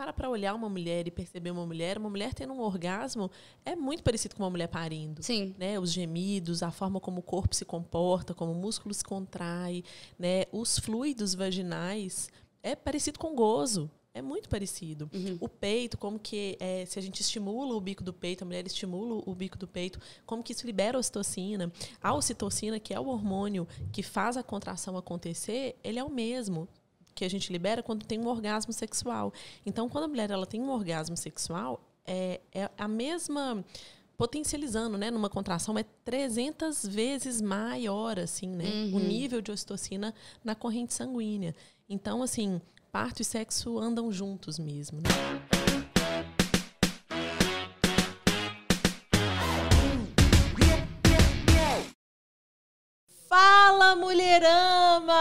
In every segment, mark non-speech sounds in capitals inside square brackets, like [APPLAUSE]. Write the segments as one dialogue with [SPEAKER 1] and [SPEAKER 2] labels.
[SPEAKER 1] para para olhar uma mulher e perceber uma mulher, uma mulher tendo um orgasmo é muito parecido com uma mulher parindo.
[SPEAKER 2] Sim.
[SPEAKER 1] Né? Os gemidos, a forma como o corpo se comporta, como o músculo se contrai, né? Os fluidos vaginais é parecido com gozo. É muito parecido.
[SPEAKER 2] Uhum.
[SPEAKER 1] O peito, como que é, se a gente estimula o bico do peito, a mulher estimula o bico do peito, como que isso libera a ocitocina. A ocitocina, que é o hormônio que faz a contração acontecer, ele é o mesmo que a gente libera quando tem um orgasmo sexual. Então, quando a mulher ela tem um orgasmo sexual, é, é a mesma potencializando, né, numa contração é 300 vezes maior assim, né,
[SPEAKER 2] Uhum.
[SPEAKER 1] o nível de ocitocina na corrente sanguínea. Então, assim, parto e sexo andam juntos mesmo, né?
[SPEAKER 3] Fala, mulherama!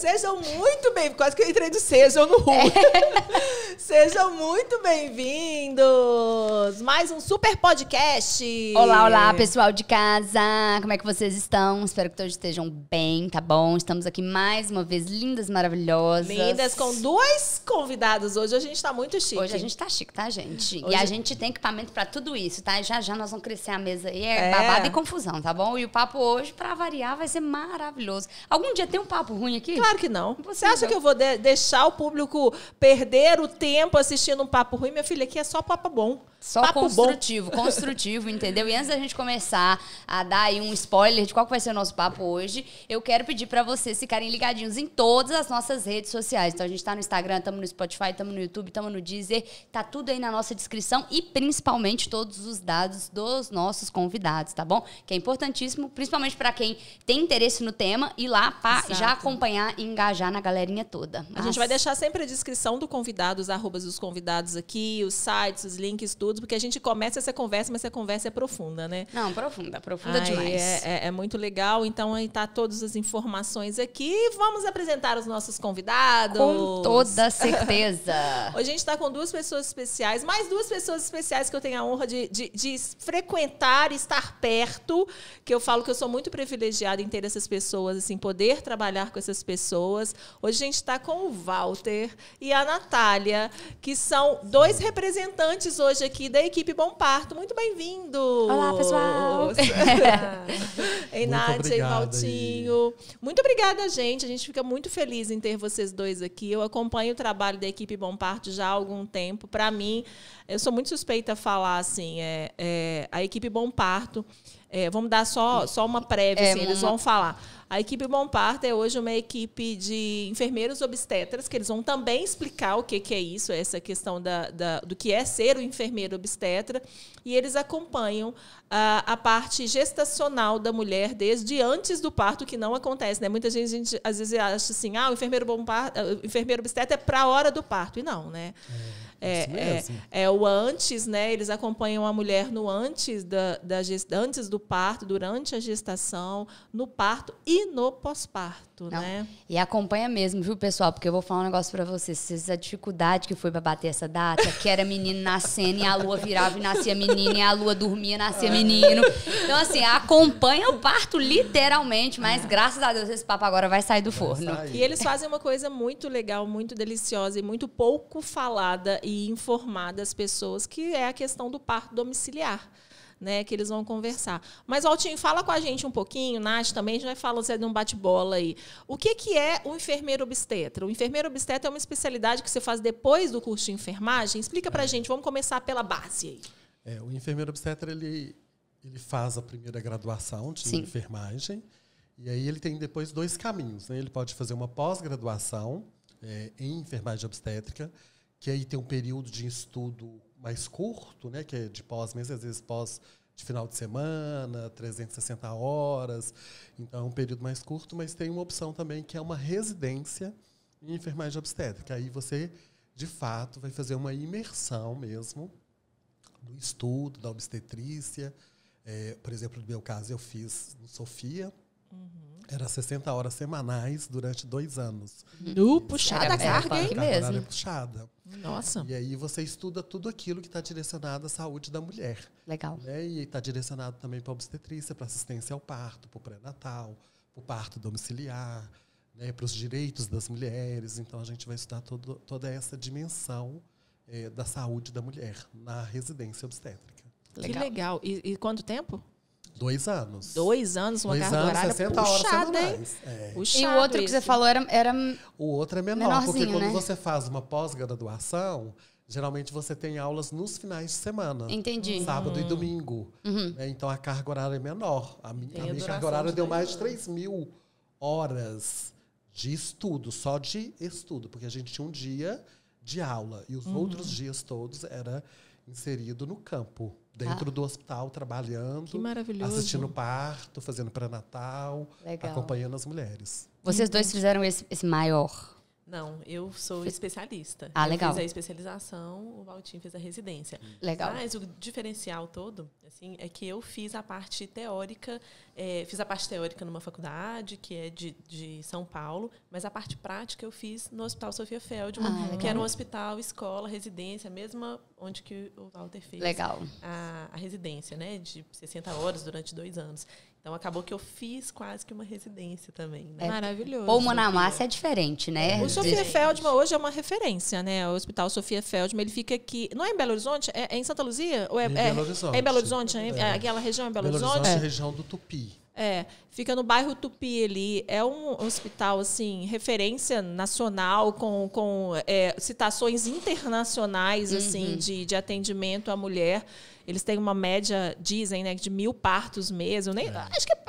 [SPEAKER 3] Sejam muito bem Quase que eu entrei do sejam no Ru.
[SPEAKER 2] É. [LAUGHS]
[SPEAKER 3] Sejam muito bem-vindos! Mais um super podcast!
[SPEAKER 2] Olá, olá, pessoal de casa. Como é que vocês estão? Espero que todos estejam bem, tá bom? Estamos aqui mais uma vez, lindas, maravilhosas.
[SPEAKER 3] Lindas, com dois convidados hoje. A gente tá muito chique.
[SPEAKER 2] Hoje a gente tá chique, tá, gente?
[SPEAKER 3] Hoje-
[SPEAKER 2] E a gente tem equipamento pra tudo isso, tá? Já já nós vamos crescer a mesa aí. É,
[SPEAKER 3] É.
[SPEAKER 2] babado e confusão, tá bom? E o papo hoje, pra variar, vai ser maravilhoso. Algum dia tem um papo ruim aqui?
[SPEAKER 3] Claro que não. Você acha que eu vou de- deixar o público perder o tempo assistindo um papo ruim? Minha filha, aqui é só papo bom.
[SPEAKER 2] Só
[SPEAKER 3] papo bom.
[SPEAKER 2] construtivo, construtivo, entendeu? E antes da gente começar a dar aí um spoiler de qual vai ser o nosso papo hoje, eu quero pedir pra vocês ficarem ligadinhos em todas as nossas redes sociais. Então a gente tá no Instagram, estamos no Spotify, estamos no YouTube, estamos no Deezer, tá tudo aí na nossa descrição e principalmente todos os dados dos nossos convidados, tá bom? Que é importantíssimo, principalmente pra quem tem interesse no tema, ir lá
[SPEAKER 3] Exato.
[SPEAKER 2] já acompanhar e engajar na galerinha toda.
[SPEAKER 3] A gente vai deixar sempre a descrição do convidado, os arrobas dos convidados aqui, os sites, os links, tudo, porque a gente começa essa conversa, mas essa conversa é profunda, né?
[SPEAKER 2] Não, profunda, profunda
[SPEAKER 3] Ai,
[SPEAKER 2] demais.
[SPEAKER 3] É, é- é muito legal. Então, aí tá todas as informações aqui. Vamos apresentar os nossos convidados.
[SPEAKER 2] Com toda certeza. [LAUGHS]
[SPEAKER 3] Hoje a gente está com duas pessoas especiais, mais duas pessoas especiais que eu tenho a honra de, de, de frequentar, estar perto, que eu falo que eu sou muito privilegiada em ter essas pessoas, assim, poder trabalhar com essas pessoas. Hoje a gente está com o Walter e a Natália, que são dois representantes hoje aqui da equipe Bom Parto. Muito bem-vindos!
[SPEAKER 2] Olá, pessoal! [LAUGHS]
[SPEAKER 3] Ei,
[SPEAKER 4] Muito
[SPEAKER 3] Nádia e Valtinho. Muito obrigada, gente. A gente fica muito feliz em ter vocês dois aqui. Eu acompanho o trabalho da equipe Bom Parto já há algum tempo. Para mim, eu sou muito suspeita a falar assim. É, é, a equipe Bom Parto. é, vamos dar só, só uma prévia,
[SPEAKER 2] É,
[SPEAKER 3] assim, eles
[SPEAKER 2] uma-
[SPEAKER 3] vão falar. A equipe Bom Parto é hoje uma equipe de enfermeiros obstetras, que eles vão também explicar o que, que é isso, essa questão da, da- do que é ser o enfermeiro obstetra. E eles acompanham a, a parte gestacional da mulher desde antes do parto, que não acontece. Né? Muita gente, gente às vezes acha assim, ah, o enfermeiro, bom parto, o enfermeiro obstetra é para a hora do parto. E não, né? É, é,
[SPEAKER 4] mesmo.
[SPEAKER 3] é o antes, né? Eles acompanham a mulher no antes da, da antes do parto, durante a gestação, no parto e no pós-parto,
[SPEAKER 2] Não.
[SPEAKER 3] né?
[SPEAKER 2] E acompanha mesmo, viu, pessoal? Porque eu vou falar um negócio pra vocês. Vocês, a dificuldade que foi pra bater essa data, que era menino nascendo e a lua virava e nascia menino, e a lua dormia e nascia menino. Então, assim, acompanha o parto literalmente, mas graças a Deus esse papo agora vai sair do forno.
[SPEAKER 4] sair.
[SPEAKER 3] E eles fazem uma coisa muito legal, muito deliciosa e muito pouco falada e informada às pessoas, que é a questão do parto domiciliar. Né, que eles vão conversar. Mas, Altinho, fala com a gente um pouquinho, Nath também, a gente vai falar você de um bate-bola aí. O que, que é o enfermeiro obstetra? O enfermeiro obstetra é uma especialidade que você faz depois do curso de enfermagem? Explica pra gente, vamos começar pela base aí.
[SPEAKER 4] É, o enfermeiro obstetra ele, ele faz a primeira graduação de
[SPEAKER 2] Sim.
[SPEAKER 4] enfermagem e aí ele tem depois dois caminhos. Né? Ele pode fazer uma pós-graduação é, em enfermagem obstétrica, que aí tem um período de estudo mais curto, né? que é de pós mesmo, às vezes pós de final de semana, 360 horas. Então é um período mais curto, mas tem uma opção também que é uma residência em enfermagem obstétrica. Aí você, de fato, vai fazer uma imersão mesmo do estudo, da obstetrícia. É, por exemplo, no meu caso, eu fiz no Sofia. Era 60 horas semanais durante dois anos.
[SPEAKER 3] Nu, puxada
[SPEAKER 2] Era
[SPEAKER 3] a carga, hein?
[SPEAKER 4] Carga
[SPEAKER 2] mesmo.
[SPEAKER 4] é puxada.
[SPEAKER 3] Nossa.
[SPEAKER 4] E aí você estuda tudo aquilo que está direcionado à saúde da mulher.
[SPEAKER 2] Legal.
[SPEAKER 4] Né? E está direcionado também para obstetrícia, para assistência ao parto, para o pré-natal, para o parto domiciliar. né, para os direitos das mulheres. Então, a gente vai estudar todo, toda essa dimensão é, da saúde da mulher na residência obstétrica.
[SPEAKER 3] Que legal. E, e quanto tempo?
[SPEAKER 4] Dois anos.
[SPEAKER 3] Dois anos, uma
[SPEAKER 4] Dois
[SPEAKER 3] carga
[SPEAKER 4] anos,
[SPEAKER 3] horária
[SPEAKER 4] 60 horas
[SPEAKER 3] puxada, hein?
[SPEAKER 4] semanais. É.
[SPEAKER 3] Puxado
[SPEAKER 2] E o outro que você falou era, era
[SPEAKER 4] O outro é menor, porque quando
[SPEAKER 2] né?
[SPEAKER 4] você faz uma pós-graduação, geralmente você tem aulas nos finais de semana.
[SPEAKER 2] Entendi.
[SPEAKER 4] Sábado e domingo. né? Então a carga horária é menor. A, mi- a
[SPEAKER 1] a
[SPEAKER 4] minha carga horária
[SPEAKER 1] de
[SPEAKER 4] deu mais de
[SPEAKER 1] anos.
[SPEAKER 4] 3 mil horas de estudo, só de estudo, porque a gente tinha um dia de aula e os outros dias todos era inserido no campo, dentro do hospital, trabalhando,
[SPEAKER 3] Que maravilhoso.
[SPEAKER 4] assistindo parto, fazendo pré-natal, acompanhando as mulheres.
[SPEAKER 2] Vocês dois fizeram esse, esse maior.
[SPEAKER 1] Não, eu sou especialista.
[SPEAKER 2] Ah,
[SPEAKER 1] eu
[SPEAKER 2] legal.
[SPEAKER 1] fiz a especialização, o Valtinho fez a residência.
[SPEAKER 2] Legal.
[SPEAKER 1] Mas o diferencial todo, assim, é que eu fiz a parte teórica, eh, fiz a parte teórica numa faculdade, que é de, de São Paulo, mas a parte prática eu fiz no Hospital Sofia Feldman,
[SPEAKER 2] Ah,
[SPEAKER 1] que era um hospital, escola, residência, mesma onde que o Walter fez
[SPEAKER 2] Legal.
[SPEAKER 1] a, a residência, né? De 60 horas durante dois anos. Então acabou que eu fiz quase que uma residência também, né?
[SPEAKER 3] Maravilhoso.
[SPEAKER 2] Ou Monamácia é diferente, né?
[SPEAKER 3] O Sofia
[SPEAKER 1] Gente.
[SPEAKER 3] Feldman hoje é uma referência, né? O Hospital Sofia Feldman, ele fica aqui. Não é em Belo Horizonte? É, é em Santa Luzia? Ou é,
[SPEAKER 4] Em
[SPEAKER 3] é-
[SPEAKER 4] Belo Horizonte.
[SPEAKER 3] É em Belo Horizonte? É.
[SPEAKER 4] É.
[SPEAKER 3] Aquela região é em Belo,
[SPEAKER 4] Belo
[SPEAKER 3] Horizonte?
[SPEAKER 4] Horizonte, região do Tupi.
[SPEAKER 3] É, fica no bairro Tupi ali. É um hospital, assim, referência nacional, com, com é, citações internacionais, assim, de, de atendimento à mulher. Eles têm uma média, dizem, né, de mil partos mês. Eu nem, Acho que até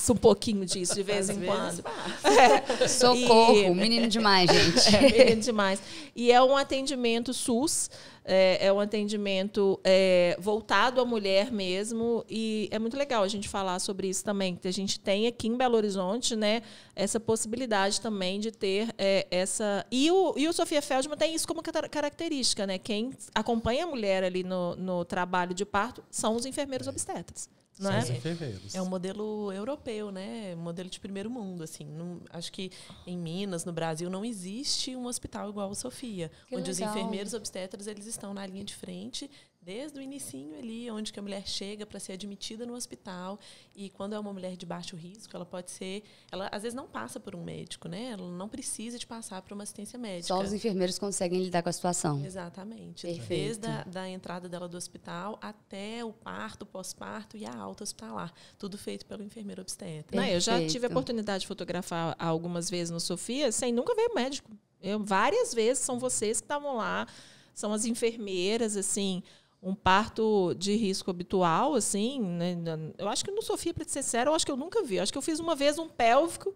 [SPEAKER 3] passa um pouquinho disso de vez
[SPEAKER 1] Às
[SPEAKER 3] em quando.
[SPEAKER 1] passa.
[SPEAKER 2] Socorro,
[SPEAKER 3] E-
[SPEAKER 2] menino demais, gente. [LAUGHS]
[SPEAKER 3] É menino demais. E é um atendimento SUS, é, é um atendimento é, voltado à mulher mesmo. E é muito legal a gente falar sobre isso também. Que a gente tem aqui em Belo Horizonte, né, essa possibilidade também de ter é, essa. E o, e o Sofia Feldman tem isso como característica, né? Quem acompanha a mulher ali no, no trabalho de parto são os enfermeiros obstetras. Não é?
[SPEAKER 4] os.
[SPEAKER 1] É um modelo europeu, né? Um modelo de primeiro mundo, assim. Não- acho que em Minas, no Brasil, não existe um hospital igual o Sofia,
[SPEAKER 2] Que
[SPEAKER 1] onde os
[SPEAKER 2] legal.
[SPEAKER 1] enfermeiros obstetras eles estão na linha de frente desde o inicinho ali, onde que a mulher chega para ser admitida no hospital e quando é uma mulher de baixo risco, ela pode ser, ela às vezes não passa por um médico, né? Ela não precisa de passar por uma assistência médica.
[SPEAKER 2] Só os enfermeiros conseguem lidar com a situação.
[SPEAKER 1] Exatamente.
[SPEAKER 2] Perfeito.
[SPEAKER 1] Desde a da entrada dela do hospital até o parto, pós-parto e a alta hospitalar. Tudo feito pelo enfermeiro obstetra.
[SPEAKER 3] Não, eu já tive a oportunidade de fotografar algumas vezes no Sofia sem nunca ver médico. Eu, várias vezes são vocês que estavam lá, são as enfermeiras, assim, um parto de risco habitual, assim, né? Eu acho que no Sofia, para ser sério, eu acho que eu nunca vi. Eu acho que eu fiz uma vez um pélvico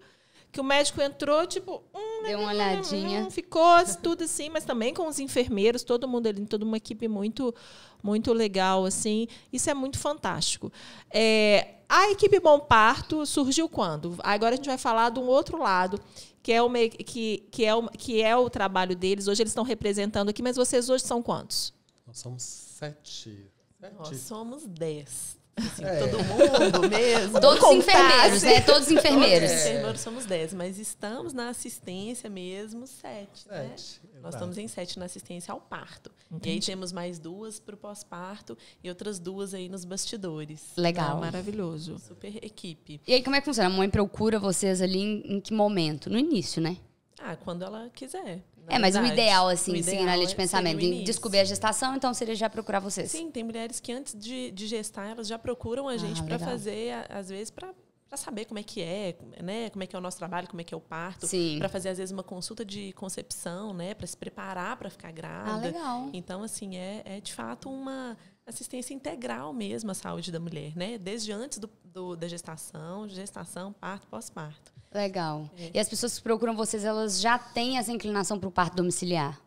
[SPEAKER 3] que o médico entrou, tipo, hum,
[SPEAKER 2] Deu uma olhadinha.
[SPEAKER 3] Hum, ficou [LAUGHS] tudo assim, mas também com os enfermeiros, todo mundo ali, toda uma equipe muito, muito legal, assim. Isso é muito fantástico. É, a equipe Bom Parto surgiu quando? Agora a gente vai falar de um outro lado, que é o, que, que é o, que é o trabalho deles. Hoje eles estão representando aqui, mas vocês hoje são quantos?
[SPEAKER 4] Nós somos sete.
[SPEAKER 1] Nós
[SPEAKER 4] sete.
[SPEAKER 1] somos dez. Assim,
[SPEAKER 4] É.
[SPEAKER 1] Todo mundo mesmo. [LAUGHS]
[SPEAKER 2] Todos enfermeiros, né? Todos enfermeiros.
[SPEAKER 1] Todos enfermeiros somos 10, mas estamos na assistência mesmo sete. né? Nós estamos em sete na assistência ao parto. E aí temos mais duas para o pós-parto e outras duas aí nos bastidores.
[SPEAKER 2] Legal.
[SPEAKER 3] Ah, maravilhoso.
[SPEAKER 1] Super equipe.
[SPEAKER 2] E aí, como é que funciona? A mãe procura vocês ali em, em que momento? No início, né?
[SPEAKER 1] Ah, quando ela quiser. na
[SPEAKER 2] é, mas o ideal, assim,
[SPEAKER 1] O
[SPEAKER 2] seguindo
[SPEAKER 1] ideal
[SPEAKER 2] a linha de
[SPEAKER 1] é-
[SPEAKER 2] pensamento, em descobrir a gestação, então seria já procurar vocês.
[SPEAKER 1] Sim, tem mulheres que antes de, de gestar, elas já procuram a gente para
[SPEAKER 2] Ah, legal.
[SPEAKER 1] fazer, às vezes, para saber como é que é, né? Como é que é o nosso trabalho, como é que é o parto. Para fazer, às vezes, uma consulta de concepção, né? Para se preparar para ficar
[SPEAKER 2] Ah,
[SPEAKER 1] grávida.
[SPEAKER 2] legal.
[SPEAKER 1] Então, assim, é, é de fato uma assistência integral mesmo à saúde da mulher, né? Desde antes do, do- da gestação, gestação, parto, pós-parto.
[SPEAKER 2] Legal.
[SPEAKER 1] É.
[SPEAKER 2] E as pessoas que procuram vocês, elas já têm essa inclinação para o parto domiciliar?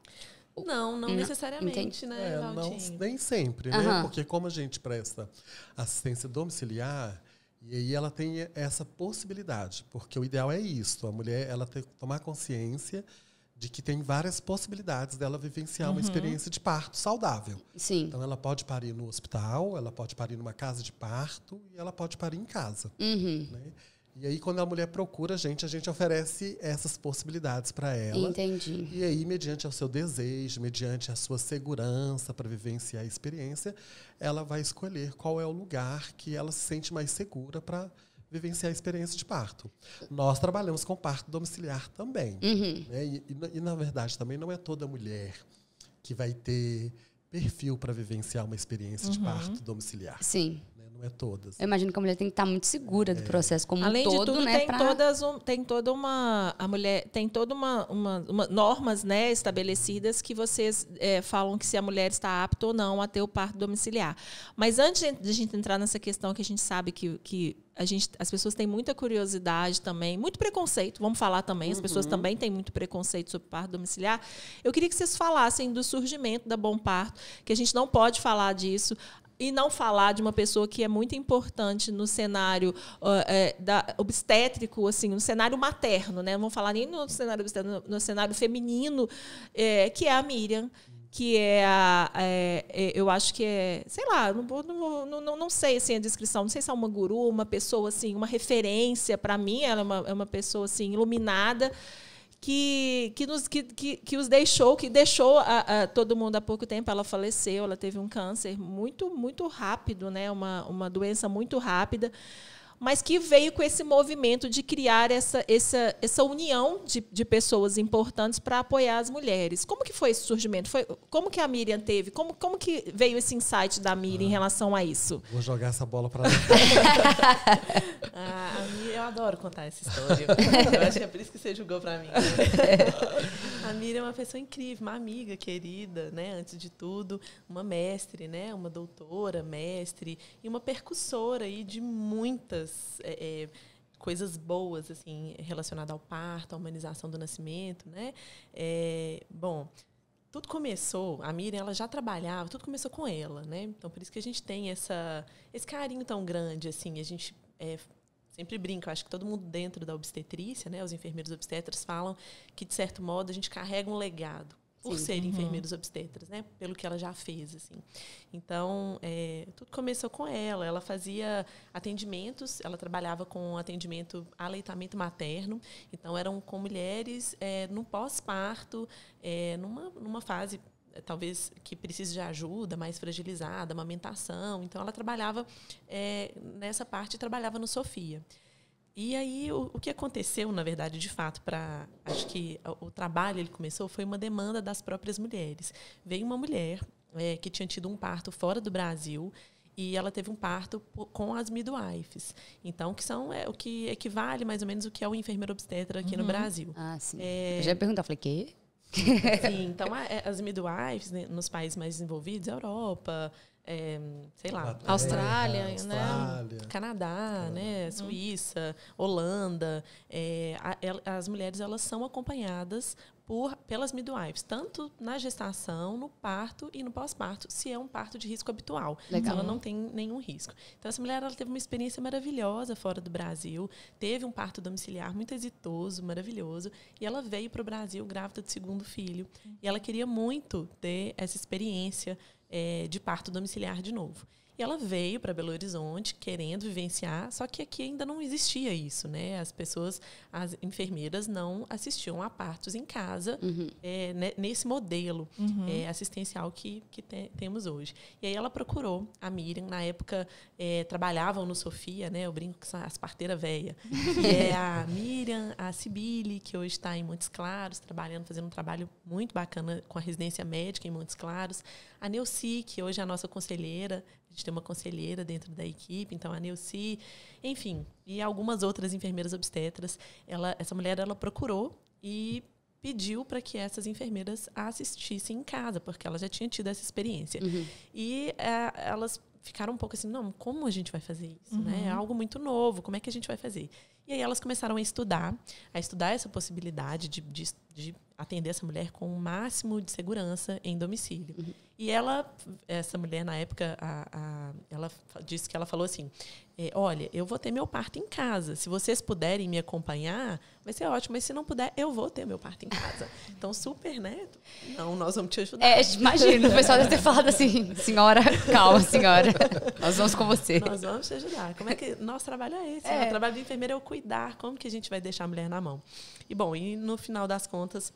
[SPEAKER 1] Não, não, necessariamente, né,
[SPEAKER 4] É, não, nem sempre, né? Porque como a gente presta assistência domiciliar, e aí ela tem essa possibilidade, porque o ideal é isso, a mulher ela ter, tomar consciência de que tem várias possibilidades dela vivenciar uma experiência de parto saudável.
[SPEAKER 2] Sim.
[SPEAKER 4] Então ela pode parir no hospital, ela pode parir numa casa de parto e ela pode parir em casa.
[SPEAKER 2] Uhum.
[SPEAKER 4] né? E aí quando a mulher procura a gente, a gente oferece essas possibilidades para ela.
[SPEAKER 2] Entendi.
[SPEAKER 4] E aí, mediante o seu desejo, mediante a sua segurança para vivenciar a experiência, ela vai escolher qual é o lugar que ela se sente mais segura para vivenciar a experiência de parto. Nós trabalhamos com parto domiciliar também.
[SPEAKER 2] Uhum.
[SPEAKER 4] Né? E, e, e, na verdade, também não é toda mulher que vai ter perfil para vivenciar uma experiência de parto domiciliar.
[SPEAKER 2] Sim.
[SPEAKER 4] Não é todas.
[SPEAKER 2] Eu imagino que a mulher tem que estar muito segura do processo como
[SPEAKER 3] Além
[SPEAKER 2] um todo,
[SPEAKER 3] de tudo,
[SPEAKER 2] né?
[SPEAKER 3] tem
[SPEAKER 2] pra-
[SPEAKER 3] todas um- tem toda uma a mulher tem toda uma, uma- uma- normas né estabelecidas que vocês é, falam que se a mulher está apta ou não a ter o parto domiciliar. Mas antes de a gente entrar nessa questão que a gente sabe que, que a gente, as pessoas têm muita curiosidade também, muito preconceito, vamos falar também, as pessoas também têm muito preconceito sobre parto domiciliar. Eu queria que vocês falassem do surgimento da Bom Parto, que a gente não pode falar disso e não falar de uma pessoa que é muito importante no cenário ah, é, da, obstétrico, assim, no cenário materno, né? Não vamos falar nem no cenário obstétrico, no, no cenário feminino, é, que é a Miriam. Que é a. é, é, eu acho que é. Sei lá, não, vou- vou- não, não, não sei assim, a descrição. Não sei se é uma guru, uma pessoa, assim, uma referência. Para mim, ela é uma, é uma pessoa assim, iluminada que, que, nos, que, que, que os deixou, que deixou a, a todo mundo há pouco tempo. Ela faleceu, ela teve um câncer muito, muito rápido, né? uma, uma doença muito rápida, mas que veio com esse movimento de criar essa, essa, essa união de, de pessoas importantes para apoiar as mulheres. Como que foi esse surgimento? Foi, como que a Miriam teve? Como, como que veio esse insight da Miriam em relação a isso?
[SPEAKER 4] Vou jogar essa bola para [LAUGHS]
[SPEAKER 1] Ah, a Miriam, eu adoro contar essa história. [LAUGHS] Eu acho que é por isso que você julgou pra mim. A Miriam é uma pessoa incrível, uma amiga querida, né? Antes de tudo, uma mestre, né? Uma doutora, mestre e uma percussora aí de muitas é, é, coisas boas, assim, relacionadas ao parto, à humanização do nascimento, né? É, bom, tudo começou, a Miriam ela já trabalhava, tudo começou com ela, né? Então por isso que a gente tem essa, esse carinho tão grande, assim, a gente é, sempre brinca, acho que todo mundo dentro da obstetrícia, né, os enfermeiros obstetras falam que de certo modo a gente carrega um legado por
[SPEAKER 2] Sim.
[SPEAKER 1] ser enfermeiros obstetras, né, pelo que ela já fez, assim. Então é, tudo começou com ela, ela fazia atendimentos, ela trabalhava com atendimento aleitamento materno, então eram com mulheres é, no pós-parto, é, numa, numa fase eh, talvez que precise de ajuda, mais fragilizada, amamentação. Então ela trabalhava eh, nessa parte, trabalhava no Sofia. E aí o, o que aconteceu, na verdade, de fato, para acho que o, o trabalho ele começou foi uma demanda das próprias mulheres. Veio uma mulher eh, que tinha tido um parto fora do Brasil e ela teve um parto com as midwives. Então, que são é, o que equivale mais ou menos o que é o enfermeiro obstetra aqui no Brasil.
[SPEAKER 2] Ah, sim.
[SPEAKER 1] É,
[SPEAKER 2] Eu já ia perguntar, falei, quê?
[SPEAKER 1] Sim, então a- é, as midwives né, nos países mais desenvolvidos, Europa, é, sei lá,
[SPEAKER 3] Austrália, né?
[SPEAKER 4] Austrália.
[SPEAKER 1] Canadá, né, Suíça, Holanda, é, a- el- as mulheres elas são acompanhadas por pelas midwives, tanto na gestação, no parto e no pós-parto, se é um parto de risco habitual.
[SPEAKER 2] Legal.
[SPEAKER 1] Então ela não tem nenhum risco. Então essa mulher ela teve uma experiência maravilhosa fora do Brasil, teve um parto domiciliar muito exitoso, maravilhoso, e ela veio para o Brasil grávida do segundo filho. E ela queria muito ter essa experiência eh, de parto domiciliar de novo. E ela veio para Belo Horizonte querendo vivenciar, só que aqui ainda não existia isso, né? As pessoas, as enfermeiras não assistiam a partos em casa eh, ne- nesse modelo eh, assistencial que, que te- temos hoje. E aí ela procurou a Miriam, na época eh, trabalhavam no Sofia, né? Eu brinco que são as parteiras velhas, que é a [LAUGHS] Miriam, a Sibili, que hoje está em Montes Claros, trabalhando, fazendo um trabalho muito bacana com a residência médica em Montes Claros. A Neuci, que hoje é a nossa conselheira, gente tem uma conselheira dentro da equipe, então a Neuci, enfim, e algumas outras enfermeiras obstetras. Ela, essa mulher ela procurou e pediu para que essas enfermeiras a assistissem em casa, porque ela já tinha tido essa experiência. E eh, elas ficaram um pouco assim, não, como a gente vai fazer isso? Né? É algo muito novo, como é que a gente vai fazer? E aí elas começaram a estudar, a estudar essa possibilidade de, de, de atender essa mulher com o máximo de segurança em domicílio. E ela, essa mulher na época, a, a- ela disse que ela falou assim: é, olha, eu vou ter meu parto em casa. Se vocês puderem me acompanhar, vai ser ótimo. Mas se não puder, eu vou ter meu parto em casa. Então, super, né? Não, nós vamos te ajudar.
[SPEAKER 2] É, imagina, o pessoal deve ter falado assim, senhora, calma, senhora. Nós vamos com você.
[SPEAKER 1] Nós vamos te ajudar. Como é que nosso trabalho é esse?
[SPEAKER 2] É.
[SPEAKER 1] O trabalho do enfermeiro é o cuidar. Como que a gente vai deixar a mulher na mão? E bom, e no final das contas,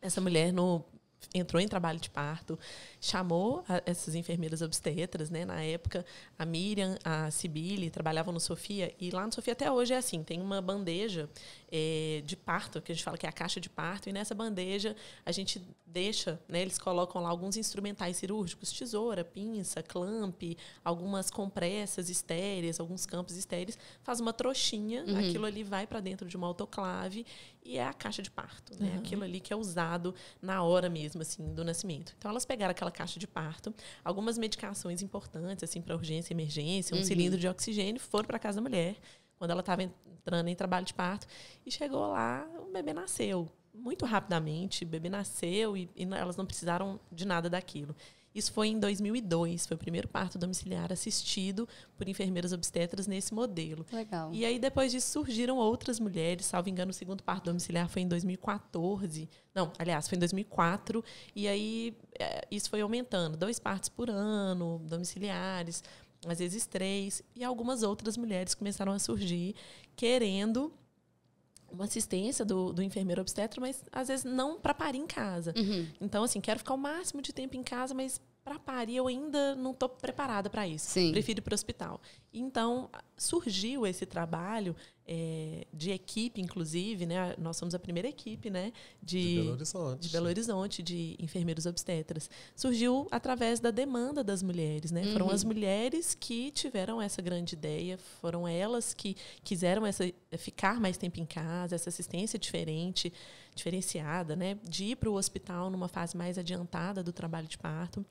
[SPEAKER 1] essa mulher no entrou em trabalho de parto, chamou a, essas enfermeiras obstetras, né? Na época, a Miriam, a Sibili trabalhavam no Sofia e lá no Sofia até hoje é assim, tem uma bandeja é, de parto que a gente fala que é a caixa de parto e nessa bandeja a gente deixa, né? Eles colocam lá alguns instrumentais cirúrgicos, tesoura, pinça, clamp, algumas compressas estéreis, alguns campos estéreis, faz uma trouxinha, uhum. aquilo ali vai para dentro de uma autoclave e é a caixa de parto, né? Uhum. Aquilo ali que é usado na hora mesmo assim do nascimento. Então elas pegaram aquela caixa de parto, algumas medicações importantes assim para urgência e emergência, um uhum. cilindro de oxigênio, foram para casa da mulher quando ela estava entrando em trabalho de parto e chegou lá, o bebê nasceu muito rapidamente, o bebê nasceu e, e elas não precisaram de nada daquilo. Isso foi em 2002, foi o primeiro parto domiciliar assistido por enfermeiras obstetras nesse modelo.
[SPEAKER 2] Legal.
[SPEAKER 1] E aí depois disso surgiram outras mulheres, salvo engano, o segundo parto domiciliar foi em 2014. Não, aliás, foi em 2004 e aí é, isso foi aumentando, dois partos por ano, domiciliares, às vezes três, e algumas outras mulheres começaram a surgir querendo uma assistência do, do enfermeiro obstetra, mas às vezes não para parir em casa. Uhum. Então, assim, quero ficar o máximo de tempo em casa, mas para parir eu ainda não estou preparada para isso. Sim. Prefiro ir para o hospital. Então, surgiu esse trabalho é, de equipe, inclusive, né? Nós somos a primeira equipe, né?
[SPEAKER 4] De, de, Belo Horizonte.
[SPEAKER 1] De Belo Horizonte, de enfermeiros obstetras. Surgiu através da demanda das mulheres, né? Uhum. Foram as mulheres que tiveram essa grande ideia, foram elas que quiseram essa, ficar mais tempo em casa, essa assistência diferente, diferenciada, né? De ir para o hospital numa fase mais adiantada do trabalho de parto.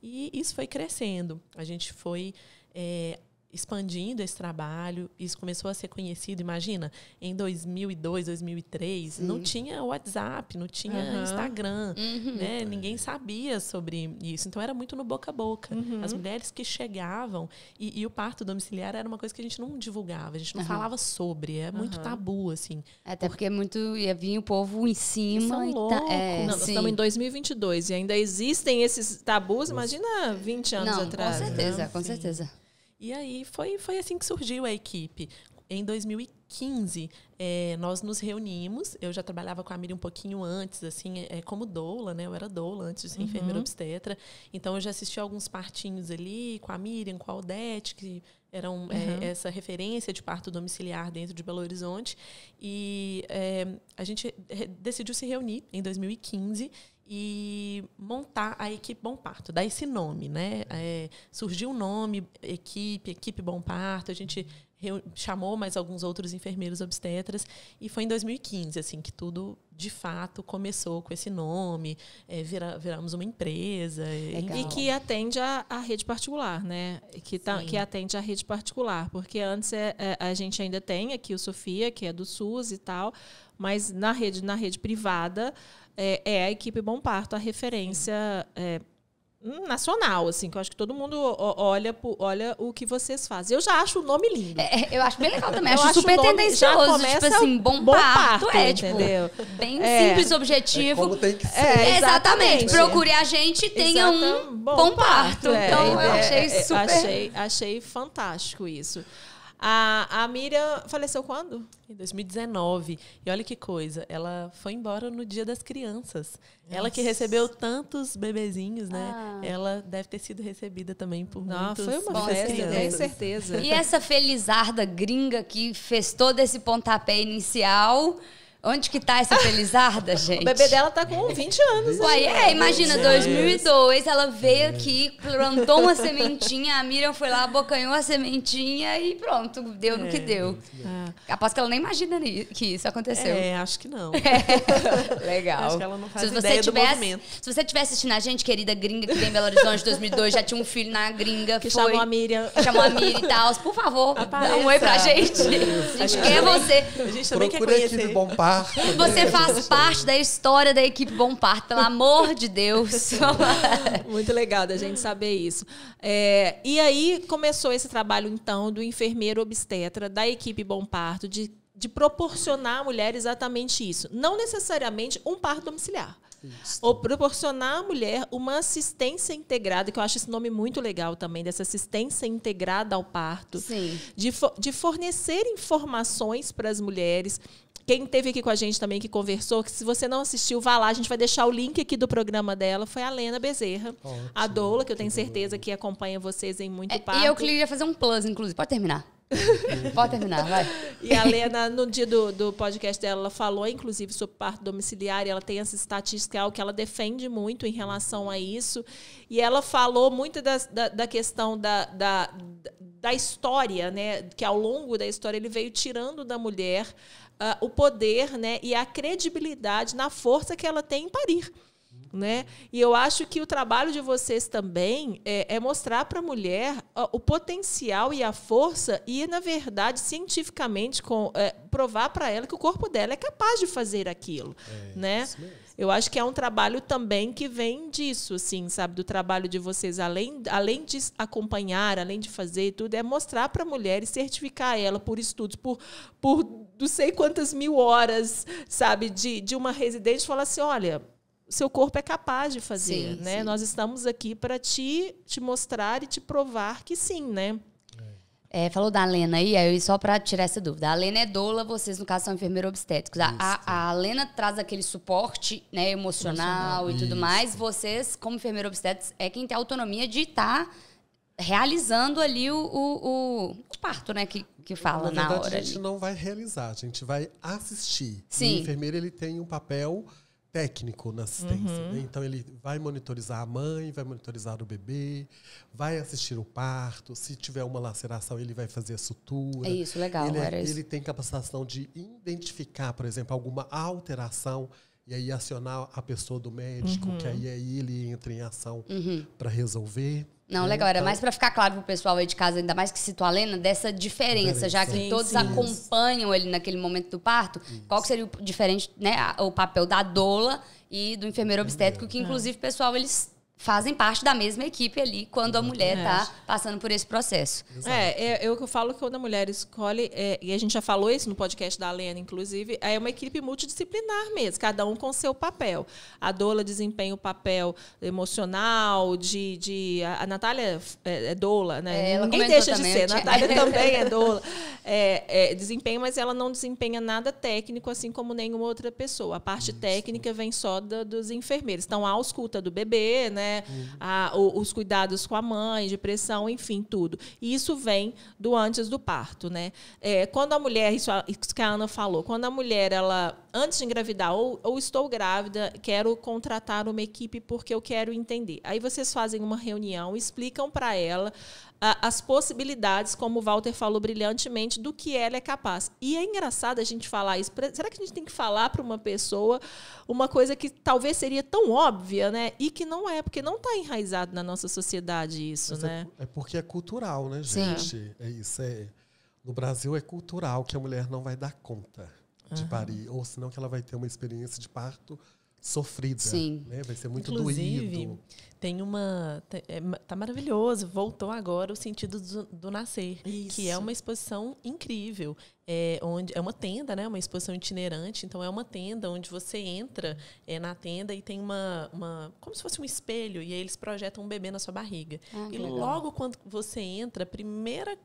[SPEAKER 1] E isso foi crescendo. A gente foi é, expandindo esse trabalho, isso começou a ser conhecido. Imagina, em 2002, 2003, Sim. não tinha WhatsApp, não tinha uhum. Instagram, uhum. né? Ninguém sabia sobre isso. Então era muito no boca a boca. Uhum. As mulheres que chegavam e, e, o parto domiciliar era uma coisa que a gente não divulgava, a gente não falava sobre, é muito tabu assim.
[SPEAKER 2] Até porque é muito ia vir o povo em cima.
[SPEAKER 3] São tá, é, não, nós estamos em 2022 e ainda existem esses tabus. Imagina 20 anos
[SPEAKER 2] não,
[SPEAKER 3] atrás.
[SPEAKER 2] Com certeza, né? com Sim. certeza.
[SPEAKER 1] E aí foi, foi assim que surgiu a equipe. Em 2015, é, nós nos reunimos. Eu já trabalhava com a Miriam um pouquinho antes, assim, é, como doula, né? Eu era doula antes de ser uhum. enfermeira obstetra. Então, eu já assisti alguns partinhos ali com a Miriam, com a Odete, que eram é, uhum. é, essa referência de parto domiciliar dentro de Belo Horizonte. E é, a gente decidiu se reunir em 2015 e montar a equipe Bom Parto, dar esse nome, né? É, surgiu o nome, equipe, equipe Bom Parto, a gente chamou mais alguns outros enfermeiros obstetras e foi em 2015 assim que tudo de fato começou com esse nome, é, vira, viramos uma empresa
[SPEAKER 3] e que atende a, a, rede particular, né? Que, tá, que atende a rede particular, porque antes é, é, a gente ainda tem aqui o Sofia que é do SUS e tal, mas na rede na rede privada é, é a equipe Bom Parto a referência é, nacional, assim, que eu acho que todo mundo olha, olha o que vocês fazem. Eu já acho o nome lindo.
[SPEAKER 2] É, eu acho bem legal também. Eu acho, acho super tendencioso. Tipo assim, bom, bom parto, parto, é, tipo, entendeu? bem é. simples, objetivo. É
[SPEAKER 4] como tem que ser.
[SPEAKER 2] É, exatamente. Procure a gente e tenha um bom, bom parto. É, então, eu é, achei super...
[SPEAKER 3] Achei, achei fantástico isso. A, a Miriam faleceu quando?
[SPEAKER 1] Em 2019. E olha que coisa, ela foi embora no Dia das Crianças. Nossa. Ela que recebeu tantos bebezinhos, né? Ah. Ela deve ter sido recebida também por Não, muitos
[SPEAKER 3] Foi uma festa,
[SPEAKER 1] com
[SPEAKER 3] certeza.
[SPEAKER 2] E essa felizarda gringa que fez todo esse pontapé inicial Onde que tá essa felizarda, gente? [LAUGHS]
[SPEAKER 3] O bebê dela tá com 20 anos.
[SPEAKER 2] Uai, é, imagina, 2002, ela veio aqui, plantou uma sementinha, a Miriam foi lá, abocanhou a sementinha e pronto, deu no que é. deu. É. Capaz que ela nem imagina que isso aconteceu.
[SPEAKER 1] É, acho que não. [LAUGHS]
[SPEAKER 2] É. Legal.
[SPEAKER 1] Acho que ela não faz se ideia tivesse, do movimento.
[SPEAKER 2] Se você estiver assistindo a gente, querida gringa, que vem em Belo Horizonte 2002, já tinha um filho na gringa.
[SPEAKER 3] Que
[SPEAKER 2] foi,
[SPEAKER 3] chamou a Miriam.
[SPEAKER 2] Chamou a Miriam e tal. Por favor, Apareça. dá um oi pra gente. A gente quer você.
[SPEAKER 1] A gente também Procura quer conhecer.
[SPEAKER 4] Bom par parto.
[SPEAKER 2] Você faz parte da história da equipe Bom Parto, pelo amor de Deus. [LAUGHS]
[SPEAKER 3] Muito legal da gente saber isso. É, e aí começou esse trabalho, então, do enfermeiro obstetra da equipe Bom Parto, de, de proporcionar à mulher exatamente isso. Não necessariamente um parto domiciliar. Isso. Ou proporcionar à mulher uma assistência integrada, que eu acho esse nome muito legal também, dessa assistência integrada ao parto.
[SPEAKER 2] Sim.
[SPEAKER 3] De, de fornecer informações para as mulheres quem teve aqui com a gente também que conversou, que se você não assistiu, vá lá, a gente vai deixar o link aqui do programa dela, foi a Lena Bezerra,
[SPEAKER 4] Ótimo,
[SPEAKER 3] a doula, que eu tenho
[SPEAKER 4] que
[SPEAKER 3] certeza que acompanha vocês em muito
[SPEAKER 2] É,
[SPEAKER 3] parto.
[SPEAKER 2] e eu queria fazer um plus, inclusive. Pode terminar. [LAUGHS] Pode terminar, vai.
[SPEAKER 3] E a Lena, no dia do, do podcast dela, ela falou, inclusive, sobre parto domiciliar, e ela tem essa estatística, algo que ela defende muito em relação a isso. E ela falou muito das- da, da questão da, da, da história, né? Que ao longo da história ele veio tirando da mulher ah, o poder né, e a credibilidade na força que ela tem em parir. Né? E eu acho que o trabalho de vocês também é, é mostrar para a mulher ó, o potencial e a força e, na verdade, cientificamente, com, é, provar para ela que o corpo dela é capaz de fazer aquilo. né?
[SPEAKER 4] isso mesmo.
[SPEAKER 3] Eu acho que é um trabalho também que vem disso, assim, sabe? Do trabalho de vocês, além, além de acompanhar, além de fazer tudo, é mostrar para a mulher e certificar ela por estudos, por, por não sei quantas mil horas, sabe, de, de uma residente, falar assim: olha, seu corpo é capaz de fazer,
[SPEAKER 2] Sim,
[SPEAKER 3] né?
[SPEAKER 2] sim.
[SPEAKER 3] Nós estamos aqui para te, te mostrar e te provar que sim, né?
[SPEAKER 2] É, falou da Lena aí, aí só pra tirar essa dúvida. A Lena é doula, vocês, no caso, são enfermeiros obstétricos. A, a, a Lena traz aquele suporte né, emocional, e tudo
[SPEAKER 4] Isso.
[SPEAKER 2] mais. Vocês, como enfermeiro obstétricos, é quem tem a autonomia de estar realizando ali o, o, o- parto, né? Que, que fala
[SPEAKER 4] Na
[SPEAKER 2] na,
[SPEAKER 4] verdade,
[SPEAKER 2] hora
[SPEAKER 4] a gente
[SPEAKER 2] ali.
[SPEAKER 4] não vai realizar, a gente vai assistir.
[SPEAKER 2] Sim.
[SPEAKER 4] O enfermeiro ele tem um papel técnico na assistência. né? Então ele vai monitorizar a mãe, vai monitorizar o bebê, vai assistir o parto. Se tiver uma laceração, ele vai fazer a sutura.
[SPEAKER 2] É isso, legal.
[SPEAKER 4] ele, é-
[SPEAKER 2] isso.
[SPEAKER 4] ele tem capacitação de identificar, por exemplo, alguma alteração e aí acionar a pessoa do médico,
[SPEAKER 2] Uhum.
[SPEAKER 4] que aí, aí ele entra em ação para resolver.
[SPEAKER 2] Não,
[SPEAKER 4] né?
[SPEAKER 2] legal. Era
[SPEAKER 4] Então,
[SPEAKER 2] mais pra ficar claro pro pessoal aí de casa, ainda mais que citou a Lena, dessa diferença, já que
[SPEAKER 3] Sim,
[SPEAKER 2] todos
[SPEAKER 3] sim.
[SPEAKER 2] acompanham ele naquele momento do parto. Qual que seria o diferente, né? O papel da doula e do enfermeiro obstétrico, que inclusive, pessoal, eles fazem parte da mesma equipe ali quando a mulher tá passando por esse processo.
[SPEAKER 3] É, é, eu que eu falo que quando a mulher escolhe, é, e a gente já falou isso no podcast da Lena, inclusive, é uma equipe multidisciplinar mesmo, cada um com seu papel. A doula desempenha o papel emocional, de. de a, a Natália é, é doula, né?
[SPEAKER 2] É, ela
[SPEAKER 3] Ninguém deixa de ser.
[SPEAKER 2] tinha-
[SPEAKER 3] Natália [LAUGHS] também é doula. É, é, desempenha, mas ela não desempenha nada técnico, assim como nenhuma outra pessoa. A parte técnica vem só da- dos enfermeiros. Então, a ausculta do bebê, né? A- o- os cuidados com a mãe, de pressão, enfim, tudo. E isso vem do antes do parto, né? É, quando a mulher, isso, isso que a Ana falou, quando a mulher, ela, antes de engravidar, ou, ou estou grávida, quero contratar uma equipe porque eu quero entender. Aí vocês fazem uma reunião, explicam para ela as possibilidades, como o Walter falou brilhantemente, do que ela é capaz. E é engraçado a gente falar isso. Pra- Será que a gente tem que falar para uma pessoa uma coisa que talvez seria tão óbvia, né? E que não é, porque não está enraizado na nossa sociedade isso,
[SPEAKER 4] Mas
[SPEAKER 3] né?
[SPEAKER 4] é, é porque é cultural, né,
[SPEAKER 2] Sim.
[SPEAKER 4] gente? É isso. É, no Brasil é cultural que a mulher não vai dar conta de parir, ou senão que ela vai ter uma experiência de parto sofrida.
[SPEAKER 2] Sim.
[SPEAKER 4] Né? Vai ser muito
[SPEAKER 1] Inclusive,
[SPEAKER 4] doído.
[SPEAKER 1] tem uma. é tá maravilhoso. Voltou agora o sentido do, do nascer. Que é
[SPEAKER 3] Isso.
[SPEAKER 1] uma exposição incrível. É, onde, é uma tenda, né? Uma exposição itinerante. Então, é uma tenda onde você entra é, na tenda e tem uma, uma. Como se fosse um espelho. E aí eles projetam um bebê na sua barriga.
[SPEAKER 2] Ah,
[SPEAKER 1] e
[SPEAKER 2] legal.
[SPEAKER 1] logo quando você entra, a primeira a-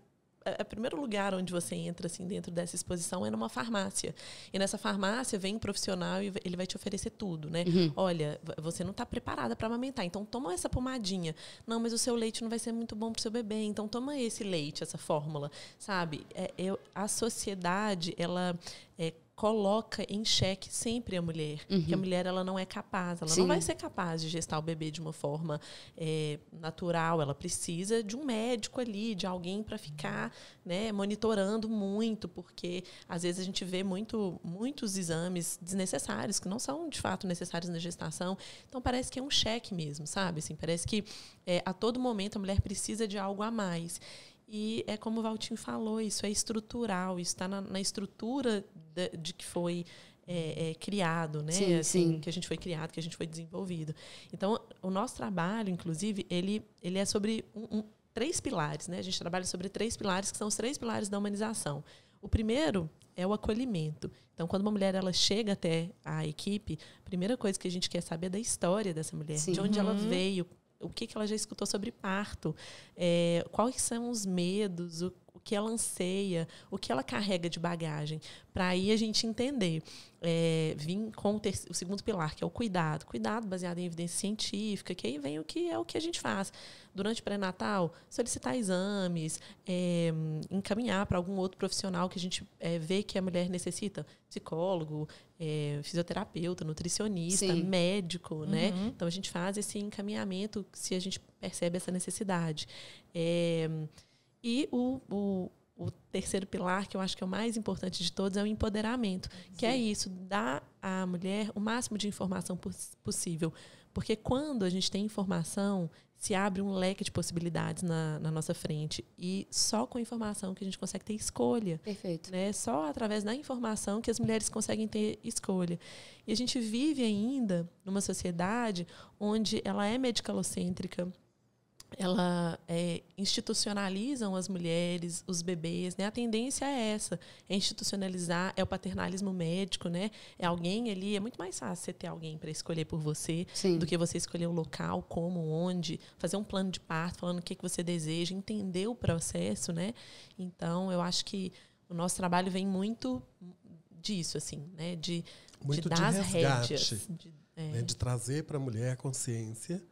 [SPEAKER 1] o primeiro lugar onde você entra assim dentro dessa exposição é numa farmácia. E nessa farmácia vem um profissional e ele vai te oferecer tudo, né?
[SPEAKER 2] Uhum.
[SPEAKER 1] Olha, você não está preparada para amamentar, então toma essa pomadinha. Não, mas o seu leite não vai ser muito bom para o seu bebê, então toma esse leite, essa fórmula, sabe? É, eu, a sociedade ela é, coloca em xeque sempre a mulher, que a mulher ela não é capaz, ela
[SPEAKER 2] Sim.
[SPEAKER 1] não vai ser capaz de gestar o bebê de uma forma é, natural, ela precisa de um médico ali, de alguém para ficar, né, monitorando muito, porque às vezes a gente vê muito, muitos exames desnecessários que não são de fato necessários na gestação, então parece que é um cheque mesmo, sabe? Assim, parece que é, a todo momento a mulher precisa de algo a mais. E é como o Valtinho falou, isso é estrutural, isso está na, na estrutura de, de que foi é, é, criado, né?
[SPEAKER 2] Sim,
[SPEAKER 1] assim,
[SPEAKER 2] sim.
[SPEAKER 1] Que a gente foi criado, que a gente foi desenvolvido. Então, o nosso trabalho, inclusive, ele, ele é sobre um- um- três pilares, né? A gente trabalha sobre três pilares, que são os três pilares da humanização. O primeiro é o acolhimento. Então, quando uma mulher ela chega até a equipe, a primeira coisa que a gente quer saber é da história dessa mulher,
[SPEAKER 2] Sim.
[SPEAKER 1] de onde ela veio, o que, que ela já escutou sobre parto, é, quais são os medos, o, que ela anseia, o que ela carrega de bagagem, para aí a gente entender. É, vim com o, o, segundo pilar, que é o cuidado. Cuidado baseado em evidência científica, que aí vem o que é o que a gente faz. Durante o pré-natal, solicitar exames, é, encaminhar para algum outro profissional que a gente é, vê que a mulher necessita, psicólogo, é, fisioterapeuta, nutricionista, Sim. médico, né? uhum. né? Então a gente faz esse encaminhamento se a gente percebe essa necessidade. É, e o, o, o terceiro pilar, que eu acho que é o mais importante de todos, é o empoderamento, Sim. que é isso, dar à mulher o máximo de informação possível. Porque quando a gente tem informação, se abre um leque de possibilidades na, na, nossa frente. E só com a informação que a gente consegue ter escolha.
[SPEAKER 2] Perfeito.
[SPEAKER 1] Né? Só através da informação que as mulheres conseguem ter escolha. E a gente vive ainda numa sociedade onde ela é medicalocêntrica, ela é, institucionalizam as mulheres, os bebês, né? A tendência é essa, é institucionalizar, é o paternalismo médico, né? É alguém ali, é muito mais fácil você ter alguém para escolher por você Sim. do que você escolher o local, como, onde, fazer um plano de parto, falando o que, que você deseja, entender o processo, né? Então, eu acho que o nosso trabalho vem muito disso, assim, né? De,
[SPEAKER 4] muito de dar de resgate, as rédeas. De, é. né? de trazer para a mulher a consciência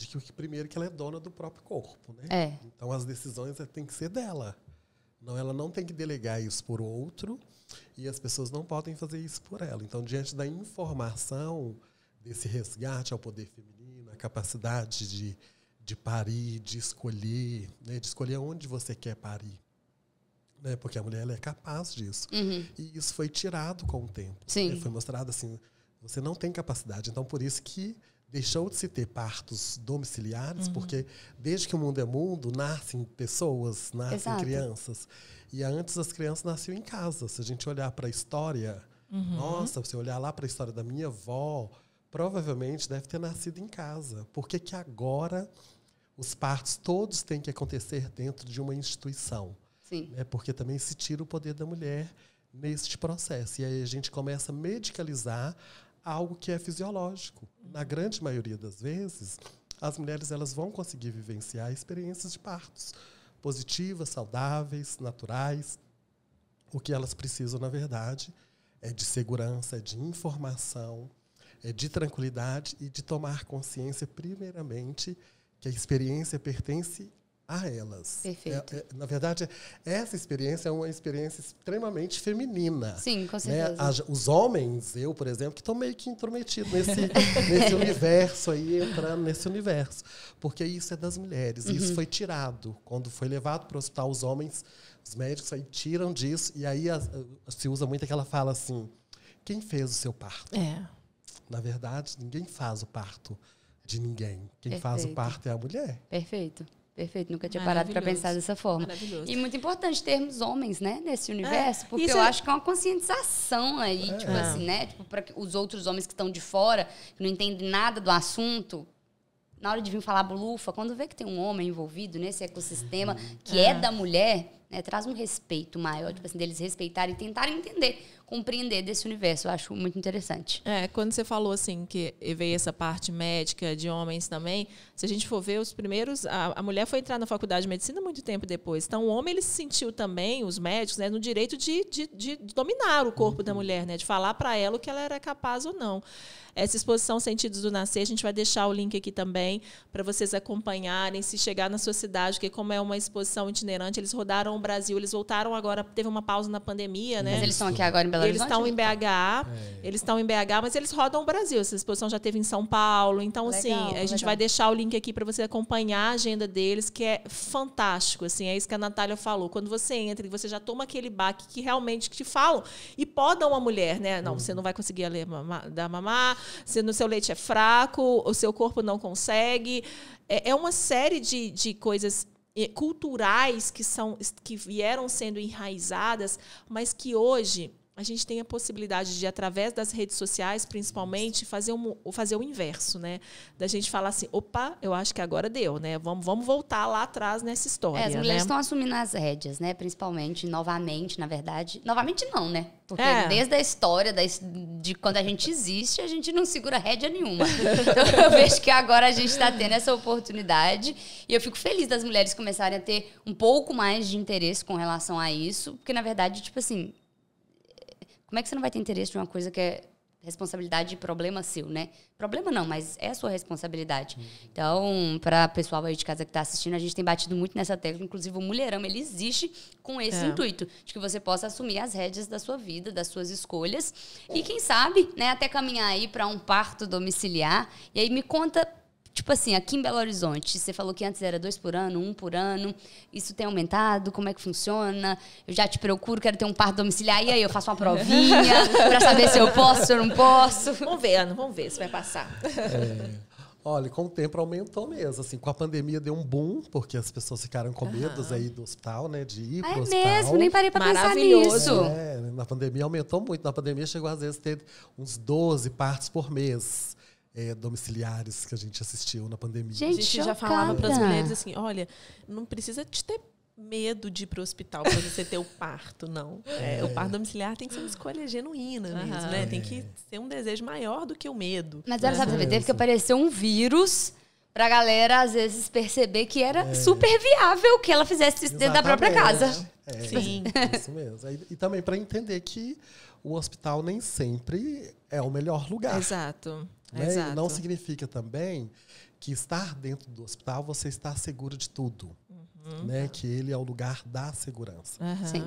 [SPEAKER 4] de que primeiro que ela é dona do próprio corpo, né?
[SPEAKER 2] É.
[SPEAKER 4] Então as decisões é, têm que ser dela. Não, ela não tem que delegar isso por outro e as pessoas não podem fazer isso por ela. Então, diante da informação desse resgate ao poder feminino, a capacidade de, de parir, de escolher, né, de escolher onde você quer parir. Né, porque a mulher é capaz disso.
[SPEAKER 2] Uhum.
[SPEAKER 4] E isso foi tirado com o tempo.
[SPEAKER 2] Sim.
[SPEAKER 4] Foi mostrado assim, você não tem capacidade. Então, por isso que deixou de se ter partos domiciliares, uhum. porque desde que o mundo é mundo, nascem pessoas, nascem Exato. crianças. E antes as crianças nasciam em casa. Se a gente olhar para a história, uhum. nossa, se olhar lá para a história da minha avó, provavelmente deve ter nascido em casa. Por que, que agora os partos todos têm que acontecer dentro de uma instituição?
[SPEAKER 2] Sim.
[SPEAKER 4] É porque também se tira o poder da mulher neste processo. E aí a gente começa a medicalizar algo que é fisiológico. Na grande maioria das vezes, as mulheres elas vão conseguir vivenciar experiências de partos positivas, saudáveis, naturais. O que elas precisam, na verdade, é de segurança, é de informação, é de tranquilidade e de tomar consciência, primeiramente, que a experiência pertence a elas.
[SPEAKER 2] Perfeito.
[SPEAKER 4] É, é, na verdade, essa experiência é uma experiência extremamente feminina.
[SPEAKER 2] Sim, com né? certeza.
[SPEAKER 4] Né? os homens, eu, por exemplo, que estão meio que intrometidos nesse, [LAUGHS] nesse universo aí, entrando nesse universo. Porque isso é das mulheres. Uhum. Isso foi tirado. Quando foi levado para o hospital, os homens, os médicos aí tiram disso. E aí a, se usa muito aquela fala assim: quem fez o seu parto?
[SPEAKER 1] É.
[SPEAKER 4] Na verdade, ninguém faz o parto de ninguém. Quem Perfeito. faz o parto é a mulher.
[SPEAKER 2] Perfeito. Perfeito, nunca tinha parado para pensar dessa forma. E muito importante termos homens, né, nesse universo, é, porque eu é... acho que é uma conscientização aí, é. tipo assim, né, tipo, para os outros homens que estão de fora, que não entendem nada do assunto, na hora de vir falar blufa, quando vê que tem um homem envolvido nesse ecossistema que é. é da mulher, né, traz um respeito maior, tipo assim, deles respeitarem e tentarem entender compreender desse universo. Eu acho muito interessante.
[SPEAKER 3] É, quando você falou assim que veio essa parte médica de homens também, se a gente for ver os primeiros, a, a mulher foi entrar na faculdade de medicina muito tempo depois. Então o homem ele se sentiu também, os médicos, né, no direito de, de, de dominar o corpo da mulher, né, de falar para ela o que ela era capaz ou não. Essa exposição Sentidos do Nascer, a gente vai deixar o link aqui também para vocês acompanharem, se chegar na sua cidade, porque como é uma exposição itinerante, eles rodaram o Brasil, eles voltaram agora, teve uma pausa na pandemia, né?
[SPEAKER 2] Mas eles estão aqui agora em Belo
[SPEAKER 3] Eles estão em BH, é. eles estão em BH, mas eles rodam o Brasil. Essa exposição já teve em São Paulo. Então, assim, legal, assim, a gente legal. vai deixar o link aqui para você acompanhar a agenda deles, que é fantástico. Assim, é isso que a Natália falou. Quando você entra e você já toma aquele baque que realmente te falam e podam uma mulher, né? Não, você não vai conseguir dar mamar, se no seu leite é fraco, o seu corpo não consegue. É, é uma série de, de coisas eh, culturais que são que vieram sendo enraizadas, mas que hoje a gente tem a possibilidade de, através das redes sociais, principalmente, fazer, um, fazer o inverso, né? Da gente falar assim, opa, eu acho que agora deu, né? Vamos, vamos voltar lá atrás nessa história.
[SPEAKER 2] É, as mulheres
[SPEAKER 3] né?
[SPEAKER 2] estão assumindo as rédeas, né? Principalmente, novamente, na verdade. Novamente não, né? Porque
[SPEAKER 3] É.
[SPEAKER 2] desde a história da de quando a gente existe, a gente não segura rédea nenhuma. [LAUGHS] Então eu vejo que agora a gente está tendo essa oportunidade. E eu fico feliz das mulheres começarem a ter um pouco mais de interesse com relação a isso. Porque, na verdade, tipo assim, como é que você não vai ter interesse de uma coisa que é responsabilidade e problema seu, né? Problema não, mas é a sua responsabilidade. Então, para o pessoal aí de casa que está assistindo, a gente tem batido muito nessa tecla. Inclusive, o Mulherama, ele existe com esse
[SPEAKER 3] É.
[SPEAKER 2] intuito, de que você possa assumir as rédeas da sua vida, das suas escolhas. E quem sabe, né, até caminhar aí para um parto domiciliar. E aí me conta Tipo assim, aqui em Belo Horizonte, você falou que antes era dois por ano, um por ano. Isso tem aumentado? Como é que funciona? Eu já te procuro, quero ter um parto domiciliar. E aí, eu faço uma provinha [LAUGHS] pra saber se eu posso, se eu não posso.
[SPEAKER 3] Vamos ver, Ana, vamos ver se vai passar.
[SPEAKER 4] É. Olha, com o tempo aumentou mesmo. Assim, com a pandemia deu um boom, porque as pessoas ficaram com medo aí do hospital, né? De ir
[SPEAKER 2] Ah,
[SPEAKER 4] pro
[SPEAKER 2] é
[SPEAKER 4] hospital.
[SPEAKER 2] mesmo, nem parei pra pensar nisso.
[SPEAKER 4] É, na pandemia aumentou muito. Na pandemia chegou às vezes a ter uns 12 partos por mês é, domiciliares que a gente assistiu na pandemia.
[SPEAKER 1] A
[SPEAKER 2] Gente,
[SPEAKER 1] gente já falava para as mulheres assim: olha, não precisa de ter medo de ir para o hospital para você ter o parto, não. É, o parto domiciliar tem que ser uma escolha genuína mesmo,
[SPEAKER 3] Aham.
[SPEAKER 1] né? Tem que ser um desejo maior do que o medo.
[SPEAKER 2] Mas olha, sabe,
[SPEAKER 4] É.
[SPEAKER 2] teve que aparecer um vírus pra galera, às vezes, perceber que era super viável que ela fizesse isso dentro da própria casa.
[SPEAKER 4] É,
[SPEAKER 1] Sim. [LAUGHS]
[SPEAKER 4] Isso mesmo. E, e também para entender que o hospital nem sempre é o melhor lugar.
[SPEAKER 3] Exato.
[SPEAKER 4] Né?
[SPEAKER 3] Exato.
[SPEAKER 4] Não significa também que estar dentro do hospital você está seguro de tudo.
[SPEAKER 3] Uhum.
[SPEAKER 4] Né? Que ele é o lugar da segurança.
[SPEAKER 3] Aham.
[SPEAKER 2] Sim.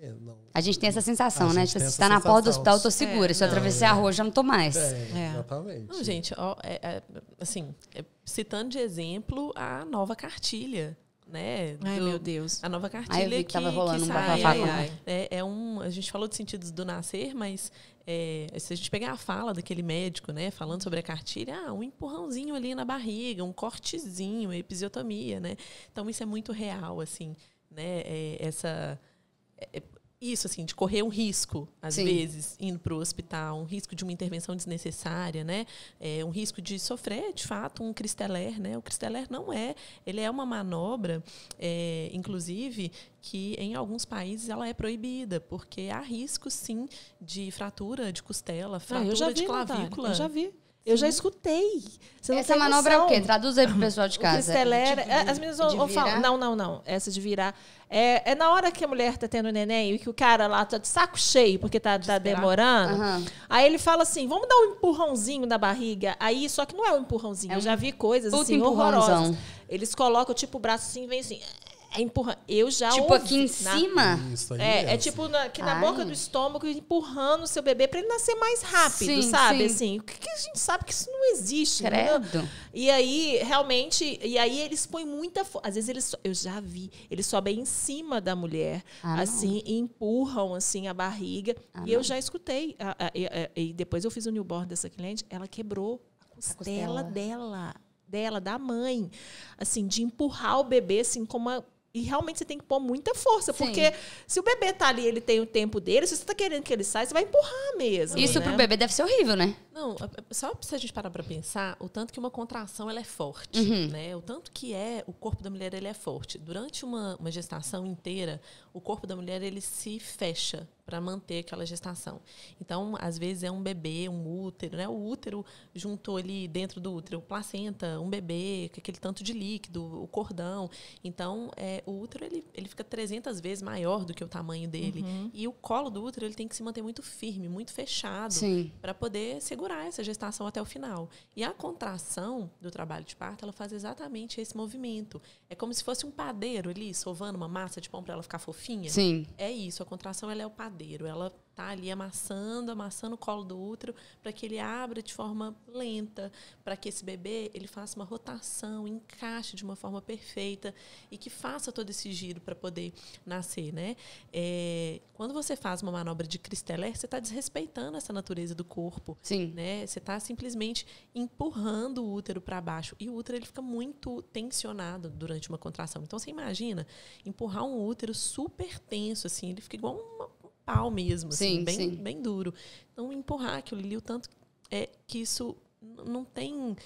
[SPEAKER 4] né? Não,
[SPEAKER 2] A gente tem essa sensação,
[SPEAKER 4] A
[SPEAKER 2] né? Tipo, se
[SPEAKER 4] essa
[SPEAKER 2] tá na porta do hospital, eu tô segura.
[SPEAKER 3] É,
[SPEAKER 2] se eu
[SPEAKER 3] não,
[SPEAKER 2] atravessar a rua, já não tô mais.
[SPEAKER 4] é,
[SPEAKER 3] É.
[SPEAKER 4] exatamente.
[SPEAKER 1] Não, gente, ó, é- é, assim, é, citando de exemplo a nova cartilha, né?
[SPEAKER 3] Ai,
[SPEAKER 1] do-
[SPEAKER 3] meu Deus.
[SPEAKER 1] A nova cartilha
[SPEAKER 2] Ai, eu vi que tava rolando um
[SPEAKER 1] sai,
[SPEAKER 2] bafafá
[SPEAKER 1] é, é, é um, a gente falou de sentidos do nascer, mas é, se a gente pegar a fala daquele médico, né, falando sobre a cartilha, ah, um empurrãozinho ali na barriga, um cortezinho, episiotomia, né? Então isso é muito real, assim, né? É, essa é- isso assim de correr um risco às
[SPEAKER 2] Sim.
[SPEAKER 1] vezes indo para o hospital um risco de uma intervenção desnecessária né é, um risco de sofrer de fato um cristeler né o cristeler não é ele é uma manobra é, inclusive que em alguns países ela é proibida porque há risco sim de fratura de costela
[SPEAKER 3] Ah,
[SPEAKER 1] fratura
[SPEAKER 3] já
[SPEAKER 1] de
[SPEAKER 3] Natália,
[SPEAKER 1] clavícula
[SPEAKER 3] Eu já vi. Eu já escutei.
[SPEAKER 2] Essa manobra é o
[SPEAKER 3] noção.
[SPEAKER 2] quê? Traduz aí pro pessoal de casa.
[SPEAKER 3] Cristeler,
[SPEAKER 1] De-
[SPEAKER 3] é, as meninas vão,
[SPEAKER 2] de
[SPEAKER 3] falar. Não, não, não. Essa de virar. É, é na hora que a mulher tá tendo neném e que o cara lá tá de saco cheio porque tá, tá demorando.
[SPEAKER 2] Aham.
[SPEAKER 3] Aí ele fala assim: vamos dar um empurrãozinho na barriga. Aí, só que não é um empurrãozinho.
[SPEAKER 2] É
[SPEAKER 3] Eu já vi coisas assim
[SPEAKER 2] empurrãozão.
[SPEAKER 3] horrorosas. Eles colocam tipo o braço assim, vem assim. É empurra. Eu já
[SPEAKER 2] Tipo
[SPEAKER 3] ouvi
[SPEAKER 2] aqui em
[SPEAKER 3] na-
[SPEAKER 2] cima.
[SPEAKER 4] Isso aí
[SPEAKER 3] É, é
[SPEAKER 4] mesmo.
[SPEAKER 3] tipo na, aqui na
[SPEAKER 2] Ai.
[SPEAKER 3] boca do estômago, empurrando o seu bebê para ele nascer mais rápido,
[SPEAKER 2] Sim,
[SPEAKER 3] sabe?
[SPEAKER 2] sim.
[SPEAKER 3] Assim, o que, que a gente sabe que isso não existe, né?
[SPEAKER 2] Credo.
[SPEAKER 3] E aí, realmente, e aí eles põem muita força. Às vezes eles, so- eu já vi, eles sobem em cima da mulher,
[SPEAKER 2] Ah,
[SPEAKER 3] assim, e empurram assim a barriga.
[SPEAKER 2] Ah,
[SPEAKER 3] e eu já escutei. a- a- e, a- e depois eu fiz o newborn dessa cliente, ela quebrou a costela,
[SPEAKER 2] costela.
[SPEAKER 3] dela, dela, da mãe, assim, de empurrar o bebê assim como uma e realmente você tem que pôr muita força,
[SPEAKER 2] Sim.
[SPEAKER 3] porque se o bebê tá ali, ele tem o tempo dele, se você tá querendo que ele saia, você vai empurrar mesmo.
[SPEAKER 2] Isso
[SPEAKER 3] né?
[SPEAKER 2] pro bebê deve ser horrível, né?
[SPEAKER 1] Não, só se a gente parar para pensar, o tanto que uma contração ela é forte,
[SPEAKER 2] Uhum.
[SPEAKER 1] né? O tanto que é o corpo da mulher ele é forte. Durante uma, uma gestação inteira, o corpo da mulher ele se fecha para manter aquela gestação. Então, às vezes é um bebê, um útero, né? O útero juntou ali dentro do útero placenta, um bebê, aquele tanto de líquido, o cordão. Então, é, o útero ele, ele fica 300 vezes maior do que o tamanho dele.
[SPEAKER 2] Uhum.
[SPEAKER 1] E o colo do útero ele tem que se manter muito firme, muito fechado para poder segurar essa gestação até o final. E a contração do trabalho de parto, ela faz exatamente esse movimento. É como se fosse um padeiro ali, sovando uma massa de pão para ela ficar fofinha.
[SPEAKER 2] Sim.
[SPEAKER 1] É isso, a contração ela é o padeiro. Ela tá ali amassando, amassando o colo do útero para que ele abra de forma lenta, para que esse bebê ele faça uma rotação, encaixe de uma forma perfeita e que faça todo esse giro para poder nascer, né? É, quando você faz uma manobra de cristeler, você está desrespeitando essa natureza do corpo
[SPEAKER 2] Sim.
[SPEAKER 1] né? Você está simplesmente empurrando o útero para baixo e o útero ele fica muito tensionado durante uma contração. Então você imagina empurrar um útero super tenso assim, ele fica igual uma- pau mesmo, assim,
[SPEAKER 2] Sim,
[SPEAKER 1] bem,
[SPEAKER 2] sim.
[SPEAKER 1] bem duro. Então, empurrar aquilo ali, o tanto é que isso não tem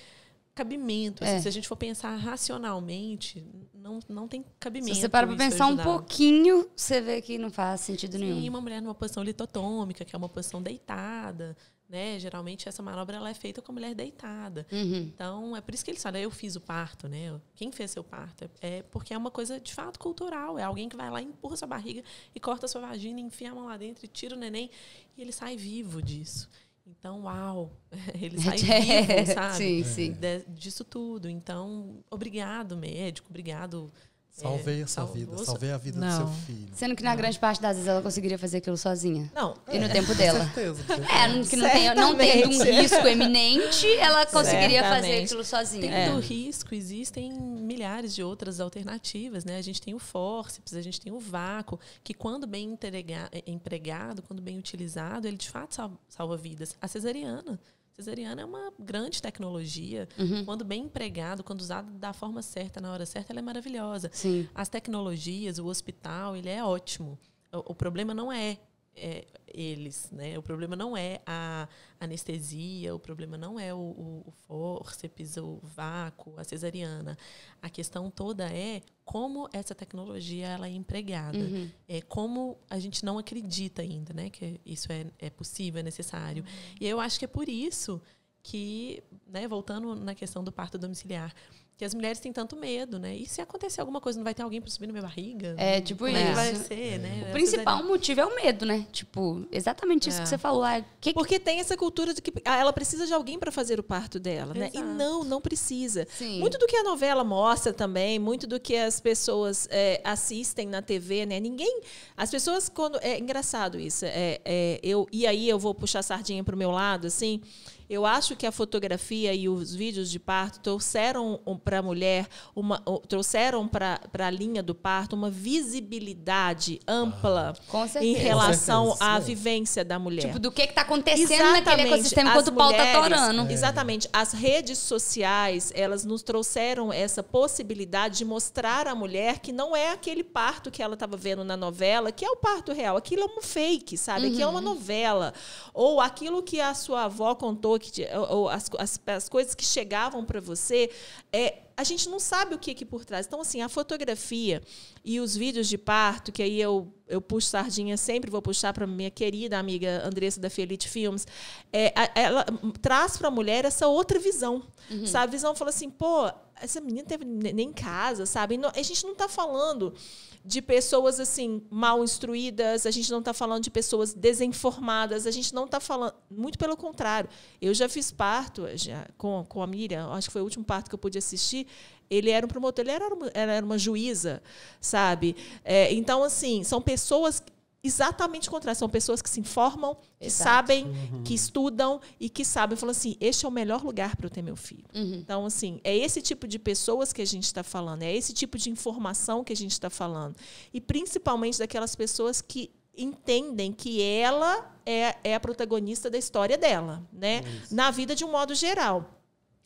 [SPEAKER 1] cabimento. assim,
[SPEAKER 2] É.
[SPEAKER 1] se a gente for pensar racionalmente, não, não tem cabimento.
[SPEAKER 2] Se você para pra pensar um
[SPEAKER 1] ajudar.
[SPEAKER 2] pouquinho, você vê que não faz sentido
[SPEAKER 1] Sim,
[SPEAKER 2] nenhum.
[SPEAKER 1] uma mulher numa posição litotômica, que é uma posição deitada, né? Geralmente essa manobra ela é feita com a mulher deitada.
[SPEAKER 2] Uhum.
[SPEAKER 1] Então, é por isso que eles falam, eu fiz o parto, né? Quem fez seu parto? É porque é uma coisa de fato cultural. É alguém que vai lá, empurra sua barriga e corta sua vagina, enfia a mão lá dentro e tira o neném e ele sai vivo disso. Então, uau! [LAUGHS] Ele sai [LAUGHS] vivo, sabe?
[SPEAKER 2] Sim, sim.
[SPEAKER 1] De- disso tudo. Então, obrigado, médico, obrigado.
[SPEAKER 4] Salvei
[SPEAKER 1] é,
[SPEAKER 4] a sua
[SPEAKER 1] salvou
[SPEAKER 4] vida,
[SPEAKER 1] sua-
[SPEAKER 4] salvei a vida
[SPEAKER 3] Não.
[SPEAKER 4] do seu filho.
[SPEAKER 2] Sendo que na grande parte das vezes ela conseguiria fazer aquilo sozinha.
[SPEAKER 3] Não,
[SPEAKER 2] E no tempo dela.
[SPEAKER 4] Com certeza.
[SPEAKER 2] É, não- que não, tem, não tendo um risco eminente, ela conseguiria fazer
[SPEAKER 3] Certamente.
[SPEAKER 2] aquilo sozinha.
[SPEAKER 1] Tendo o risco, existem milhares de outras alternativas, né? A gente tem o fórceps, a gente tem o vácuo, que quando bem entrega- eh, empregado, quando bem utilizado, ele de fato sal- salva vidas. A cesariana. Cesariana é uma grande tecnologia. Quando bem empregado, quando usado da forma certa, na hora certa, ela é maravilhosa.
[SPEAKER 2] Sim.
[SPEAKER 1] As tecnologias, o hospital, ele é ótimo. O, o problema não é, é, eles, né? O problema não é a anestesia, o problema não é o, o, o fórceps, o vácuo, a cesariana. A questão toda é como essa tecnologia ela é empregada. É como a gente não acredita ainda, né? Que isso é, é possível, é necessário. E eu acho que é por isso que, né, voltando na questão do parto domiciliar, que as mulheres têm tanto medo, né? E se acontecer alguma coisa, não vai ter alguém para subir na minha barriga?
[SPEAKER 2] É, tipo
[SPEAKER 1] Como é
[SPEAKER 2] isso.
[SPEAKER 1] vai ser, né?
[SPEAKER 2] O
[SPEAKER 1] A
[SPEAKER 2] principal
[SPEAKER 1] cesariana.
[SPEAKER 2] motivo é o medo, né? Tipo, exatamente isso
[SPEAKER 3] É.
[SPEAKER 2] que você falou. Ah, que,
[SPEAKER 3] Porque tem essa cultura de que ah, ela precisa de alguém para fazer o parto dela, né? E
[SPEAKER 1] Exato.
[SPEAKER 3] não, não precisa.
[SPEAKER 2] Sim.
[SPEAKER 3] Muito do que a novela mostra também, muito do que as pessoas é, assistem na TV, né? Ninguém, as pessoas quando é engraçado isso. É, é, eu e aí eu vou puxar a sardinha para o meu lado, assim. Eu acho que a fotografia e os vídeos de parto trouxeram para a mulher uma, trouxeram para a linha do parto uma visibilidade ampla
[SPEAKER 2] Com
[SPEAKER 3] em relação à vivência da mulher.
[SPEAKER 2] Tipo, do que que tá acontecendo naquele ecossistema
[SPEAKER 3] As
[SPEAKER 2] enquanto o pau tá
[SPEAKER 3] mulheres-
[SPEAKER 2] torando.
[SPEAKER 3] Exatamente. As redes sociais, elas nos trouxeram essa possibilidade de mostrar à mulher que não é aquele parto que ela estava vendo na novela, que é o parto real. Aquilo é um fake, sabe? Aquilo é
[SPEAKER 2] Uhum.
[SPEAKER 3] uma novela. Ou aquilo que a sua avó contou, que, te- ou, as, as, as coisas que chegavam para você. É, a gente não sabe o que que por trás. Então, assim, a fotografia e os vídeos de parto, que aí eu, eu puxo sardinha sempre, vou puxar para minha querida amiga Andressa da Felite Filmes, é, ela traz para a mulher essa outra visão. Sabe? A visão fala assim, pô, essa menina teve ne- nem em casa, sabe? Não- a gente não está falando de pessoas assim mal instruídas, a gente não está falando de pessoas desinformadas, a gente não está falando, muito pelo contrário. Eu já fiz parto já, com, com a Miriam, acho que foi o último parto que eu pude assistir. Ele era um promotor, ele era uma, era uma juíza, sabe? É, então, assim, são pessoas exatamente o contrário. São pessoas que se informam, que
[SPEAKER 2] Exato.
[SPEAKER 3] sabem, que estudam e que sabem. Falam assim, este é o melhor lugar para eu ter meu filho.
[SPEAKER 2] Uhum.
[SPEAKER 3] Então, assim, é esse tipo de pessoas que a gente está falando, é esse tipo de informação que a gente está falando. E principalmente daquelas pessoas que entendem que ela é, é a protagonista da história dela, né? Na vida de um modo geral.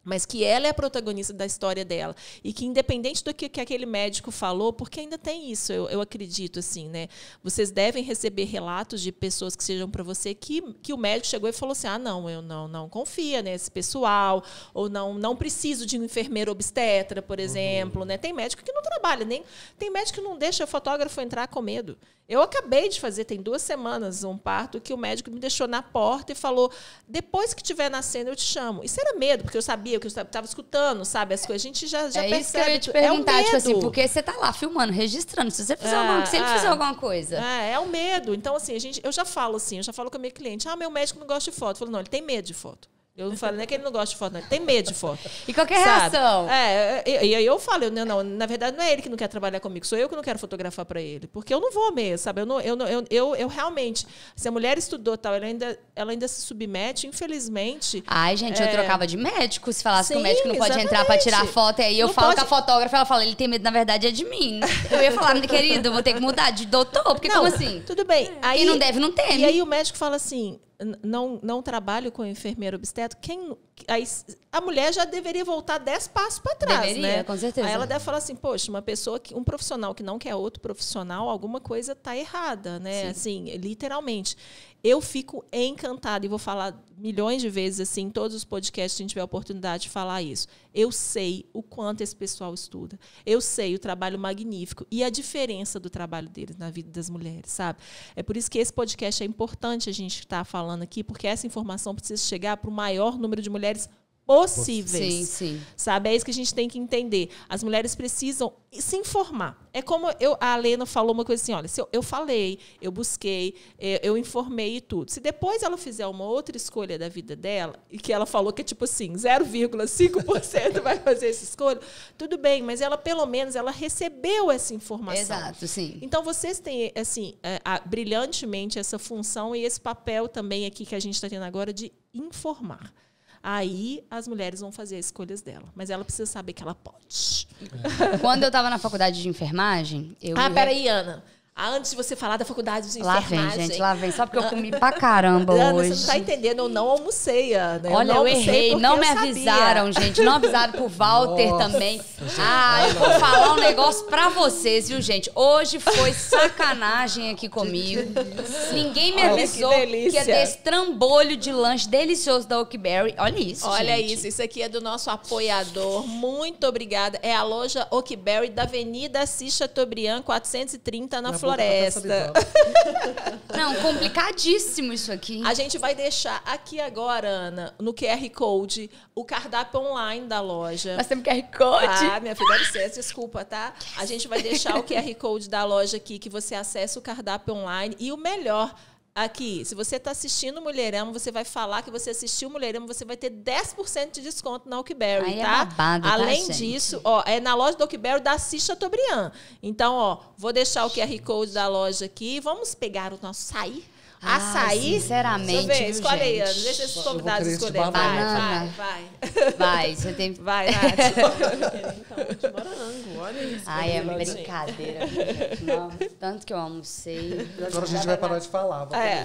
[SPEAKER 3] Mas que ela é a protagonista da história dela. E que, independente do que, que aquele médico falou, porque ainda tem isso, eu, eu acredito, assim, né? Vocês devem receber relatos de pessoas que sejam para você que, que o médico chegou e falou assim: ah, não, eu não, não confia nesse pessoal, ou não, não preciso de um enfermeiro obstetra, por exemplo. Né? Tem médico que não trabalha, nem. Tem médico que não deixa o fotógrafo entrar com medo. Eu acabei de fazer, tem duas semanas, um parto que o médico me deixou na porta e falou: depois que tiver nascendo, eu te chamo. Isso era medo, porque eu sabia que eu estava escutando, sabe? As coisas. A gente já, já
[SPEAKER 2] é isso que eu
[SPEAKER 3] percebe.
[SPEAKER 2] ia te
[SPEAKER 3] tu- é o
[SPEAKER 2] perguntar, tipo assim,
[SPEAKER 3] medo.
[SPEAKER 2] porque você tá lá filmando, registrando. Se você fizer
[SPEAKER 3] Ah,
[SPEAKER 2] alguma, se ele
[SPEAKER 3] ah.
[SPEAKER 2] fizer alguma coisa.
[SPEAKER 3] É, é o medo. Então, assim, a gente, eu já falo assim, eu já falo com a minha cliente, ah, meu médico não gosta de foto. Eu falo, não, ele tem medo de foto. Eu não falo nem que ele não gosta de foto, não, ele tem medo de foto. [LAUGHS]
[SPEAKER 2] E qualquer
[SPEAKER 3] sabe?
[SPEAKER 2] reação.
[SPEAKER 3] É, e aí eu falo, eu, não, não, na verdade não é ele que não quer trabalhar comigo, sou eu que não quero fotografar para ele, porque eu não vou mesmo, sabe? Eu, não, eu, não- eu, eu, eu realmente, se a mulher estudou tal, ela ainda, ela ainda se submete, infelizmente.
[SPEAKER 2] Ai, gente, eu
[SPEAKER 3] É.
[SPEAKER 2] trocava de médico se falasse que o
[SPEAKER 3] Sim,
[SPEAKER 2] médico não pode entrar pra tirar
[SPEAKER 3] exatamente.
[SPEAKER 2] foto. E aí eu
[SPEAKER 3] Não
[SPEAKER 2] falo
[SPEAKER 3] pode-
[SPEAKER 2] com a fotógrafa, ela fala, ele tem medo, na verdade, é de mim. Eu ia falar, querido, eu vou ter que mudar de doutor, porque
[SPEAKER 3] não,
[SPEAKER 2] como assim?
[SPEAKER 3] Tudo bem. Aí,
[SPEAKER 2] Quem não deve, não teme.
[SPEAKER 3] E aí o médico fala assim: "N- não, não trabalho com enfermeiro obstetra. Quem, aí a mulher já deveria voltar dez passos para trás,
[SPEAKER 2] Deveria,
[SPEAKER 3] né?
[SPEAKER 2] com certeza.
[SPEAKER 3] Aí ela deve falar assim, poxa, uma pessoa, que, um profissional que não quer outro profissional, alguma coisa tá errada, né? Assim, literalmente. Eu fico encantada e vou falar milhões de vezes assim, em todos os podcasts que a gente tiver a oportunidade de falar isso. Eu sei o quanto esse pessoal estuda. Eu sei o trabalho magnífico e a diferença do trabalho deles na vida das mulheres, sabe? É por isso que esse podcast é importante a gente estar falando aqui, porque essa informação precisa chegar para o maior número de mulheres possíveis.
[SPEAKER 2] Sim, sim.
[SPEAKER 3] Sabe? É isso que a gente tem que entender. As mulheres precisam se informar. É como eu, a Lena falou uma coisa assim: olha, se eu, eu falei, eu busquei, eu, eu informei e tudo. Se depois ela fizer uma outra escolha da vida dela, e que ela falou que é tipo assim, 0,5% vai fazer essa escolha, tudo bem, mas ela, pelo menos, ela recebeu essa informação.
[SPEAKER 2] Exato, sim.
[SPEAKER 3] Então, vocês têm, assim, é, a- brilhantemente essa função e esse papel também aqui que a gente está tendo agora de informar. Aí as mulheres vão fazer as escolhas dela. Mas ela precisa saber que ela pode.
[SPEAKER 2] Quando eu tava na faculdade de enfermagem, eu.
[SPEAKER 3] ah, peraí, Ana. Ah, Antes de você falar da faculdade de
[SPEAKER 2] Lá
[SPEAKER 3] enfermagem...
[SPEAKER 2] vem, gente, lá vem. Só porque eu comi pra caramba
[SPEAKER 3] Ana,
[SPEAKER 2] hoje.
[SPEAKER 3] você não tá entendendo, eu não almocei, Ana.
[SPEAKER 2] Olha,
[SPEAKER 3] não
[SPEAKER 2] eu, errei. Não
[SPEAKER 3] eu
[SPEAKER 2] me
[SPEAKER 3] sabia.
[SPEAKER 2] avisaram, gente. Não avisaram pro Walter
[SPEAKER 4] Nossa,
[SPEAKER 2] também.
[SPEAKER 4] gente,
[SPEAKER 2] ah, eu
[SPEAKER 4] olha.
[SPEAKER 2] vou falar um negócio pra vocês, viu, gente? Hoje foi sacanagem aqui [LAUGHS] comigo. Ninguém me
[SPEAKER 3] Olha que
[SPEAKER 2] avisou que, ia ter esse trambolho de lanche delicioso da Oakberry. Olha isso,
[SPEAKER 3] Olha
[SPEAKER 2] gente.
[SPEAKER 3] isso, isso aqui é do nosso apoiador. Muito obrigada. É a loja Oakberry da Avenida Assis Chateaubriand, 430, na Floresta. [LAUGHS]
[SPEAKER 2] Não, complicadíssimo isso aqui.
[SPEAKER 3] A gente vai deixar aqui agora, Ana, no QR Code, o cardápio online da loja.
[SPEAKER 2] Nós temos QR Code.
[SPEAKER 3] Ah, minha filha, dá licença, desculpa, tá? A gente vai deixar o QR Code da loja aqui, que você acessa o cardápio online. E o melhor, aqui, se você está assistindo Mulherama, você vai falar que você assistiu Mulherama, você vai ter 10% de desconto na Oakberry,
[SPEAKER 2] Aí é
[SPEAKER 3] tá?
[SPEAKER 2] babado, tá,
[SPEAKER 3] Além
[SPEAKER 2] gente?
[SPEAKER 3] disso, ó, é na loja da Oakberry da Assis Chateaubriand. Então, ó, vou deixar o QR Code da loja aqui. Vamos pegar o nosso sair.
[SPEAKER 2] Ah,
[SPEAKER 3] Açaí.
[SPEAKER 2] sinceramente,
[SPEAKER 3] Deixa eu ver, escolhe aí,
[SPEAKER 2] gente?
[SPEAKER 3] Ana. Deixa esses convidados escolher. Vai,
[SPEAKER 2] banana.
[SPEAKER 3] vai, vai.
[SPEAKER 2] Vai, você tem. [LAUGHS]
[SPEAKER 3] Vai, Nath. [LAUGHS] então, morango, olha isso.
[SPEAKER 2] Ai, é brincadeira. [LAUGHS] gente. Não, tanto que eu almocei.
[SPEAKER 4] E agora a gente vai parar de falar.
[SPEAKER 3] É,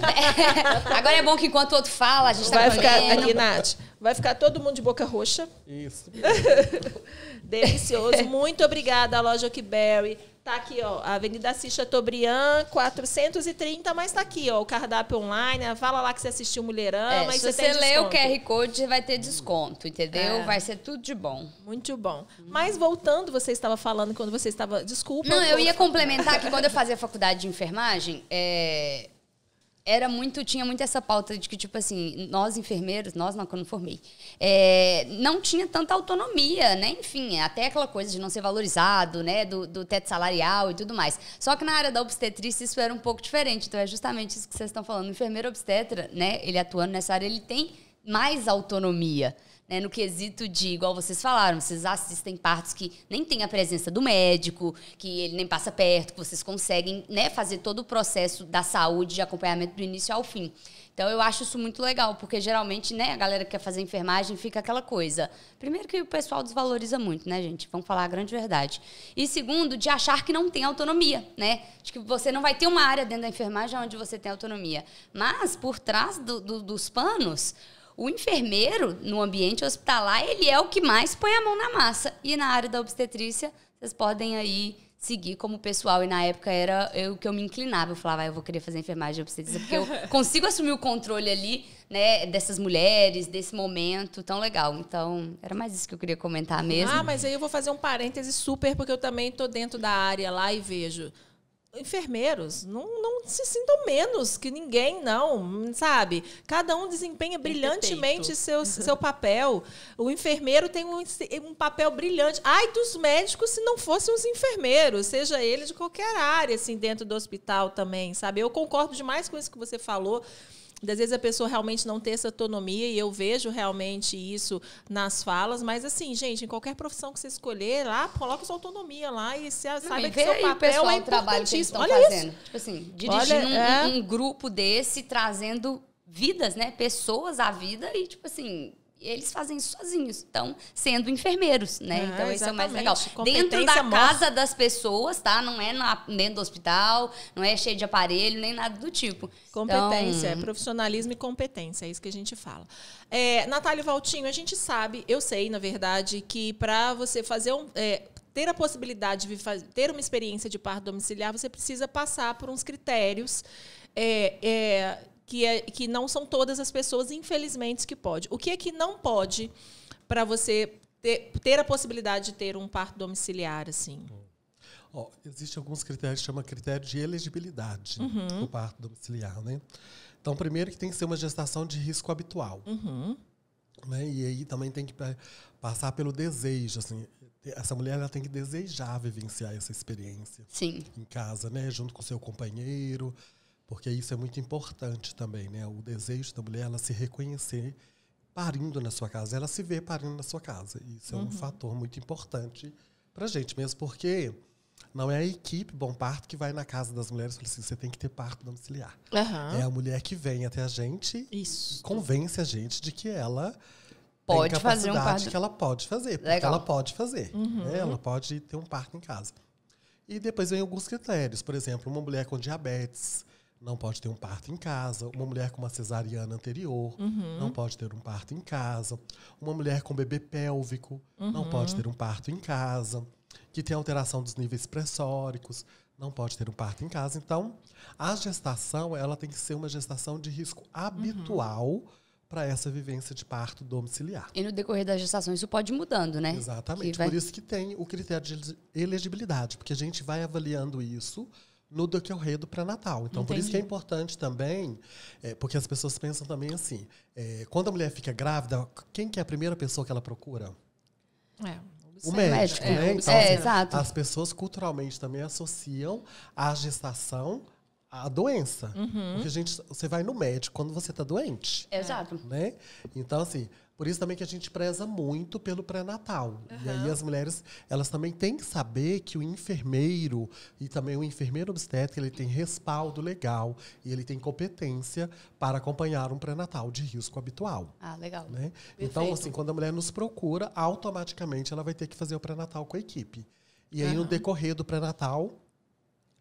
[SPEAKER 2] Agora é bom que enquanto o outro fala, a gente tá
[SPEAKER 3] vai ficar
[SPEAKER 2] comendo.
[SPEAKER 3] aqui, Nath. Vai ficar todo mundo de boca roxa.
[SPEAKER 4] Isso.
[SPEAKER 3] Delicioso. Muito obrigada, a loja Oakberry. Tá aqui, ó, Avenida Assis Chateaubriand, 430, mas tá aqui, ó, o cardápio online. Fala lá que você assistiu Mulherama.
[SPEAKER 2] É, se
[SPEAKER 3] você
[SPEAKER 2] ler o. QR Code, vai ter desconto, entendeu?
[SPEAKER 3] É.
[SPEAKER 2] Vai ser tudo de bom.
[SPEAKER 3] Muito bom. Mas voltando, você estava falando quando você estava. Desculpa.
[SPEAKER 2] Não, eu ia complementar que quando eu fazia faculdade de enfermagem, é, era muito, tinha muito essa pauta de que, tipo assim, nós enfermeiros, nós não, quando formei, é, não tinha tanta autonomia, né? Enfim, até aquela coisa de não ser valorizado, né? Do, do teto salarial e tudo mais. Só que na área da obstetrícia isso era um pouco diferente. Então é justamente isso que vocês estão falando. O enfermeiro obstetra, né? Ele atuando nessa área, ele tem mais autonomia. Né, no quesito de, igual vocês falaram, vocês assistem partos que nem tem a presença do médico, que ele nem passa perto, que vocês conseguem né, fazer todo o processo da saúde, de acompanhamento do início ao fim. Então, eu acho isso muito legal, porque geralmente né, a galera que quer fazer enfermagem fica aquela coisa. Primeiro, que o pessoal desvaloriza muito, né, gente? Vamos falar a grande verdade. E segundo, de achar que não tem autonomia, né? De que você não vai ter uma área dentro da enfermagem onde você tem autonomia. Mas, por trás do- do- dos panos, o enfermeiro, no ambiente hospitalar, ele é o que mais põe a mão na massa. E na área da obstetrícia, vocês podem aí seguir como pessoal. E na época era eu que eu me inclinava. Eu falava, ah, eu vou querer fazer enfermagem obstetrícia, porque eu [LAUGHS] consigo assumir o controle ali, né, dessas mulheres, desse momento tão legal. Então, era mais isso que eu queria comentar mesmo.
[SPEAKER 3] Ah, mas aí eu vou fazer um parêntese super, porque eu também estou dentro da área lá e vejo. Enfermeiros não, não se sintam menos que ninguém, não, sabe? Cada um desempenha brilhantemente seu, seu papel. O enfermeiro tem um, um papel brilhante. Ai dos médicos se não fossem os enfermeiros, seja ele de qualquer área, assim, dentro do hospital também, sabe? Eu concordo demais com isso que você falou. Das vezes a pessoa realmente não ter essa autonomia e eu vejo realmente isso nas falas, mas assim, gente, em qualquer profissão que você escolher, lá, coloca sua autonomia lá e você
[SPEAKER 2] Não,
[SPEAKER 3] saiba que seu papel
[SPEAKER 2] pessoal,
[SPEAKER 3] é
[SPEAKER 2] o trabalho que eles estão
[SPEAKER 3] Olha
[SPEAKER 2] fazendo.
[SPEAKER 3] isso.
[SPEAKER 2] Tipo assim, dirigindo
[SPEAKER 3] Olha,
[SPEAKER 2] um,
[SPEAKER 3] é.
[SPEAKER 2] um grupo desse, trazendo vidas, né? Pessoas à vida e, tipo assim, eles fazem isso sozinhos, estão sendo enfermeiros, né?
[SPEAKER 3] É,
[SPEAKER 2] então isso é o mais legal. Dentro da casa das pessoas, tá? Não é na, dentro do hospital, não é cheio de aparelho, nem nada do tipo.
[SPEAKER 3] Competência,
[SPEAKER 2] Então-
[SPEAKER 3] profissionalismo e competência, é isso que a gente fala. É, Natália Valtinho, a gente sabe, eu sei, na verdade, que para você fazer um. é, ter a possibilidade de ter uma experiência de parto domiciliar, você precisa passar por uns critérios é, é, que, é- que não são todas as pessoas, infelizmente, que pode. O que é que não pode para você ter, ter a possibilidade de ter um parto domiciliar, assim?
[SPEAKER 4] Ó, Existem alguns critérios que chama critério de elegibilidade
[SPEAKER 3] Uhum.
[SPEAKER 4] do parto domiciliar, né? Então, primeiro que tem que ser uma gestação de risco habitual.
[SPEAKER 3] Uhum.
[SPEAKER 4] né? E aí também tem que pa- passar pelo desejo, assim. Essa mulher ela tem que desejar vivenciar essa experiência
[SPEAKER 2] Sim.
[SPEAKER 4] em casa, né? Junto com o seu companheiro, porque isso é muito importante também, né? O desejo da mulher ela se reconhecer parindo na sua casa, ela se vê parindo na sua casa. Isso é um fator muito importante pra gente mesmo, porque não é a equipe Bom Parto que vai na casa das mulheres e fala assim, você tem que ter parto domiciliar.
[SPEAKER 3] Aham.
[SPEAKER 4] É a mulher que vem até a gente
[SPEAKER 3] Isso.
[SPEAKER 4] convence a gente de que ela
[SPEAKER 2] Pode
[SPEAKER 4] tem
[SPEAKER 2] fazer um parto.
[SPEAKER 4] que ela pode fazer, porque
[SPEAKER 2] Legal.
[SPEAKER 4] ela pode fazer, né? ela pode ter um parto em casa. E depois vem alguns critérios, por exemplo, uma mulher com diabetes não pode ter um parto em casa, uma mulher com uma cesariana anterior. Não pode ter um parto em casa, uma mulher com bebê pélvico. Não pode ter um parto em casa, que tem alteração dos níveis pressóricos. Não pode ter um parto em casa. Então, a gestação ela tem que ser uma gestação de risco habitual para essa vivência de parto domiciliar.
[SPEAKER 2] E no decorrer da gestação isso pode ir mudando, né?
[SPEAKER 4] Exatamente.
[SPEAKER 2] Vai-
[SPEAKER 4] Por isso que tem o critério de elegibilidade, porque a gente vai avaliando isso no do pré-natal. Então, por isso que é importante também, é, porque as pessoas pensam também assim, é, quando a mulher fica grávida, quem que é a primeira pessoa que ela procura?
[SPEAKER 3] É,
[SPEAKER 4] O médico,
[SPEAKER 3] É,
[SPEAKER 4] né?
[SPEAKER 3] observa.
[SPEAKER 2] É, exato.
[SPEAKER 4] As pessoas culturalmente também associam a gestação à doença.
[SPEAKER 3] Uhum.
[SPEAKER 4] Porque gente, você vai no médico quando você está doente
[SPEAKER 2] Exato.
[SPEAKER 4] né? Então, assim, por isso também que a gente preza muito pelo pré-natal. E aí as mulheres, elas também têm que saber que o enfermeiro e também o enfermeiro obstétrico, ele tem respaldo legal e ele tem competência para acompanhar um pré-natal de risco habitual.
[SPEAKER 2] Ah, legal.
[SPEAKER 4] Né? Então, assim, quando a mulher nos procura, automaticamente ela vai ter que fazer o pré-natal com a equipe. E aí, no decorrer do pré-natal,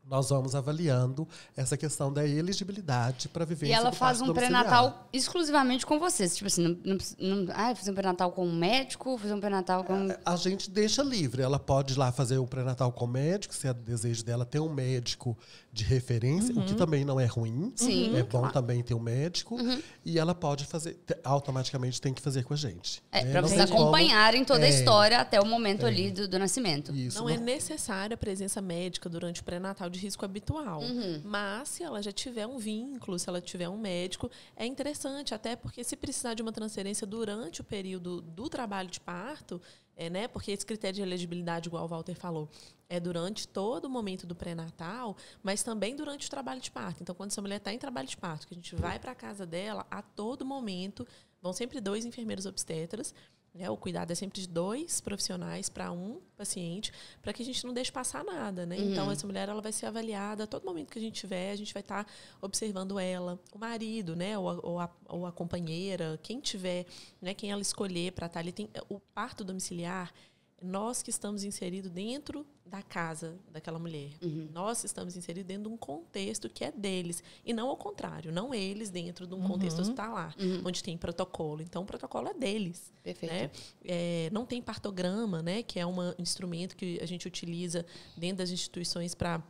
[SPEAKER 4] nós vamos avaliando essa questão da elegibilidade para viver
[SPEAKER 2] E ela faz um pré-natal exclusivamente com vocês. Tipo assim, não, não, não, ah, fazer um pré-natal com um médico, fazer um pré-natal com.
[SPEAKER 4] A gente deixa livre. Ela pode ir lá fazer o pré-natal com o médico, se é desejo dela ter um médico de referência, o que também não é ruim.
[SPEAKER 2] Sim,
[SPEAKER 4] É bom
[SPEAKER 2] claro.
[SPEAKER 4] também ter um médico. E ela pode fazer, te- automaticamente tem que fazer com a gente.
[SPEAKER 2] É,
[SPEAKER 4] né?
[SPEAKER 2] pra
[SPEAKER 4] Não
[SPEAKER 2] vocês acompanharem toda a
[SPEAKER 4] É.
[SPEAKER 2] história até o momento ali do, do nascimento.
[SPEAKER 4] Isso.
[SPEAKER 1] Não é necessária a presença médica durante o pré-natal de risco habitual. Mas se ela já tiver um vínculo, se ela tiver um médico, é interessante, até porque se precisar de uma transferência durante o período do trabalho de parto, é, né? Porque esse critério de elegibilidade, igual o Walter falou, é durante todo o momento do pré-natal, mas também durante o trabalho de parto. Então, quando essa mulher está em trabalho de parto, que a gente vai para a casa dela, a todo momento, vão sempre dois enfermeiros obstetras, né? O cuidado é sempre de dois profissionais para um paciente, para que a gente não deixe passar nada, né? Então essa mulher ela vai ser avaliada a todo momento que a gente tiver, a gente vai estar observando ela, o marido, né? Ou a, ou a, ou a companheira, quem tiver, né? Quem ela escolher para estar ali tem o parto domiciliar. Nós que estamos inseridos dentro da casa daquela mulher. Nós estamos inseridos dentro de um contexto que é deles. E não ao contrário, não eles dentro de um contexto hospitalar, onde tem protocolo. Então, o protocolo é deles.
[SPEAKER 2] Perfeito.
[SPEAKER 1] Né? É, não tem partograma, né, que é um instrumento que a gente utiliza dentro das instituições para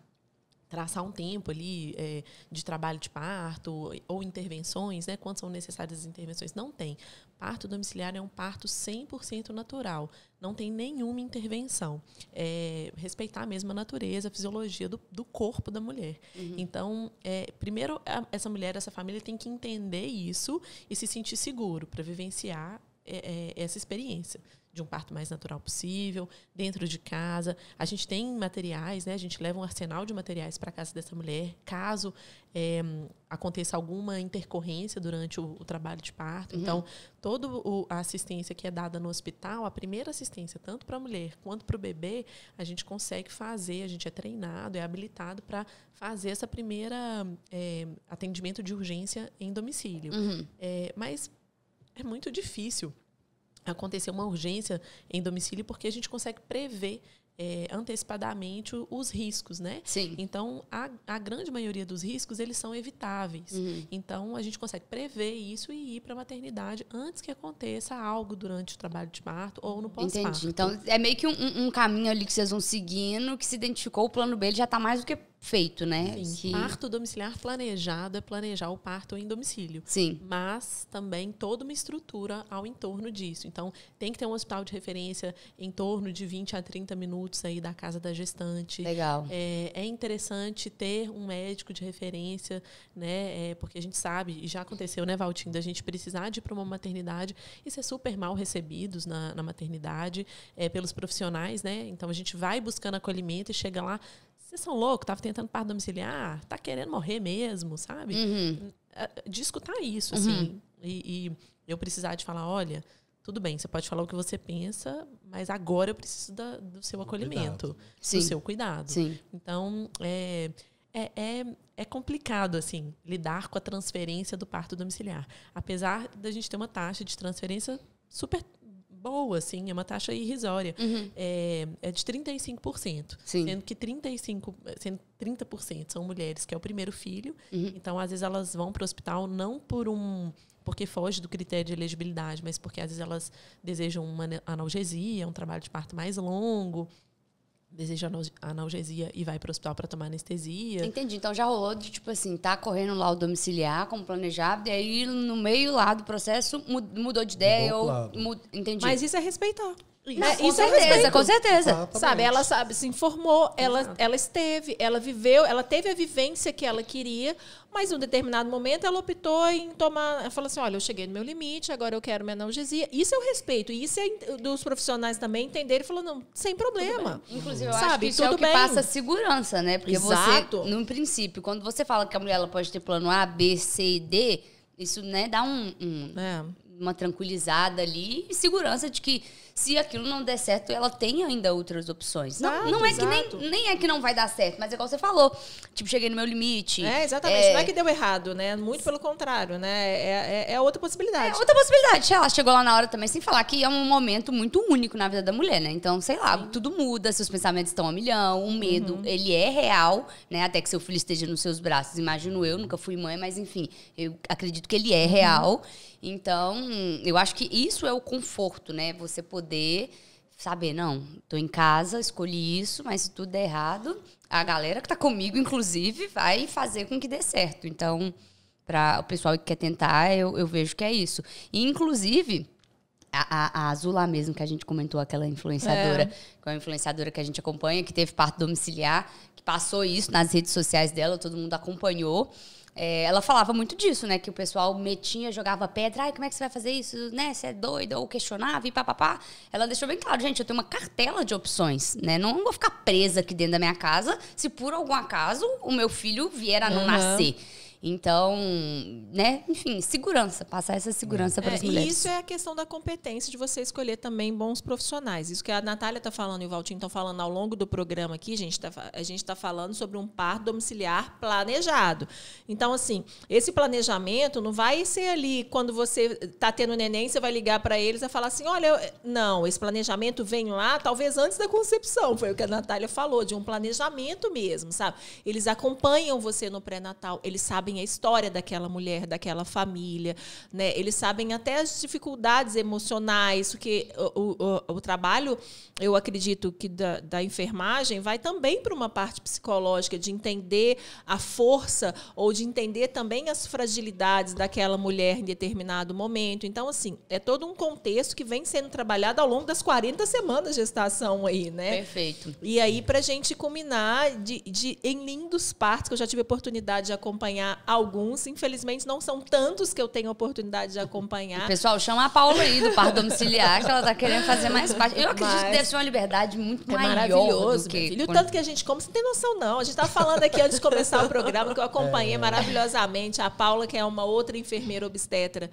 [SPEAKER 1] traçar um tempo ali é, de trabalho de parto ou intervenções, né? Quando são necessárias as intervenções? Não tem. Parto domiciliar é um parto 100% natural. Não tem nenhuma intervenção. É, respeitar mesmo a natureza, a fisiologia do, do corpo da mulher. Então, é, primeiro, a- essa mulher, essa família tem que entender isso e se sentir seguro para vivenciar é, é, essa experiência de um parto mais natural possível, dentro de casa. A gente tem materiais, né? A gente leva um arsenal de materiais para casa dessa mulher, caso é, aconteça alguma intercorrência durante o, o trabalho de parto. Então, toda a assistência que é dada no hospital, a primeira assistência, tanto para a mulher quanto para o bebê, a gente consegue fazer, a gente é treinado, é habilitado para fazer essa primeira é, atendimento de urgência em domicílio. É, mas é muito difícil acontecer uma urgência em domicílio porque a gente consegue prever é, antecipadamente os riscos, né?
[SPEAKER 2] Sim.
[SPEAKER 1] Então, a, a grande maioria dos riscos, eles são evitáveis.
[SPEAKER 2] Uhum.
[SPEAKER 1] Então, a gente consegue prever isso e ir para a maternidade antes que aconteça algo durante o trabalho de parto ou no pós-parto.
[SPEAKER 2] Entendi. Então, é meio que um, um, caminho ali que vocês vão seguindo, que se identificou, o plano B já está mais do que feito, né?
[SPEAKER 1] Sim.
[SPEAKER 2] Que...
[SPEAKER 1] Parto domiciliar planejado é planejar o parto em domicílio.
[SPEAKER 2] Sim.
[SPEAKER 1] Mas também toda uma estrutura ao entorno disso. Então, tem que ter um hospital de referência em torno de 20 a 30 minutos aí da casa da gestante.
[SPEAKER 2] Legal.
[SPEAKER 1] É, é interessante ter um médico de referência, né? É, porque a gente sabe, e já aconteceu, né, Valtinho, da gente precisar de ir para uma maternidade e ser super mal recebidos na, na maternidade é, pelos profissionais, né? Então, a gente vai buscando acolhimento e chega lá vocês são loucos, tava tentando parto domiciliar, tá querendo morrer mesmo, sabe?
[SPEAKER 2] Uhum.
[SPEAKER 1] De escutar isso, assim. Uhum. E, e, eu precisar de falar, olha, tudo bem, você pode falar o que você pensa, mas agora eu preciso da, do seu acolhimento, do seu cuidado.
[SPEAKER 2] Sim.
[SPEAKER 1] Então, é, é, é, é, complicado, assim, lidar com a transferência do parto domiciliar. Apesar da gente ter uma taxa de transferência super boa, assim, é uma taxa irrisória.
[SPEAKER 2] Uhum.
[SPEAKER 1] É, é de 35%.
[SPEAKER 2] Sim.
[SPEAKER 1] Sendo que 35, sendo 30% são mulheres, que é o primeiro filho.
[SPEAKER 2] Uhum.
[SPEAKER 1] Então, às vezes, elas vão para o hospital não por um porque foge do critério de elegibilidade, mas porque às vezes elas desejam uma analgesia, um trabalho de parto mais longo, deseja analgesia e vai para o hospital para tomar anestesia.
[SPEAKER 2] Entendi. Então já rolou de tipo assim, tá correndo lá o domiciliar como planejado, e aí no meio lá do processo mudou de ideia ou mud... entendi.
[SPEAKER 3] Mas isso é respeitar.
[SPEAKER 2] Isso, né? com, isso é certeza, com certeza,
[SPEAKER 3] Exatamente. Sabe, ela sabe, se informou, ela, ela esteve, ela viveu, ela teve a vivência que ela queria, mas em um determinado momento ela optou em tomar. Ela falou assim: olha, eu cheguei no meu limite, agora eu quero minha analgesia. Isso eu respeito. E isso é dos profissionais também entenderem e falou: não, sem problema.
[SPEAKER 2] Inclusive, eu sabe, acho que isso é o que bem. passa segurança, né? Porque Exato. você, no princípio, quando você fala que a mulher ela pode ter plano A, B, C e D, isso né, dá um, um é. uma tranquilizada ali e segurança de que se aquilo não der certo, ela tem ainda outras opções. Exato, não, não é exato. que nem, nem é que não vai dar certo, mas é igual você falou. Tipo, cheguei no meu limite.
[SPEAKER 3] É, exatamente. É... Não é que deu errado, né? Muito pelo contrário, né? É, é, é outra possibilidade.
[SPEAKER 2] É outra possibilidade. Ela chegou lá na hora também, sem falar que é um momento muito único na vida da mulher, né? Então, sei lá, Sim. tudo muda, seus pensamentos estão a milhão, o medo, uhum. ele é real, né? Até que seu filho esteja nos seus braços. Imagino eu, nunca fui mãe, mas enfim, eu acredito que ele é real. Uhum. Então, eu acho que isso é o conforto, né? Você poder saber, não, tô em casa, escolhi isso, mas se tudo der errado, a galera que tá comigo, inclusive, vai fazer com que dê certo. Então, para o pessoal que quer tentar, eu, eu vejo que é isso. E, inclusive, a, a, a Azula mesmo, que a gente comentou, aquela influenciadora, é. que é uma influenciadora que a gente acompanha, que teve parto domiciliar, que passou isso nas redes sociais dela, todo mundo acompanhou. É, ela falava muito disso, né? Que o pessoal metia, jogava pedra. Ai, como é que você vai fazer isso? Né? Você é doida? Ou questionava e papapá. Ela deixou bem claro, gente, eu tenho uma cartela de opções, né? Não vou ficar presa aqui dentro da minha casa se por algum acaso o meu filho vier a não uhum. nascer. Então, né, enfim, segurança, passar essa segurança para as é, mulheres.
[SPEAKER 3] E isso é a questão da competência de você escolher também bons profissionais. Isso que a Natália está falando e o Valtinho estão falando ao longo do programa aqui, gente, tá, a gente está falando sobre um parto domiciliar planejado. Então, assim, esse planejamento não vai ser ali quando você está tendo neném, você vai ligar para eles e falar assim: olha, eu... não, esse planejamento vem lá, talvez antes da concepção, foi o que a Natália falou, de um planejamento mesmo, sabe? Eles acompanham você no pré-natal, eles sabem a história daquela mulher, daquela família, né? Eles sabem até as dificuldades emocionais, porque o, o, o trabalho, eu acredito que da, da enfermagem vai também para uma parte psicológica de entender a força ou de entender também as fragilidades daquela mulher em determinado momento. Então, assim, é todo um contexto que vem sendo trabalhado ao longo das 40 semanas de gestação aí, né?
[SPEAKER 2] Perfeito.
[SPEAKER 3] E aí, para a gente culminar de, de, em lindos partos, que eu já tive a oportunidade de acompanhar alguns, infelizmente não são tantos que eu tenho a oportunidade de acompanhar.
[SPEAKER 2] Pessoal, chama a Paula aí do parto domiciliar, que ela está querendo fazer mais parte. Eu acredito Mas que deve ser uma liberdade muito é maior maravilhoso, do que...
[SPEAKER 3] E o tanto que a gente come, você não tem noção não. A gente estava falando aqui antes de começar o programa, que eu acompanhei é. maravilhosamente a Paula, que é uma outra enfermeira obstetra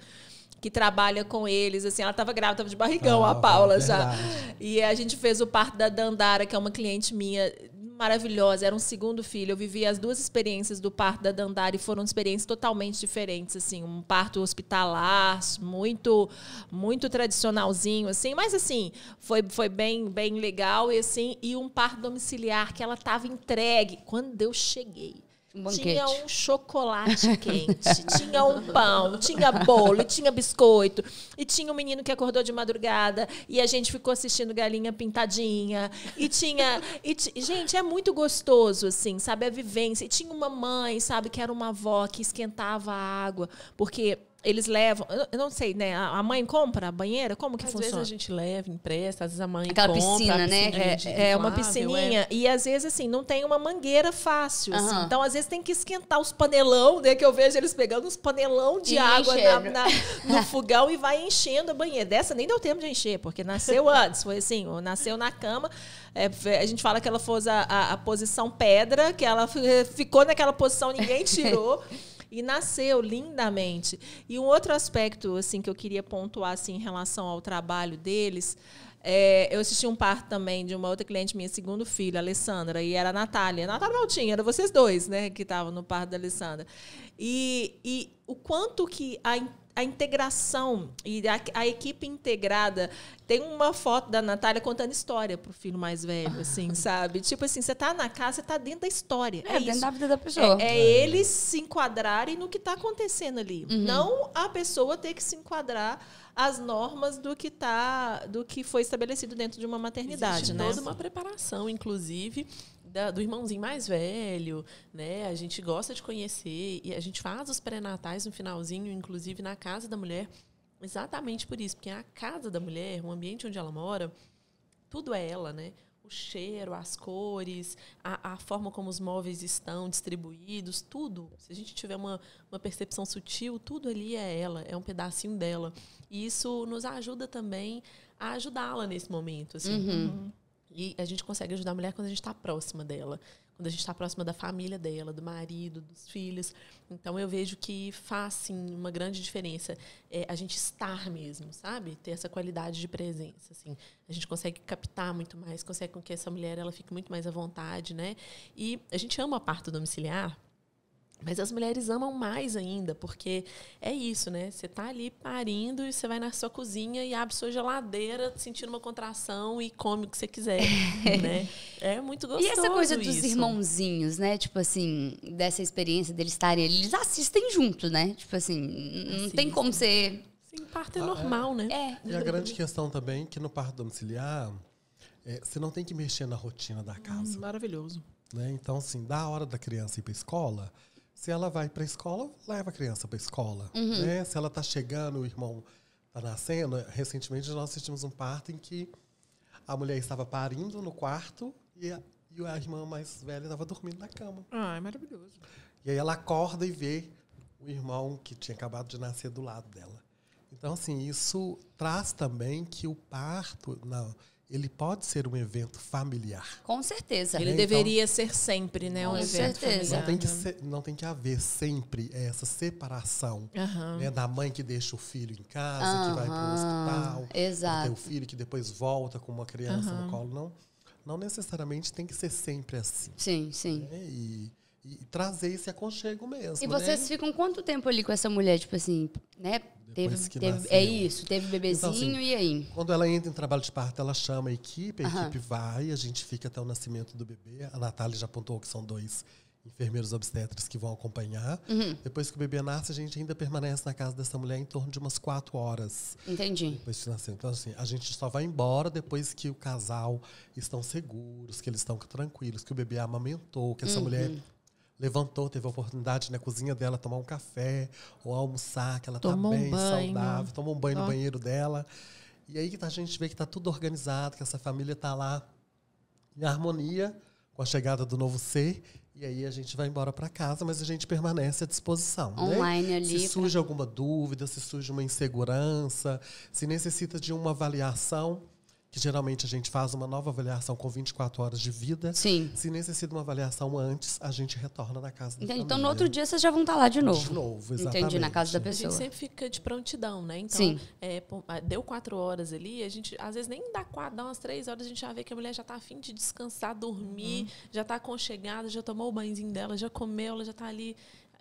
[SPEAKER 3] que trabalha com eles, assim, ela estava grávida, estava de barrigão, ah, a Paula já. E a gente fez o parto da Dandara, que é uma cliente minha maravilhosa. Era um segundo filho. Eu vivi as duas experiências do parto da Dandara e foram experiências totalmente diferentes, assim, um parto hospitalar, muito muito tradicionalzinho, assim, mas assim, foi, foi bem bem legal e assim, e um parto domiciliar que ela estava entregue quando eu cheguei.
[SPEAKER 2] Um
[SPEAKER 3] tinha um chocolate quente, [LAUGHS] tinha um pão, tinha bolo, tinha biscoito, e tinha um menino que acordou de madrugada e a gente ficou assistindo Galinha Pintadinha, e tinha, e gente, é muito gostoso assim, sabe a vivência. E tinha uma mãe, sabe, que era uma avó que esquentava a água, porque eles levam, eu não sei, né? A mãe compra a banheira? Como que
[SPEAKER 1] às
[SPEAKER 3] funciona?
[SPEAKER 1] Às vezes a gente leva, empresta, às vezes a mãe
[SPEAKER 2] Aquela
[SPEAKER 1] compra.
[SPEAKER 2] piscina, né?
[SPEAKER 3] É, é, uma piscininha. É. E às vezes, assim, não tem uma mangueira fácil. Uhum. Assim. Então, às vezes, tem que esquentar os panelão, né? Que eu vejo eles pegando uns panelão de e água na, na, no [LAUGHS] fogão e vai enchendo a banheira. Dessa nem deu tempo de encher, porque nasceu [LAUGHS] antes. Foi assim, nasceu na cama. É, a gente fala que ela fez a, a, a posição pedra, que ela ficou naquela posição, ninguém tirou. [LAUGHS] e nasceu lindamente. E um outro aspecto assim que eu queria pontuar assim em relação ao trabalho deles, é, eu assisti um parto também de uma outra cliente minha, segundo filho, a Alessandra, e era a Natália. Natália Maltinha, era vocês dois, né, que estavam no parto da Alessandra. E, e o quanto que a a integração e a, a, equipe integrada. Tem uma foto da Natália contando história pro filho mais velho, assim, [LAUGHS] sabe? Tipo assim, você tá na casa, você tá dentro da história. É, é dentro isso.
[SPEAKER 2] da vida da pessoa.
[SPEAKER 3] É, é, eles se enquadrarem no que tá acontecendo ali. Uhum. Não a pessoa ter que se enquadrar as normas do que tá, do que foi estabelecido dentro de uma maternidade,
[SPEAKER 1] Existe
[SPEAKER 3] né?
[SPEAKER 1] toda uma preparação, inclusive, da, do irmãozinho mais velho, né? A gente gosta de conhecer e a gente faz os pré-natais no finalzinho, inclusive na casa da mulher, exatamente por isso, porque a casa da mulher, o ambiente onde ela mora, tudo é ela, né? O cheiro, as cores, a, a forma como os móveis estão distribuídos, tudo. Se a gente tiver uma, uma percepção sutil, tudo ali é ela, é um pedacinho dela. E isso nos ajuda também a ajudá-la nesse momento. Assim.
[SPEAKER 2] Uhum.
[SPEAKER 1] E a gente consegue ajudar a mulher quando a gente está próxima dela, quando a gente está próxima da família dela, do marido, dos filhos. Então eu vejo que faz sim uma grande diferença é, a gente estar mesmo, sabe? Ter essa qualidade de presença, assim. A gente consegue captar muito mais, consegue com que essa mulher ela fique muito mais à vontade, né? E a gente ama a parto domiciliar mas as mulheres amam mais ainda, porque é isso, né? Você tá ali parindo e você vai na sua cozinha e abre sua geladeira, sentindo uma contração e come o que você quiser, [LAUGHS] né? É muito gostoso
[SPEAKER 2] E essa coisa dos
[SPEAKER 1] isso.
[SPEAKER 2] irmãozinhos, né? Tipo assim, dessa experiência deles estarem ali, eles assistem junto, né? Tipo assim, não tem como ser...
[SPEAKER 1] Sim, parto é ah, normal,
[SPEAKER 2] é.
[SPEAKER 1] né?
[SPEAKER 2] É.
[SPEAKER 4] E a grande questão também é que no parto domiciliar, é, você não tem que mexer na rotina da casa.
[SPEAKER 3] Hum, maravilhoso.
[SPEAKER 4] Né? Então, assim, da hora da criança ir para escola se ela vai para a escola, leva a criança para a escola. Uhum. Né? Se ela está chegando, o irmão está nascendo. Recentemente nós assistimos um parto em que a mulher estava parindo no quarto e a, e a irmã mais velha estava dormindo na cama.
[SPEAKER 3] Ah, é maravilhoso.
[SPEAKER 4] E aí ela acorda e vê o irmão que tinha acabado de nascer do lado dela. Então, assim, isso traz também que o parto. Não, ele pode ser um evento familiar.
[SPEAKER 2] Com certeza.
[SPEAKER 3] Ele
[SPEAKER 4] né?
[SPEAKER 3] deveria então, ser sempre, né, um
[SPEAKER 2] com
[SPEAKER 3] evento
[SPEAKER 2] certeza.
[SPEAKER 3] familiar.
[SPEAKER 4] Não tem que ser, não tem que haver sempre essa separação
[SPEAKER 3] uhum.
[SPEAKER 4] né, da mãe que deixa o filho em casa, uhum. que vai para o hospital,
[SPEAKER 2] Exato.
[SPEAKER 4] tem o filho que depois volta com uma criança uhum. no colo, não. Não necessariamente tem que ser sempre assim.
[SPEAKER 2] Sim, sim.
[SPEAKER 4] Né? E, e, trazer esse aconchego mesmo.
[SPEAKER 2] E vocês
[SPEAKER 4] né?
[SPEAKER 2] ficam quanto tempo ali com essa mulher, tipo assim, né? Teve, teve é isso, teve bebezinho então, assim, e aí?
[SPEAKER 4] Quando ela entra em trabalho de parto, ela chama a equipe, a equipe vai, a gente fica até o nascimento do bebê. A Natália já apontou que são dois enfermeiros obstetras que vão acompanhar.
[SPEAKER 2] Uhum.
[SPEAKER 4] Depois que o bebê nasce, a gente ainda permanece na casa dessa mulher em torno de umas quatro horas.
[SPEAKER 2] Entendi.
[SPEAKER 4] Depois de nascer. Então, assim, a gente só vai embora depois que o casal estão seguros, que eles estão tranquilos, que o bebê amamentou, que essa uhum. mulher levantou, teve a oportunidade na cozinha dela tomar um café ou almoçar, que ela está bem, um saudável, tomou um banho oh. no banheiro dela. E aí a gente vê que está tudo organizado, que essa família está lá em harmonia com a chegada do novo ser. E aí a gente vai embora para casa, mas a gente permanece à disposição.
[SPEAKER 2] Né? Online
[SPEAKER 4] né?
[SPEAKER 2] ali.
[SPEAKER 4] Se surge pra... alguma dúvida, se surge uma insegurança, se necessita de uma avaliação, que geralmente a gente faz uma nova avaliação com 24 horas de vida.
[SPEAKER 2] Sim.
[SPEAKER 4] Se necessita uma avaliação antes, a gente retorna na casa da
[SPEAKER 2] Entendi.
[SPEAKER 4] família.
[SPEAKER 2] Então, no outro dia, vocês já vão estar lá de novo.
[SPEAKER 4] De novo, exatamente.
[SPEAKER 2] Entendi, na casa da
[SPEAKER 1] A
[SPEAKER 2] pessoa.
[SPEAKER 1] gente sempre fica de prontidão, né? Então,
[SPEAKER 2] Sim.
[SPEAKER 1] é, deu quatro horas ali, a gente às vezes nem dá quatro, dá umas três horas, a gente já vê que a mulher já tá afim de descansar, dormir,
[SPEAKER 2] Uhum.
[SPEAKER 1] já tá aconchegada, já tomou o banhozinho dela, já comeu, ela já tá ali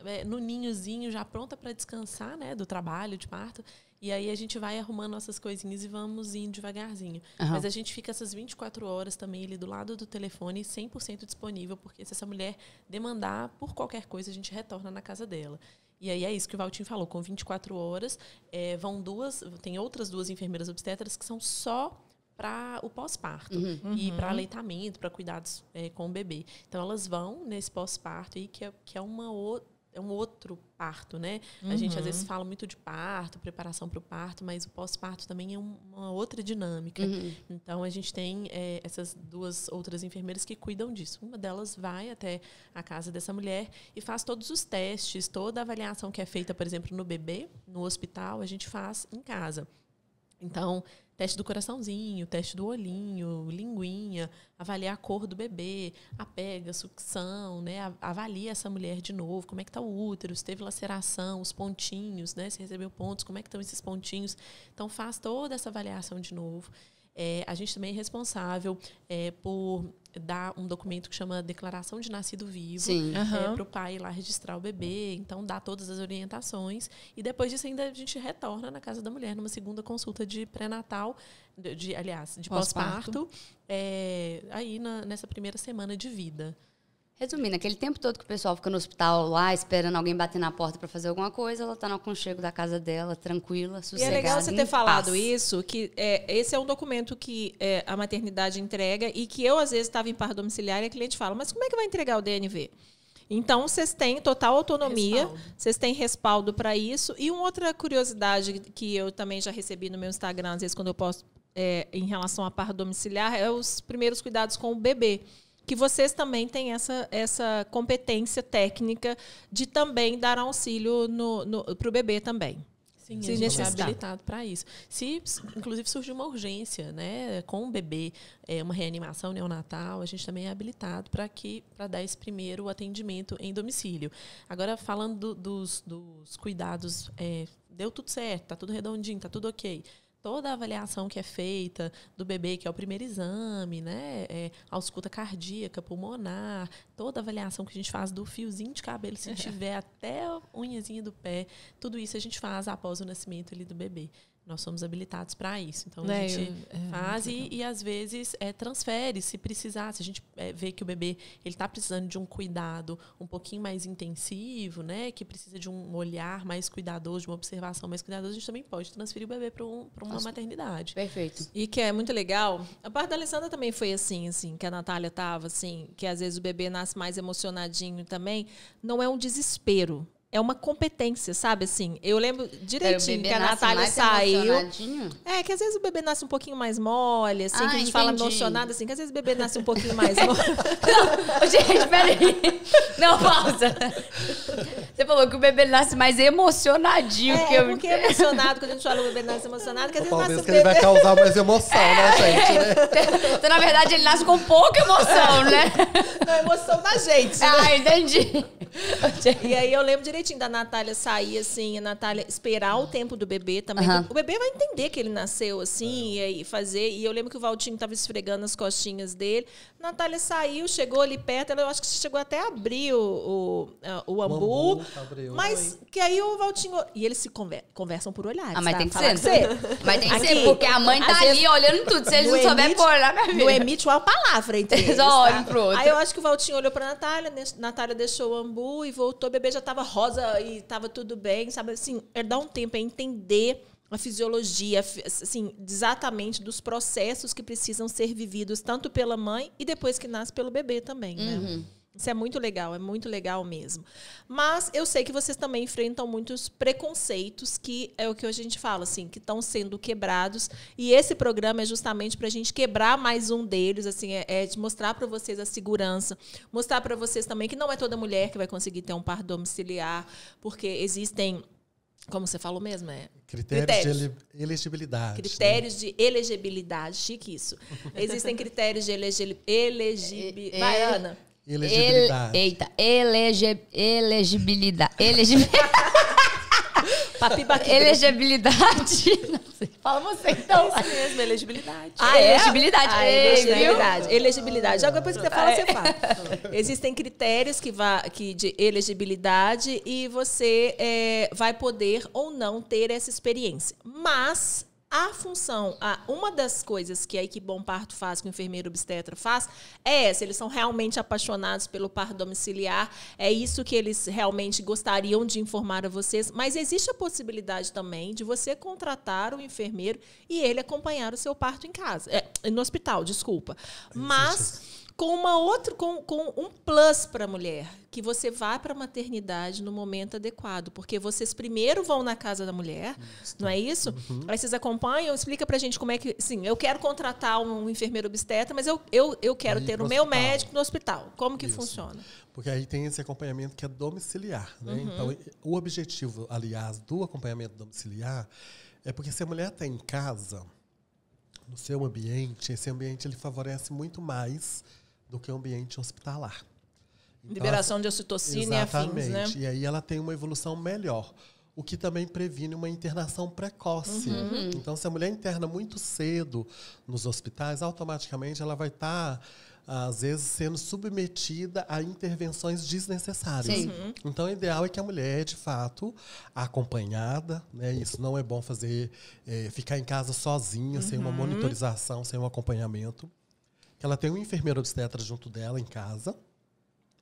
[SPEAKER 1] é, no ninhozinho, já pronta para descansar, né? Do trabalho, de parto. E aí a gente vai arrumando nossas coisinhas e vamos indo devagarzinho.
[SPEAKER 2] Aham.
[SPEAKER 1] Mas a gente fica essas 24 horas também ali do lado do telefone, 100% disponível, porque se essa mulher demandar por qualquer coisa, a gente retorna na casa dela. E aí é isso que o Valtinho falou, com 24 horas, eh, vão duas, tem outras duas enfermeiras obstetras que são só para o pós-parto e para aleitamento, para cuidados eh, com o bebê. Então elas vão nesse pós-parto aí que é, que é uma o- é um outro parto, né? A gente às vezes fala muito de parto, preparação para o parto, mas o pós-parto também é um- uma outra dinâmica. Então a gente tem eh, essas duas outras enfermeiras que cuidam disso. Uma delas vai até a casa dessa mulher e faz todos os testes, toda a avaliação que é feita, por exemplo, no bebê, no hospital, a gente faz em casa. Então, teste do coraçãozinho, teste do olhinho, linguinha, avaliar a cor do bebê, a pega, sucção, né? Avalia essa mulher de novo, como é que tá o útero, se teve laceração, os pontinhos, né? Se recebeu pontos, como é que estão esses pontinhos. Então, faz toda essa avaliação de novo. É, a gente também é responsável é, por dar um documento que chama Declaração de Nascido Vivo
[SPEAKER 2] Sim.
[SPEAKER 3] Aham.
[SPEAKER 1] para o pai ir lá registrar o bebê, então dá todas as orientações. E depois disso ainda a gente retorna na casa da mulher numa segunda consulta de pré-natal, de, de- aliás, de
[SPEAKER 2] Pós-parto.
[SPEAKER 1] pós-parto, é, aí na- nessa primeira semana de vida.
[SPEAKER 2] Resumindo, aquele tempo todo que o pessoal fica no hospital lá, esperando alguém bater na porta para fazer alguma coisa, ela tá no aconchego da casa dela, tranquila,
[SPEAKER 3] E
[SPEAKER 2] sossegada.
[SPEAKER 3] é legal você ter falado
[SPEAKER 2] paz.
[SPEAKER 3] isso, que é, esse é um documento que é, a maternidade entrega e que eu, às vezes, estava em parto domiciliar e a cliente fala, mas como é que vai entregar o DNV? Então, vocês têm total autonomia, vocês têm respaldo para isso. E uma outra curiosidade que eu também já recebi no meu Instagram, às vezes, quando eu posto é, em relação a parto domiciliar, é os primeiros cuidados com o bebê. Que vocês também têm essa, essa competência técnica de também dar auxílio para o bebê também.
[SPEAKER 1] Sim,
[SPEAKER 3] Se
[SPEAKER 1] a gente é habilitado para isso. Se, inclusive, surgir uma urgência, né, com o bebê, é, uma reanimação neonatal, a gente também é habilitado para que para dar esse primeiro atendimento em domicílio. Agora, falando do- dos, dos cuidados, é, deu tudo certo, tá tudo redondinho, tá tudo ok. Toda a avaliação que é feita do bebê, que é o primeiro exame, né? É, ausculta cardíaca, pulmonar, toda a avaliação que a gente faz do fiozinho de cabelo, se [LAUGHS] tiver até a unhazinha do pé, tudo isso a gente faz após o nascimento ali do bebê. Nós somos habilitados para isso. Então, a
[SPEAKER 3] Né,
[SPEAKER 1] gente
[SPEAKER 3] eu- é,
[SPEAKER 1] faz e, e, às vezes, é, transfere, se precisar. Se a gente é, vê que o bebê ele está precisando de um cuidado um pouquinho mais intensivo, né? Que precisa de um olhar mais cuidadoso, de uma observação mais cuidadosa, a gente também pode transferir o bebê para um, uma maternidade.
[SPEAKER 2] Perfeito.
[SPEAKER 3] E que é muito legal. A parte da Alessandra também foi assim, assim, que a Natália tava assim, que às vezes o bebê nasce mais emocionadinho também. Não é um desespero. É uma competência, sabe assim? Eu lembro direitinho
[SPEAKER 2] bebê
[SPEAKER 3] que a Natália saiu. É, que às vezes o bebê nasce um pouquinho mais mole, assim,
[SPEAKER 2] Ah,
[SPEAKER 3] que a gente fala
[SPEAKER 2] entendi.
[SPEAKER 3] emocionado, assim, que às vezes o bebê nasce um pouquinho mais [LAUGHS] mole.
[SPEAKER 2] Ô, Gente, peraí. Não, pausa. Você falou que o bebê nasce mais emocionadinho que
[SPEAKER 3] É,
[SPEAKER 2] eu.
[SPEAKER 3] porque é emocionado, quando a gente fala o bebê nasce emocionado, que às vezes
[SPEAKER 4] Talvez
[SPEAKER 3] nasce
[SPEAKER 4] que
[SPEAKER 3] o
[SPEAKER 4] ele
[SPEAKER 3] bebê.
[SPEAKER 4] vai causar mais emoção, né, [LAUGHS] gente? Né?
[SPEAKER 2] Então, na verdade, ele nasce com pouca emoção, né? [LAUGHS]
[SPEAKER 3] Não, emoção da gente, né?
[SPEAKER 2] Ah, entendi. [LAUGHS]
[SPEAKER 3] E aí eu lembro direitinho da Natália sair, assim, a Natália esperar o tempo do bebê também. O bebê vai entender que ele nasceu assim, e aí fazer. E eu lembro que o Valtinho tava esfregando as costinhas dele. Natália saiu, chegou ali perto, ela, eu acho que chegou até a abrir o, o, a- o ambu.
[SPEAKER 4] ambu, abriu.
[SPEAKER 3] Mas que aí o Valtinho. E eles se conver- conversam por olhares.
[SPEAKER 2] Ah, mas
[SPEAKER 3] tá?
[SPEAKER 2] tem que
[SPEAKER 3] Falar
[SPEAKER 2] ser. [LAUGHS] Mas tem que
[SPEAKER 3] Aqui,
[SPEAKER 2] ser, porque a mãe tá
[SPEAKER 3] às
[SPEAKER 2] ali
[SPEAKER 3] vezes,
[SPEAKER 2] olhando tudo. Se eles não souberem pôr lá, minha
[SPEAKER 3] não
[SPEAKER 2] filha.
[SPEAKER 3] emite uma palavra entre
[SPEAKER 2] Eles só
[SPEAKER 3] tá?
[SPEAKER 2] olham um pro outro.
[SPEAKER 3] Aí eu acho que o Valtinho olhou pra Natália, né? Natália deixou o ambu e voltou. O bebê já tava rosa e tava tudo bem, sabe? Assim, é dar um tempo, é entender a fisiologia, fi- assim, exatamente dos processos que precisam ser vividos tanto pela mãe e depois que nasce pelo bebê também, né?
[SPEAKER 2] Uhum.
[SPEAKER 3] Isso é muito legal, é muito legal mesmo. Mas eu sei que vocês também enfrentam muitos preconceitos, que é o que a gente fala, assim, que estão sendo quebrados. E esse programa é justamente para a gente quebrar mais um deles, assim, é, é de mostrar para vocês a segurança, mostrar para vocês também que não é toda mulher que vai conseguir ter um par domiciliar, porque existem Como você falou mesmo, é.
[SPEAKER 4] Critérios,
[SPEAKER 3] Critérios.
[SPEAKER 4] de ele- elegibilidade. né?
[SPEAKER 3] Critérios de elegibilidade, chique isso. Existem critérios de elegi- elegibilidade.
[SPEAKER 2] É,
[SPEAKER 3] Vai,
[SPEAKER 2] é.
[SPEAKER 3] Ana.
[SPEAKER 4] Elegibilidade.
[SPEAKER 2] Ele- eita, elege, elegibilidade. [LAUGHS] Elegibilidade. Não [LAUGHS] sei. Fala você então.
[SPEAKER 1] Isso mesmo, elegibilidade.
[SPEAKER 2] Ah, elegibilidade.
[SPEAKER 3] Ah,
[SPEAKER 2] Ei,
[SPEAKER 3] elegibilidade. Elegibilidade. Já depois que você fala,
[SPEAKER 2] É.
[SPEAKER 3] você fala. [LAUGHS] Existem critérios que, vá, que de elegibilidade e você é, vai poder ou não ter essa experiência. Mas a função, a, uma das coisas que a equipe Bom Parto faz, que o enfermeiro obstetra faz, é essa. Eles são realmente apaixonados pelo parto domiciliar. É isso que eles realmente gostariam de informar a vocês. Mas existe a possibilidade também de você contratar o enfermeiro e ele acompanhar o seu parto em casa. É, no hospital, desculpa. Mas com uma outra com, com um plus para a mulher, que você vá para a maternidade no momento adequado, porque vocês primeiro vão na casa da mulher, não é isso? Aí vocês acompanham, explica pra gente como é que, sim, eu quero contratar um enfermeiro obstetra, mas eu, eu, eu quero
[SPEAKER 4] Ir
[SPEAKER 3] ter o meu médico no hospital. Como que
[SPEAKER 4] Isso.
[SPEAKER 3] funciona?
[SPEAKER 4] Porque aí tem esse acompanhamento que é domiciliar. Né?
[SPEAKER 3] Uhum.
[SPEAKER 4] Então, o objetivo, aliás, do acompanhamento domiciliar é porque se a mulher está em casa, no seu ambiente, esse ambiente ele favorece muito mais do que o ambiente hospitalar. Então,
[SPEAKER 3] Liberação de ocitocina e afins, né?
[SPEAKER 4] E aí ela tem uma evolução melhor. O que também previne uma internação precoce.
[SPEAKER 3] Uhum.
[SPEAKER 4] Então, se a mulher interna muito cedo nos hospitais, automaticamente ela vai estar, às vezes, sendo submetida a intervenções desnecessárias.
[SPEAKER 2] Sim.
[SPEAKER 3] Uhum.
[SPEAKER 4] Então, o ideal é que a mulher, de fato, acompanhada, né? Isso não é bom fazer, eh, ficar em casa sozinha, sem
[SPEAKER 3] Uhum.
[SPEAKER 4] uma monitorização, sem um acompanhamento. Que ela tenha um enfermeiro obstetra junto dela em casa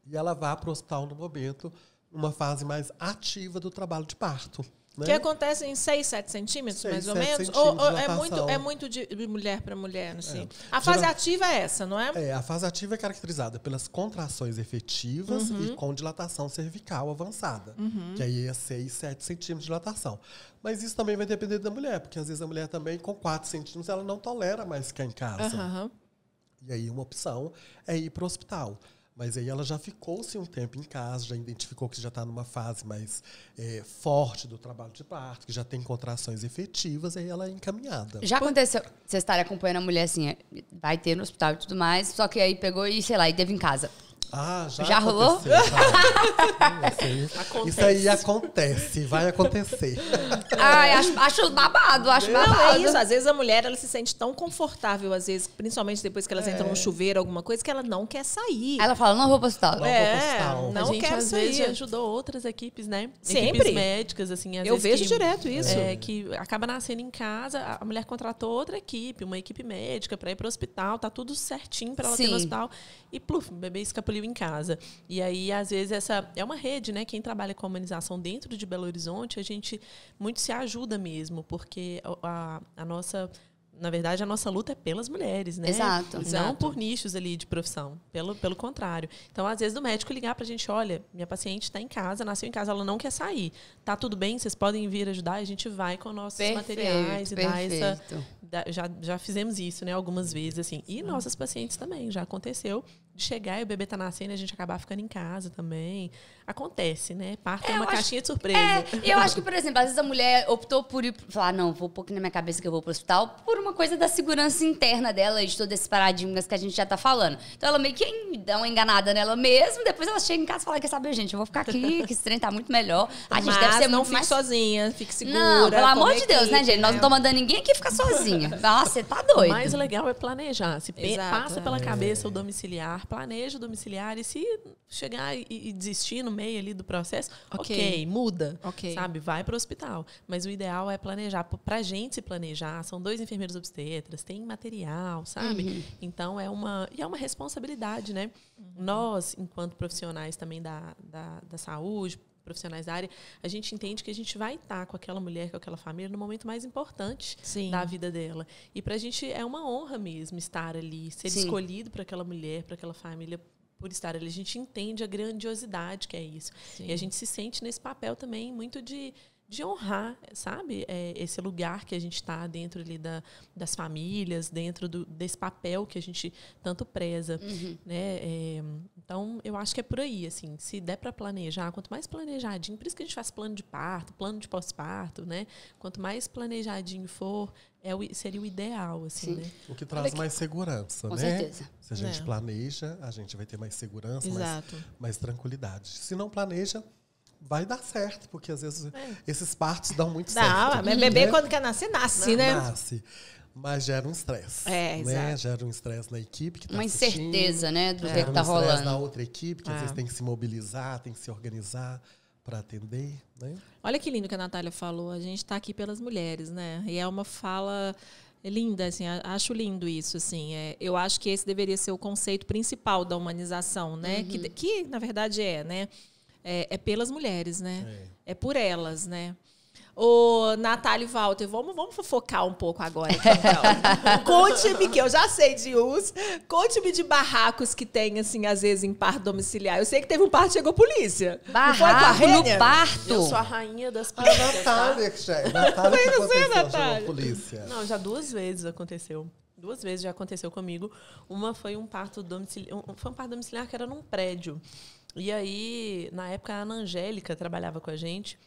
[SPEAKER 4] e ela vá para o hospital no momento, numa fase mais ativa do trabalho de parto. Né?
[SPEAKER 3] Que acontece em 6, 7 centímetros,
[SPEAKER 4] Seis,
[SPEAKER 3] mais ou menos? Ou, ou é, muito, é muito de mulher para mulher, assim.
[SPEAKER 4] É.
[SPEAKER 3] A fase
[SPEAKER 4] Geral-
[SPEAKER 3] ativa é essa, não é?
[SPEAKER 4] É, a fase ativa é caracterizada pelas contrações efetivas
[SPEAKER 3] Uhum.
[SPEAKER 4] e com dilatação cervical avançada, que aí é 6, 7 centímetros de dilatação. Mas isso também vai depender da mulher, porque às vezes a mulher também, com 4 centímetros, ela não tolera mais ficar em casa.
[SPEAKER 3] Aham.
[SPEAKER 4] E aí uma opção é ir para o hospital. Mas aí ela já ficou-se um tempo em casa, já identificou que já está numa fase mais é, forte do trabalho de parto, que já tem contrações efetivas, aí ela é encaminhada.
[SPEAKER 2] Já aconteceu, vocês estarem acompanhando a mulher assim, é, vai ter no hospital e tudo mais, só que aí pegou e, sei lá, e teve em casa.
[SPEAKER 4] Ah, já,
[SPEAKER 2] Já rolou?
[SPEAKER 4] já. [LAUGHS] Isso aí- Isso aí acontece, vai acontecer.
[SPEAKER 2] Ai, acho, acho babado, acho
[SPEAKER 3] Não,
[SPEAKER 2] babado.
[SPEAKER 3] é isso. Às vezes a mulher ela se sente tão confortável, às vezes, principalmente depois que elas
[SPEAKER 4] É.
[SPEAKER 3] entram no chuveiro, alguma coisa, que ela não quer sair.
[SPEAKER 2] Ela fala, não vou pro hospital.
[SPEAKER 4] Não.
[SPEAKER 3] é,
[SPEAKER 4] vou hospital.
[SPEAKER 3] não
[SPEAKER 1] a gente,
[SPEAKER 3] quer
[SPEAKER 1] às
[SPEAKER 3] sair.
[SPEAKER 1] vezes, ajudou outras equipes, né?
[SPEAKER 3] Sempre.
[SPEAKER 1] Equipes médicas, assim. Às
[SPEAKER 3] Eu
[SPEAKER 1] vezes
[SPEAKER 3] vejo
[SPEAKER 1] que-
[SPEAKER 3] direto isso.
[SPEAKER 1] É, que acaba nascendo em casa, a mulher contratou outra equipe, uma equipe médica para ir para o hospital, tá tudo certinho para ela ter
[SPEAKER 2] Sim.
[SPEAKER 1] no hospital e pluf, o bebê em casa. E aí às vezes essa é uma rede, né? Quem trabalha com a humanização dentro de Belo Horizonte, a gente muito se ajuda mesmo, porque a, a- a nossa na verdade, a nossa luta é pelas mulheres, né?
[SPEAKER 2] Exato.
[SPEAKER 1] Não
[SPEAKER 3] Exato.
[SPEAKER 1] por nichos ali de profissão. Pelo, pelo contrário. Então, às vezes, o médico ligar pra gente, olha, minha paciente está em casa, nasceu em casa, ela não quer sair. Tá tudo bem, vocês podem vir ajudar, a gente vai com nossos materiais e dá essa.
[SPEAKER 2] perfeito.
[SPEAKER 1] dá- já, já fizemos isso, né, algumas vezes, assim. E nossas pacientes também, já aconteceu de chegar e o bebê tá nascendo e a gente acabar ficando em casa também. Acontece, né? Parto é,
[SPEAKER 2] É,
[SPEAKER 1] uma
[SPEAKER 2] acho-
[SPEAKER 1] caixinha de surpresa.
[SPEAKER 2] É, e eu acho que, por [LAUGHS] exemplo, às vezes a mulher optou por ir, falar, não, vou pôr aqui na minha cabeça que eu vou pro hospital, por uma coisa da segurança interna dela, e de todos esses paradigmas que a gente já tá falando. Então ela meio que dá uma enganada nela mesma, depois ela chega em casa e fala, quer saber, gente, eu vou ficar aqui, [LAUGHS] que esse trem tá muito melhor. A gente
[SPEAKER 3] Mas
[SPEAKER 2] deve ser
[SPEAKER 3] não
[SPEAKER 2] muito
[SPEAKER 3] fique
[SPEAKER 2] mais...
[SPEAKER 3] sozinha, fique segura.
[SPEAKER 2] Não, pelo amor de Deus, né,
[SPEAKER 3] equipe,
[SPEAKER 2] gente? Nós não estamos mandando ninguém aqui ficar sozinha. [LAUGHS] Nossa, você tá
[SPEAKER 1] O
[SPEAKER 2] doido.
[SPEAKER 1] mais legal é planejar. Se
[SPEAKER 3] Exato,
[SPEAKER 1] passa
[SPEAKER 3] é.
[SPEAKER 1] pela cabeça o domiciliar, planeja o domiciliar e se chegar e, e desistir no meio ali do processo,
[SPEAKER 3] Ok.
[SPEAKER 1] ok, muda.
[SPEAKER 3] Ok.
[SPEAKER 1] Sabe? Vai para o hospital. Mas o ideal é planejar. P- Pra gente se planejar, são dois enfermeiros obstetras, tem material, sabe?
[SPEAKER 3] Uhum.
[SPEAKER 1] Então é uma. E é uma responsabilidade, né? Nós, enquanto profissionais também da, da, da saúde, profissionais da área, a gente entende que a gente vai estar com aquela mulher, com aquela família, no momento mais importante
[SPEAKER 3] Sim.
[SPEAKER 1] da vida dela. E pra gente é uma honra mesmo estar ali, ser
[SPEAKER 2] Sim.
[SPEAKER 1] escolhido para aquela mulher, para aquela família por estar ali. A gente entende a grandiosidade que é isso.
[SPEAKER 3] Sim.
[SPEAKER 1] E a gente se sente nesse papel também muito de de honrar, sabe, é, esse lugar que a gente está dentro ali da, das famílias, dentro do, desse papel que a gente tanto preza,
[SPEAKER 2] Uhum.
[SPEAKER 1] né? É, Então, eu acho que é por aí, assim, se der para planejar, quanto mais planejadinho, por isso que a gente faz plano de parto, plano de pós-parto, né? Quanto mais planejadinho for, é o, seria o ideal, assim,
[SPEAKER 2] Sim.
[SPEAKER 1] né?
[SPEAKER 4] O que traz
[SPEAKER 2] que-
[SPEAKER 4] mais segurança,
[SPEAKER 2] Com
[SPEAKER 4] né?
[SPEAKER 2] certeza.
[SPEAKER 4] Se a gente
[SPEAKER 3] É.
[SPEAKER 4] planeja, a gente vai ter mais segurança, mais,
[SPEAKER 3] Exato.
[SPEAKER 4] mais tranquilidade. Se não planeja, vai dar certo, porque às vezes
[SPEAKER 1] É.
[SPEAKER 4] esses partos dão muito
[SPEAKER 3] Não,
[SPEAKER 4] certo.
[SPEAKER 3] mas bebê
[SPEAKER 4] né?
[SPEAKER 3] quando quer nascer, nasce, né?
[SPEAKER 4] Nasce. Mas gera um estresse.
[SPEAKER 3] É,
[SPEAKER 4] né?
[SPEAKER 3] exato.
[SPEAKER 4] Gera um estresse na equipe que tá
[SPEAKER 2] Uma incerteza, né, do que,
[SPEAKER 4] Gera
[SPEAKER 2] que
[SPEAKER 4] um
[SPEAKER 2] tá
[SPEAKER 4] estresse
[SPEAKER 2] rolando.
[SPEAKER 4] na outra equipe, que às
[SPEAKER 1] É.
[SPEAKER 4] vezes tem que se mobilizar, tem que se organizar para atender. Né?
[SPEAKER 3] Olha que lindo que a Natália falou. A gente está aqui pelas mulheres, né? E é uma fala linda, assim. Acho lindo isso, assim. É, eu acho que esse deveria ser o conceito principal da humanização, né? Que, que na verdade é, né? É, é pelas mulheres, né? É. por elas, né? Ô, Natália e Walter, vamos, vamos fofocar um pouco agora. aqui, então. [LAUGHS] Conte-me, que eu já sei de uns. Conte-me de barracos que tem, assim, às vezes, em parto domiciliar. Eu sei que teve um parto que chegou polícia. A
[SPEAKER 2] Barraco no parto.
[SPEAKER 1] Eu sou a rainha das
[SPEAKER 4] A
[SPEAKER 1] polícias, tá?
[SPEAKER 4] Natália, que já é. Natália que aconteceu, a
[SPEAKER 3] Natália.
[SPEAKER 4] polícia.
[SPEAKER 1] Não, já duas vezes aconteceu. Duas vezes já aconteceu comigo. Uma foi um parto domiciliar, um, foi um parto domiciliar que era num prédio. E aí, na época, a Ana Angélica trabalhava com a gente.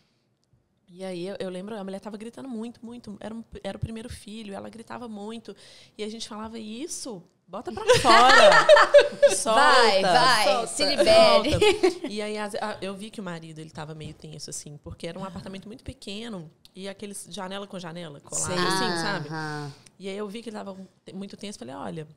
[SPEAKER 1] E aí eu, eu lembro, a mulher estava gritando muito, muito. Era, um- era o primeiro filho, ela gritava muito. E a gente falava, isso, bota pra [LAUGHS] fora. solta,
[SPEAKER 2] Vai, vai,
[SPEAKER 1] solta,
[SPEAKER 2] se libere.
[SPEAKER 1] solta. E aí eu vi que o marido ele estava meio tenso, assim, porque era um apartamento muito pequeno e aqueles janela com janela, colado, assim, sabe? E aí eu vi que ele estava muito tenso, falei, olha,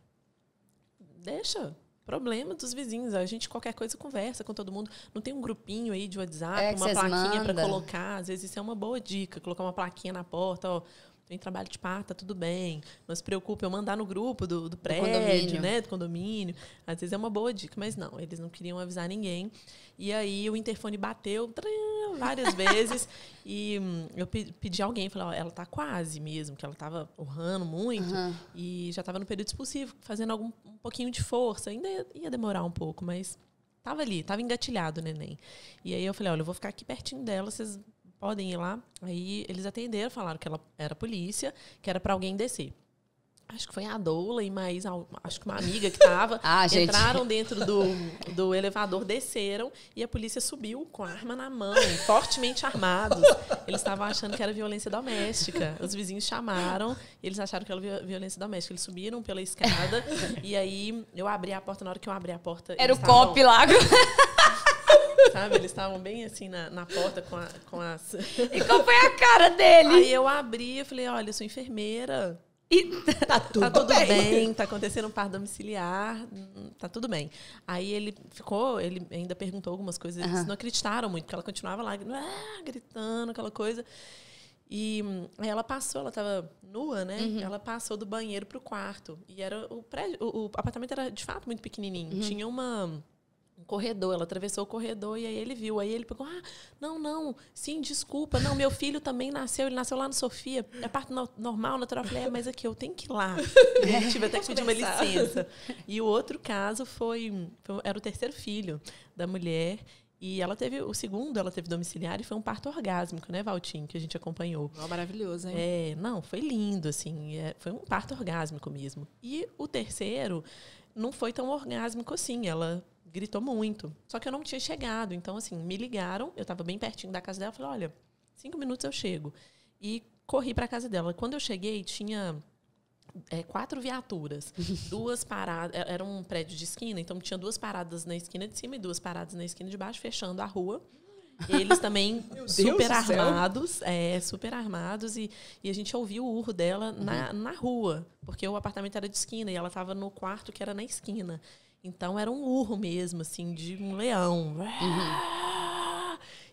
[SPEAKER 1] deixa. Problema dos vizinhos. A gente, qualquer coisa, conversa com todo mundo. Não tem um grupinho aí de WhatsApp,
[SPEAKER 2] É,
[SPEAKER 1] uma plaquinha para colocar. Às vezes isso é uma boa dica. Colocar uma plaquinha na porta, ó. Tem trabalho de parto, tá tudo bem. Não se preocupe, eu mandar no grupo do, do prédio,
[SPEAKER 2] condomínio.
[SPEAKER 1] né? Do condomínio. Às vezes é uma boa dica, mas não, eles não queriam avisar ninguém. E aí o interfone bateu várias [LAUGHS] vezes. E hum, eu pe- pedi a alguém, falei, ó, ela tá quase mesmo, que ela tava urrando muito. E já tava no período expulsivo, fazendo algum, um pouquinho de força. Ainda ia, ia demorar um pouco, mas tava ali, tava engatilhado o neném. E aí eu falei, olha, eu vou ficar aqui pertinho dela, vocês podem ir lá. Aí eles atenderam, falaram que ela era polícia, que era para alguém descer. Acho que foi a Doula e mais acho que uma amiga que tava. [LAUGHS]
[SPEAKER 2] Ah, gente.
[SPEAKER 1] entraram dentro do, do elevador, desceram e a polícia subiu com a arma na mão, fortemente armados. Eles estavam achando que era violência doméstica. Os vizinhos chamaram e eles acharam que era vi- violência doméstica. Eles subiram pela escada e aí eu abri a porta. Na hora que eu abri a porta.
[SPEAKER 2] Era o
[SPEAKER 1] estavam-
[SPEAKER 2] cop lá.
[SPEAKER 1] Sabe? Eles estavam bem assim na, na porta com, a, com as. [LAUGHS]
[SPEAKER 2] E qual foi a cara dele?
[SPEAKER 1] Aí eu abri e falei: olha, eu sou enfermeira.
[SPEAKER 3] Tá [LAUGHS] tudo,
[SPEAKER 1] Tá tudo
[SPEAKER 3] bem.
[SPEAKER 1] bem, tá acontecendo um parto domiciliar, tá tudo bem. Aí ele ficou, ele ainda perguntou algumas coisas, eles não acreditaram muito, porque ela continuava lá, ah, gritando, aquela coisa. E hum, aí ela passou, ela tava nua, né? Ela passou do banheiro pro quarto. E era o prédio, o, o apartamento era de fato muito pequenininho. Tinha uma um corredor, ela atravessou o corredor e aí ele viu. Aí ele pegou, ah, não, não, sim, desculpa, não, meu filho também nasceu, ele nasceu lá no Sofia, é parto no- normal, natural. Eu falei, é, mas aqui eu tenho que ir lá. E [LAUGHS] aí tive até que pedir uma licença. E o outro caso foi, foi- era o terceiro filho da mulher. E ela teve, o segundo, ela teve domiciliar e foi um parto orgásmico, né, Valtinho, que a gente acompanhou.
[SPEAKER 3] Ó, maravilhoso, hein?
[SPEAKER 1] É, não, foi lindo, assim. é, foi um parto orgásmico mesmo. E o terceiro não foi tão orgásmico assim. Ela gritou muito. Só que eu não tinha chegado. Então, assim, me ligaram. Eu estava bem pertinho da casa dela. Falei, olha, cinco minutos eu chego. E corri para a casa dela. Quando eu cheguei, tinha é, quatro viaturas. [LAUGHS] duas paradas. é- Era um prédio de esquina, então tinha duas paradas na esquina de cima e duas paradas na esquina de baixo, fechando a rua. Eles também [LAUGHS] super armados, é, super armados, e, e a gente ouviu o urro dela na, na rua, porque o apartamento era de esquina e ela estava no quarto que era na esquina. Então era um urro mesmo, assim, de um leão.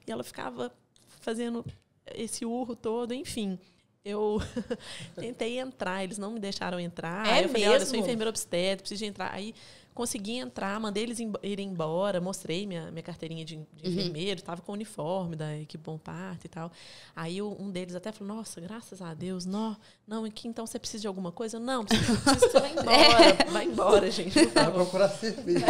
[SPEAKER 1] E ela ficava fazendo esse urro todo, enfim. Eu [LAUGHS] tentei entrar, eles não me deixaram entrar.
[SPEAKER 3] É
[SPEAKER 1] eu falei, olha, eu sou enfermeira obstétrica, preciso de entrar. Aí consegui entrar, mandei eles irem embora, mostrei minha, minha carteirinha de, de enfermeiro, estava com o uniforme da equipe Bom Parto e tal. Aí um deles até falou, nossa, graças a Deus, não, não, aqui então você precisa de alguma coisa? Não, preciso, preciso você vai embora, [LAUGHS] vai embora, gente,
[SPEAKER 4] Vai procurar serviço.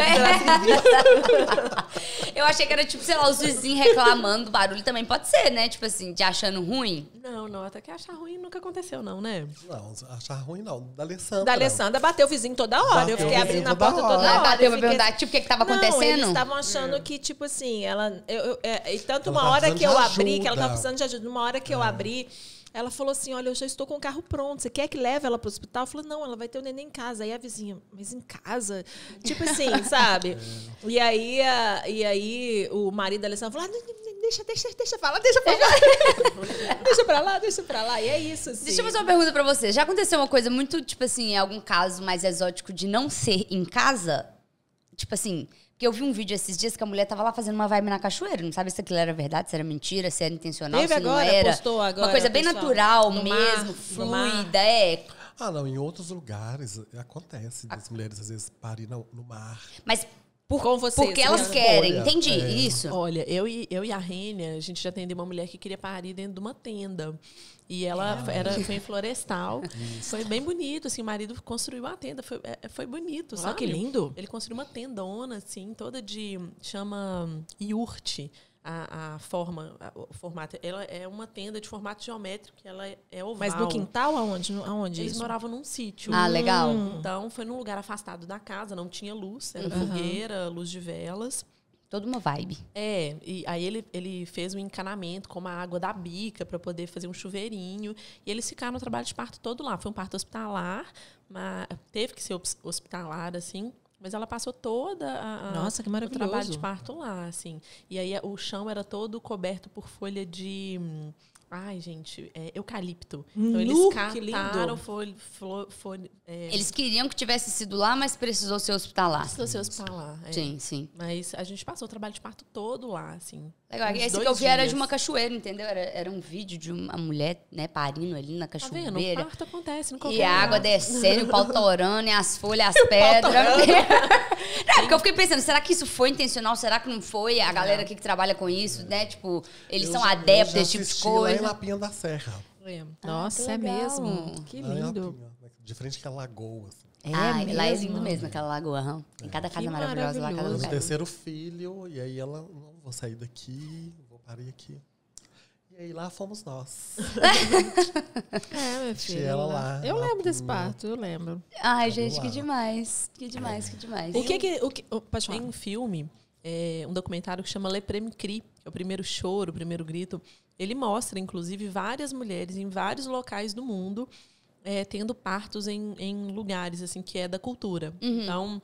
[SPEAKER 2] Eu achei que era tipo, sei lá, os vizinhos reclamando do barulho também pode ser, né? Tipo assim, de achando ruim.
[SPEAKER 1] Não, não, até que achar ruim nunca aconteceu não, né?
[SPEAKER 4] Não, achar ruim não. Da Alessandra.
[SPEAKER 3] Da Alessandra bateu o vizinho toda hora.
[SPEAKER 4] Bateu
[SPEAKER 3] eu fiquei abrindo a
[SPEAKER 4] toda
[SPEAKER 3] porta
[SPEAKER 4] hora.
[SPEAKER 3] toda
[SPEAKER 2] Ela
[SPEAKER 3] hora.
[SPEAKER 2] bateu
[SPEAKER 3] Eu
[SPEAKER 2] pra perguntar, tipo, o que que tava
[SPEAKER 3] Não,
[SPEAKER 2] acontecendo?
[SPEAKER 3] eles estavam achando que, tipo assim, ela. Eu, eu- é, e tanto
[SPEAKER 4] Ela
[SPEAKER 3] uma
[SPEAKER 4] tá
[SPEAKER 3] hora que eu abri, que ela tava precisando de ajuda. Uma hora que eu abri, ela falou assim: Olha, eu já estou com o carro pronto. Você quer que leve ela pro hospital? Eu falei, não, ela vai ter o neném em casa. Aí a vizinha, mas em casa? Tipo assim, [LAUGHS] sabe? E aí, a- e aí o marido da Alessandra falou: ah, deixa, deixa, deixa falar, deixa falar. [LAUGHS] deixa pra lá, deixa pra lá. E é isso, assim.
[SPEAKER 2] Deixa eu fazer uma pergunta pra você. Já aconteceu uma coisa muito, tipo assim, algum caso mais exótico de não ser em casa? Tipo assim, porque eu vi um vídeo esses dias que a mulher tava lá fazendo uma vibe na cachoeira. Não sabe se aquilo era verdade, se era mentira, se era intencional,
[SPEAKER 3] Teve
[SPEAKER 2] se não
[SPEAKER 3] agora,
[SPEAKER 2] era.
[SPEAKER 3] postou agora,
[SPEAKER 2] uma coisa bem
[SPEAKER 3] pessoal,
[SPEAKER 2] natural mesmo,
[SPEAKER 3] mar,
[SPEAKER 2] fluida, é.
[SPEAKER 4] Ah, não, em outros lugares acontece das mulheres às vezes parem no, no mar.
[SPEAKER 2] Mas por,
[SPEAKER 3] Com você,
[SPEAKER 2] porque elas
[SPEAKER 3] Juliana.
[SPEAKER 2] querem,
[SPEAKER 4] Olha,
[SPEAKER 2] entendi,
[SPEAKER 4] é.
[SPEAKER 2] isso.
[SPEAKER 1] Olha, eu e, eu e a Rênia, a gente já atendeu uma mulher que queria parir dentro de uma tenda. E ela era, foi em florestal. Foi bem bonito, assim, o marido construiu uma tenda. Foi, é, foi bonito,
[SPEAKER 3] Olha
[SPEAKER 1] sabe?
[SPEAKER 3] que lindo.
[SPEAKER 1] Ele construiu uma tendona, assim, toda de. chama iurte. A, a forma, a- o formato. Ela é uma tenda de formato geométrico, ela é, é oval.
[SPEAKER 3] Mas no quintal, aonde? No- Aonde
[SPEAKER 1] Eles
[SPEAKER 3] isso?
[SPEAKER 1] moravam num sítio.
[SPEAKER 2] Ah, legal.
[SPEAKER 1] Então, foi num lugar afastado da casa, não tinha luz, era fogueira, luz de velas.
[SPEAKER 2] Toda uma vibe.
[SPEAKER 1] É, e aí ele, ele fez um encanamento com a água da bica para poder fazer um chuveirinho. E eles ficaram no trabalho de parto todo lá. Foi um parto hospitalar, mas teve que ser hos- hospitalar, assim. Mas ela passou toda a,
[SPEAKER 3] Nossa, que
[SPEAKER 1] o
[SPEAKER 3] maravilhoso.
[SPEAKER 1] trabalho de parto lá, assim. E aí o chão era todo coberto por folha de. Ai, gente, é, eucalipto. Então eles
[SPEAKER 3] Nu, que lindo.
[SPEAKER 1] cataram folha, é,
[SPEAKER 2] Eles queriam que tivesse sido lá, mas precisou ser hospitalar.
[SPEAKER 1] precisou ser hospitalar. é.
[SPEAKER 2] Sim, sim.
[SPEAKER 1] Mas a gente passou o trabalho de parto todo lá, assim.
[SPEAKER 2] Legal.
[SPEAKER 1] Uns
[SPEAKER 2] Esse que eu vi era de
[SPEAKER 1] dias.
[SPEAKER 2] uma cachoeira, entendeu? Era, era um vídeo de uma mulher, né, parindo ali na
[SPEAKER 1] Tá vendo? O
[SPEAKER 2] cachoeira.
[SPEAKER 1] parto acontece
[SPEAKER 2] E a água descendo, [LAUGHS] o pau torando, e as folhas, as pedras. [LAUGHS] Não, porque eu fiquei pensando, será que isso foi intencional? Será que não foi? A galera aqui que trabalha com isso, né? Tipo, eles
[SPEAKER 4] Eu
[SPEAKER 2] são
[SPEAKER 4] já-
[SPEAKER 2] adeptos a
[SPEAKER 4] eu já
[SPEAKER 2] esse tipo de
[SPEAKER 4] assisti Lá em
[SPEAKER 2] coisa.
[SPEAKER 4] Lapinha da Serra.
[SPEAKER 3] É.
[SPEAKER 2] Ah,
[SPEAKER 3] Nossa,
[SPEAKER 2] que
[SPEAKER 3] é mesmo. Que lindo.
[SPEAKER 4] Lapinha, né, de frente com a lagoa. Assim.
[SPEAKER 3] É
[SPEAKER 2] ah, lá é
[SPEAKER 3] mesmo?
[SPEAKER 2] lindo mesmo, aquela lagoa. aham. Tem cada casa
[SPEAKER 3] Que
[SPEAKER 2] maravilhosa lá, cada lugar.
[SPEAKER 4] terceiro filho, e aí ela, não, vou sair daqui, vou parir aqui. E aí lá fomos nós. [LAUGHS]
[SPEAKER 3] É, meu filho.
[SPEAKER 4] ela lá,
[SPEAKER 3] eu
[SPEAKER 4] lá
[SPEAKER 3] lembro desse parto, eu lembro.
[SPEAKER 2] Ai, gente, que demais. Que demais, que demais.
[SPEAKER 3] O que que... O que oh, pode falar.
[SPEAKER 1] Tem um filme, é, um documentário que chama Le Prêmio Cri, que é o primeiro choro, o primeiro grito. Ele mostra, inclusive, várias mulheres em vários locais do mundo é, tendo partos em, em lugares assim que é da cultura. Então,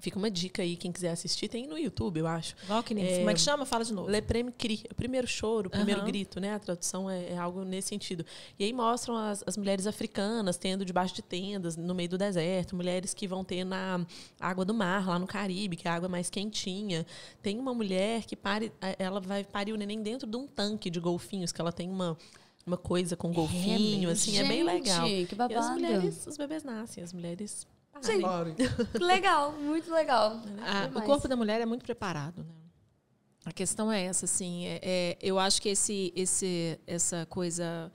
[SPEAKER 1] fica uma dica aí, quem quiser assistir, tem no YouTube, eu acho.
[SPEAKER 3] Que nem- Como é que chama? Fala de novo.
[SPEAKER 1] Le Prêmio Cri, é o primeiro choro, o primeiro
[SPEAKER 3] Aham.
[SPEAKER 1] grito, né? A tradução é, é algo nesse sentido. E aí mostram as, as mulheres africanas tendo debaixo de tendas, no meio do deserto, mulheres que vão ter na água do mar, lá no Caribe, que é a água mais quentinha. Tem uma mulher que pare, ela vai parir o neném dentro de um tanque de golfinhos, que ela tem uma, uma coisa com golfinho, assim, é bem
[SPEAKER 2] Gente,
[SPEAKER 1] legal.
[SPEAKER 2] que
[SPEAKER 1] E as
[SPEAKER 2] babado.
[SPEAKER 1] mulheres, os bebês nascem, as mulheres
[SPEAKER 2] Sim. Legal, muito legal.
[SPEAKER 3] Ah, o corpo da mulher é muito preparado, né? A questão é essa, assim. É, é- eu acho que esse, esse, essa coisa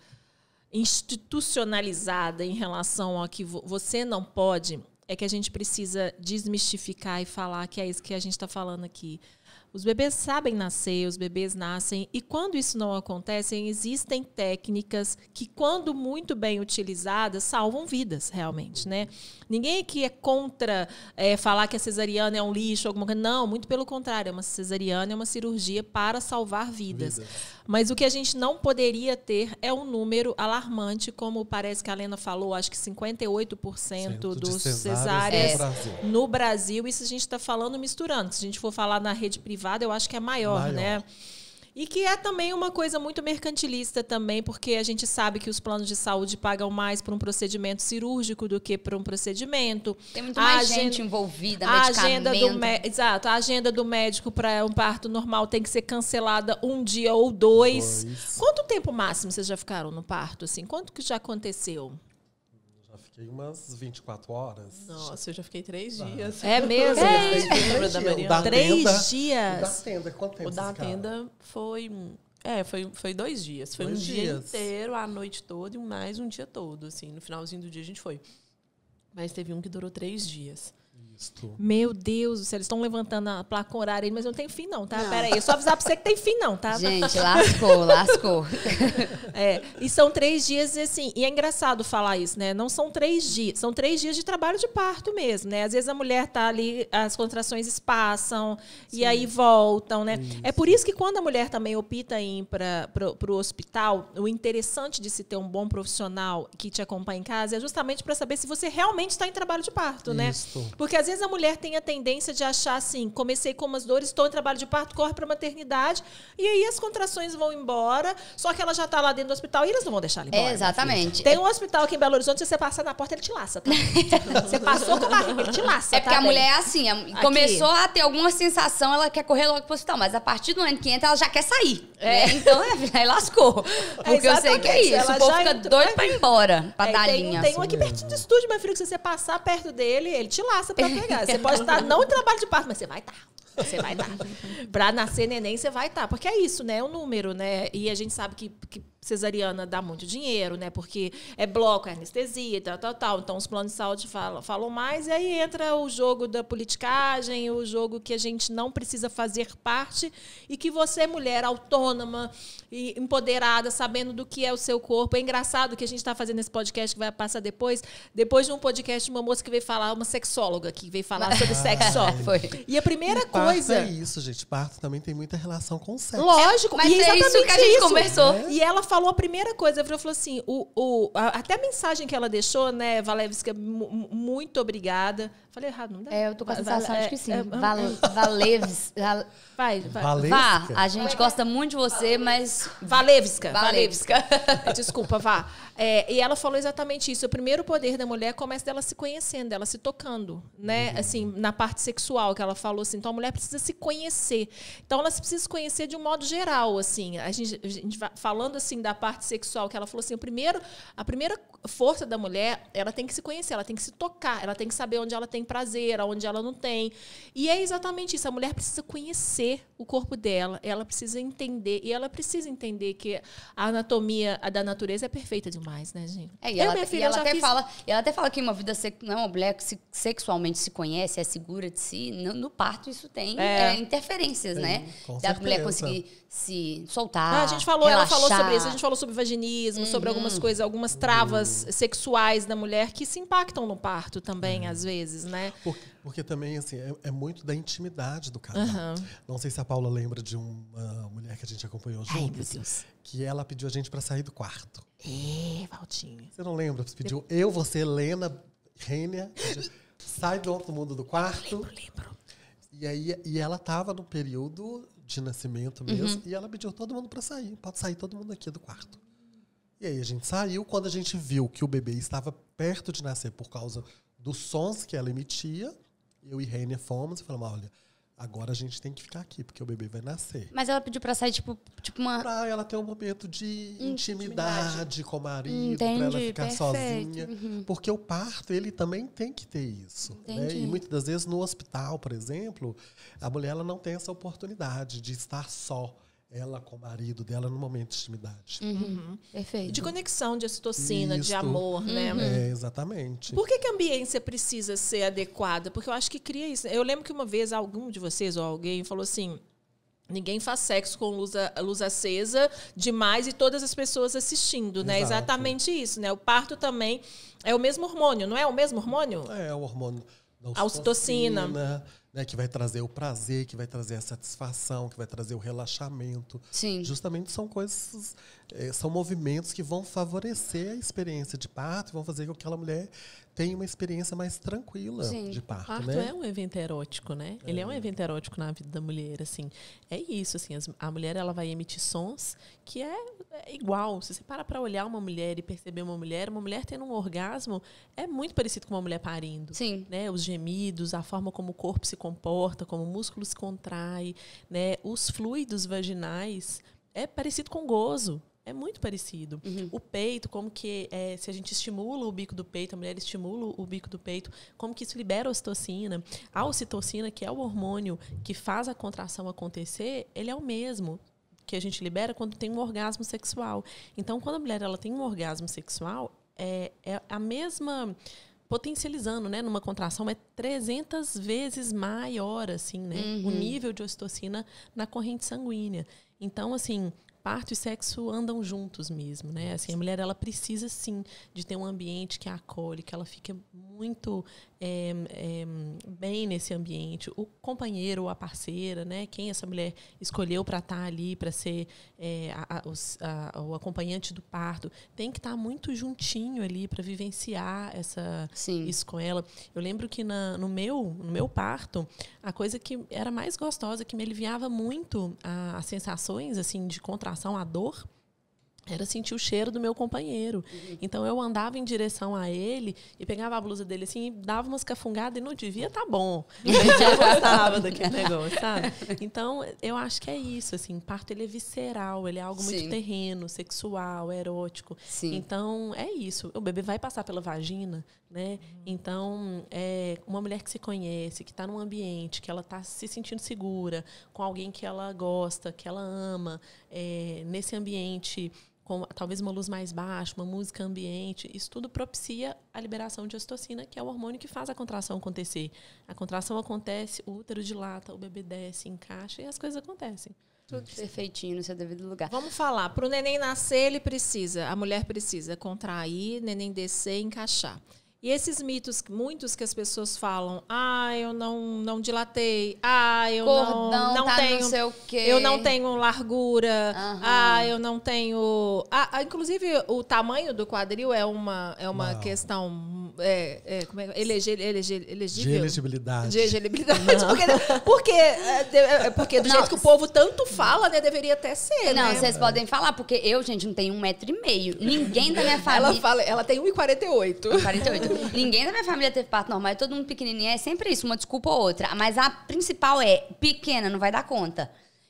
[SPEAKER 3] institucionalizada em relação a que vo- você não pode é que a gente precisa desmistificar e falar que é isso que a gente está falando aqui. Os bebês sabem nascer, os bebês nascem, e quando isso não acontece, existem técnicas que, quando muito bem utilizadas, salvam vidas, realmente, né? Ninguém aqui é contra é, falar que a cesariana é um lixo, alguma coisa. Não, muito pelo contrário, é uma cesariana é uma cirurgia para salvar vidas.
[SPEAKER 4] Vidas.
[SPEAKER 3] Mas o que a gente não poderia ter é um número alarmante, como parece que a Lena falou, acho que 58%
[SPEAKER 4] Cento de
[SPEAKER 3] dos
[SPEAKER 4] cesáreas Brasil.
[SPEAKER 3] no Brasil. Isso a gente está falando misturando. Se a gente for falar na rede privada, eu acho que é maior,
[SPEAKER 4] Maior.
[SPEAKER 3] né? E que é também uma coisa muito mercantilista também, porque a gente sabe que os planos de saúde pagam mais por um procedimento cirúrgico do que por um procedimento.
[SPEAKER 2] Tem muito
[SPEAKER 3] A
[SPEAKER 2] mais
[SPEAKER 3] agenda-
[SPEAKER 2] gente envolvida,
[SPEAKER 3] A agenda do exato, a agenda do médico para um parto normal tem que ser cancelada um dia ou dois.
[SPEAKER 4] Dois.
[SPEAKER 3] Quanto tempo máximo vocês já ficaram no parto assim? Quanto que já aconteceu?
[SPEAKER 4] Fiquei umas 24 horas.
[SPEAKER 1] Nossa, eu já fiquei três dias.
[SPEAKER 3] É mesmo?
[SPEAKER 4] Três dias.
[SPEAKER 1] da
[SPEAKER 4] O
[SPEAKER 1] Mariana?
[SPEAKER 4] da
[SPEAKER 3] Três
[SPEAKER 4] tenda- O da
[SPEAKER 3] dias.
[SPEAKER 4] tenda, quanto tempo
[SPEAKER 1] O da tenda foi. É, foi, foi dois dias. Foi
[SPEAKER 4] Dois
[SPEAKER 1] um dia
[SPEAKER 4] dias.
[SPEAKER 1] inteiro, a noite toda e mais um dia todo. Assim, no finalzinho do dia a gente foi. Mas teve um que durou três dias.
[SPEAKER 4] Isso.
[SPEAKER 3] Meu Deus do céu, eles estão levantando a placa horária mas não tem fim não, tá? Pera aí, só avisar pra você que tem fim não, tá?
[SPEAKER 2] Gente, lascou, lascou. [LAUGHS]
[SPEAKER 3] É, e são três dias, assim, e é engraçado falar isso, né? Não são três dias, são três dias de trabalho de parto mesmo, né? Às vezes a mulher tá ali, as contrações espaçam e aí voltam, né? É por isso que quando a mulher também opta em ir para o hospital, o interessante de se ter um bom profissional que te acompanha em casa é justamente para saber se você realmente está em trabalho de parto, né?
[SPEAKER 4] Isso.
[SPEAKER 3] Porque às vezes a mulher tem a tendência de achar assim, comecei com umas dores, estou em trabalho de parto, corre para maternidade, e aí as contrações vão embora, só que ela já está lá dentro do hospital e eles não vão deixar ela embora.
[SPEAKER 2] É, exatamente.
[SPEAKER 3] Tem um hospital aqui em Belo Horizonte, se você passar na porta, ele te laça, tá? [LAUGHS] você passou com a barriga, ele te laça,
[SPEAKER 2] É porque
[SPEAKER 3] tá,
[SPEAKER 2] a
[SPEAKER 3] bem?
[SPEAKER 2] mulher é assim, a- começou a ter alguma sensação, ela quer correr logo pro hospital, mas a partir do ano que entra, ela já quer sair.
[SPEAKER 3] É.
[SPEAKER 2] né? Então, é, [LAUGHS] aí lascou. Porque eu sei que é isso.
[SPEAKER 3] ela
[SPEAKER 2] O povo fica
[SPEAKER 3] entrou-
[SPEAKER 2] doido pra ir embora, pra
[SPEAKER 3] É,
[SPEAKER 2] dar
[SPEAKER 3] tem,
[SPEAKER 2] linha.
[SPEAKER 3] tem um aqui pertinho do estúdio, meu filho, que se você passar perto dele, ele te laça pra pegar. Você pode estar não em trabalho de parto, mas você vai estar. Você vai estar. Pra nascer neném, você vai estar. Porque é isso, né? É um número, né? E a gente sabe que, que cesariana dá muito dinheiro, né? Porque é bloco, é anestesia, tal, tal, tal. Então os planos de saúde falam, falam mais. E aí entra o jogo da politicagem, o jogo que a gente não precisa fazer parte e que você, mulher autônoma e empoderada, sabendo do que é o seu corpo. É engraçado que a gente está fazendo esse podcast que vai passar depois, depois de um podcast de uma moça que veio falar, uma sexóloga que veio falar sobre sexo.
[SPEAKER 2] Foi.
[SPEAKER 3] E a primeira
[SPEAKER 4] E parto
[SPEAKER 3] coisa.
[SPEAKER 4] é isso, gente. Parto também tem muita relação com o sexo.
[SPEAKER 3] Lógico,
[SPEAKER 2] Mas
[SPEAKER 3] e
[SPEAKER 2] é isso
[SPEAKER 3] exatamente
[SPEAKER 2] que a gente
[SPEAKER 3] isso.
[SPEAKER 2] conversou.
[SPEAKER 3] E ela falou a primeira coisa, ela falou assim, o, o, a- até a mensagem que ela deixou, né, Valevska, mu- muito obrigada. Falei errado, não dá?
[SPEAKER 2] É, eu tô com a sensação de que sim.
[SPEAKER 3] é,
[SPEAKER 2] Val, Valeves. Val-
[SPEAKER 3] Vai, vai.
[SPEAKER 2] Vá, a gente gosta muito de você, mas.
[SPEAKER 3] Valevska.
[SPEAKER 2] Valevska. [LAUGHS]
[SPEAKER 3] Desculpa, vá. É, e ela falou exatamente isso. O primeiro poder da mulher começa dela se conhecendo, dela se tocando, né? Assim, na parte sexual que ela falou assim. Então a mulher precisa se conhecer. Então ela precisa se conhecer de um modo geral, assim. A gente, a gente falando assim da parte sexual que ela falou assim, o primeiro, a primeira força da mulher, ela tem que se conhecer, ela tem que se tocar, ela tem que saber onde ela tem prazer, onde ela não tem. E é exatamente isso. A mulher precisa conhecer o corpo dela, ela precisa entender e ela precisa entender que a anatomia da natureza é perfeita demais, né, gente?
[SPEAKER 2] É, e
[SPEAKER 3] Eu,
[SPEAKER 2] ela,
[SPEAKER 3] minha
[SPEAKER 2] e
[SPEAKER 3] filha,
[SPEAKER 2] ela até
[SPEAKER 3] fiz-
[SPEAKER 2] fala, e ela até fala que uma vida não, uma mulher que se- sexualmente se conhece, é segura de si, no, no parto isso tem
[SPEAKER 3] É.
[SPEAKER 2] é, interferências, né?
[SPEAKER 4] com
[SPEAKER 2] Da mulher
[SPEAKER 4] certeza.
[SPEAKER 2] conseguir se soltar.
[SPEAKER 3] Ah, a gente falou, ela falou
[SPEAKER 2] relaxar.
[SPEAKER 3] sobre isso, a gente falou sobre vaginismo, sobre
[SPEAKER 2] Uhum.
[SPEAKER 3] algumas coisas, algumas travas sexuais da mulher que se impactam no parto também, às vezes, né?
[SPEAKER 4] Porque, porque também, assim, é, é muito da intimidade do casal.
[SPEAKER 3] Aham.
[SPEAKER 4] Não sei se a Paula lembra de uma mulher que a gente acompanhou
[SPEAKER 3] Ai, meu
[SPEAKER 4] juntos,
[SPEAKER 3] Deus.
[SPEAKER 4] que ela pediu a gente para sair do quarto.
[SPEAKER 3] É, Valtinho.
[SPEAKER 4] Você não lembra? Você pediu eu, você, Helena, Rênia, [LAUGHS] sai do outro mundo do quarto.
[SPEAKER 3] Lembro, lembro.
[SPEAKER 4] E aí e ela tava no período de nascimento mesmo, e ela pediu todo mundo para sair. Pode sair todo mundo aqui do quarto. E aí a gente saiu quando a gente viu que o bebê estava perto de nascer por causa dos sons que ela emitia. Eu e Rênia fomos e falamos: olha, agora a gente tem que ficar aqui, porque o bebê vai nascer.
[SPEAKER 2] Mas ela pediu pra sair, tipo, tipo uma.
[SPEAKER 4] Pra ela ter um momento de intimidade com o marido, pra ela
[SPEAKER 2] Entendi,
[SPEAKER 4] ficar
[SPEAKER 2] perfeito.
[SPEAKER 4] sozinha. Porque o parto, ele também tem que ter isso. Né?
[SPEAKER 2] Entendi.
[SPEAKER 4] E muitas das vezes no hospital, por exemplo, a mulher ela não tem essa oportunidade de estar só, ela com o marido dela, no momento de intimidade.
[SPEAKER 2] Uhum. Perfeito.
[SPEAKER 3] De conexão, de ocitocina, de
[SPEAKER 4] Isso.
[SPEAKER 3] amor, né?
[SPEAKER 4] É, exatamente.
[SPEAKER 3] Por que, que a ambiência precisa ser adequada? Porque eu acho que cria isso. Eu lembro que uma vez algum de vocês ou alguém falou assim. Ninguém faz sexo com luz, a- luz acesa demais e todas as pessoas assistindo, né?
[SPEAKER 4] Exato.
[SPEAKER 3] Exatamente isso, né? O parto também é o mesmo hormônio, não é o mesmo hormônio?
[SPEAKER 4] É o hormônio da
[SPEAKER 3] ocitocina,
[SPEAKER 4] né, que vai trazer o prazer, que vai trazer a satisfação, que vai trazer o relaxamento.
[SPEAKER 2] Sim.
[SPEAKER 4] Justamente são coisas, eh, são movimentos que vão favorecer a experiência de parto, vão fazer com que aquela mulher tenha uma experiência mais tranquila
[SPEAKER 2] Sim.
[SPEAKER 4] de parto,
[SPEAKER 1] Parto
[SPEAKER 4] né?
[SPEAKER 1] é um evento erótico, né? Ele é um evento erótico na vida da mulher, assim. É isso, assim, as- a mulher ela vai emitir sons que é, é igual. Se você para para olhar uma mulher e perceber uma mulher, uma mulher tendo um orgasmo é muito parecido com uma mulher parindo.
[SPEAKER 2] Sim.
[SPEAKER 1] Né, os gemidos, a forma como o corpo se comporta, como o músculo se contrai, né, os fluidos vaginais é parecido com gozo. É muito parecido. O peito, como que é, se a gente estimula o bico do peito, a mulher estimula o bico do peito, como que isso libera ocitocina. A ocitocina, que é o hormônio que faz a contração acontecer, ele é o mesmo que a gente libera quando tem um orgasmo sexual. Então, quando a mulher ela tem um orgasmo sexual, é, é a mesma potencializando, né? Numa contração é 300 vezes maior, assim, né? O nível de ocitocina na corrente sanguínea. Então, assim, parto e sexo andam juntos mesmo, né? Assim, a mulher ela precisa sim de ter um ambiente que a acolhe, que ela fique muito é, é, bem nesse ambiente. O companheiro ou a parceira, né? Quem essa mulher escolheu para estar ali, para ser é, a, a, a, o acompanhante do parto, tem que estar muito juntinho ali para vivenciar essa
[SPEAKER 2] Sim.
[SPEAKER 1] isso com ela. Eu lembro que na, no meu no meu parto, a coisa que era mais gostosa, que me aliviava muito as sensações assim de contração, a dor, era sentir o cheiro do meu companheiro. Então eu andava em direção a ele e pegava a blusa dele assim, e dava umas cafungadas e não devia tá bom. [LAUGHS] Eu gostava daquele negócio, sabe? Então eu acho que é isso, assim, parto ele é visceral, ele é algo muito
[SPEAKER 2] Sim.
[SPEAKER 1] terreno, sexual, erótico.
[SPEAKER 2] Sim.
[SPEAKER 1] Então é isso. O bebê vai passar pela vagina, né? Então é uma mulher que se conhece, que está num ambiente, que ela está se sentindo segura, com alguém que ela gosta, que ela ama, é, nesse ambiente com talvez uma luz mais baixa, uma música ambiente, isso tudo propicia a liberação de ocitocina, que é o hormônio que faz a contração acontecer. A contração acontece, o útero dilata, o bebê desce, encaixa e as coisas acontecem.
[SPEAKER 2] Tudo perfeitinho no seu devido lugar.
[SPEAKER 3] Vamos falar, para o neném nascer, ele precisa, a mulher precisa contrair, neném descer e encaixar. E esses mitos, muitos que as pessoas falam, ah, eu não, não dilatei, ah, eu
[SPEAKER 2] Cordão
[SPEAKER 3] não, não
[SPEAKER 2] tá
[SPEAKER 3] tenho,
[SPEAKER 2] não sei o quê.
[SPEAKER 3] eu não tenho largura,
[SPEAKER 2] Aham.
[SPEAKER 3] ah, eu não tenho, ah, ah, inclusive o tamanho do quadril é uma, é uma
[SPEAKER 4] Não.
[SPEAKER 3] questão, é, é, como é, elege, elege,
[SPEAKER 4] De
[SPEAKER 3] elegível?
[SPEAKER 4] elegibilidade.
[SPEAKER 3] De elegibilidade. Porque, porque, é, de- é, porque do
[SPEAKER 2] Não,
[SPEAKER 3] jeito que o povo tanto fala, né, deveria até ser,
[SPEAKER 2] Não,
[SPEAKER 3] né?
[SPEAKER 2] vocês podem falar, porque eu, gente, não tenho um metro e meio. Ninguém da minha
[SPEAKER 3] Ela
[SPEAKER 2] família.
[SPEAKER 3] fala, ela tem 1,48.
[SPEAKER 2] 48. Ninguém da minha família teve parto normal, é todo mundo pequenininho, é sempre isso, uma desculpa ou outra. Mas a principal é pequena, não vai dar conta.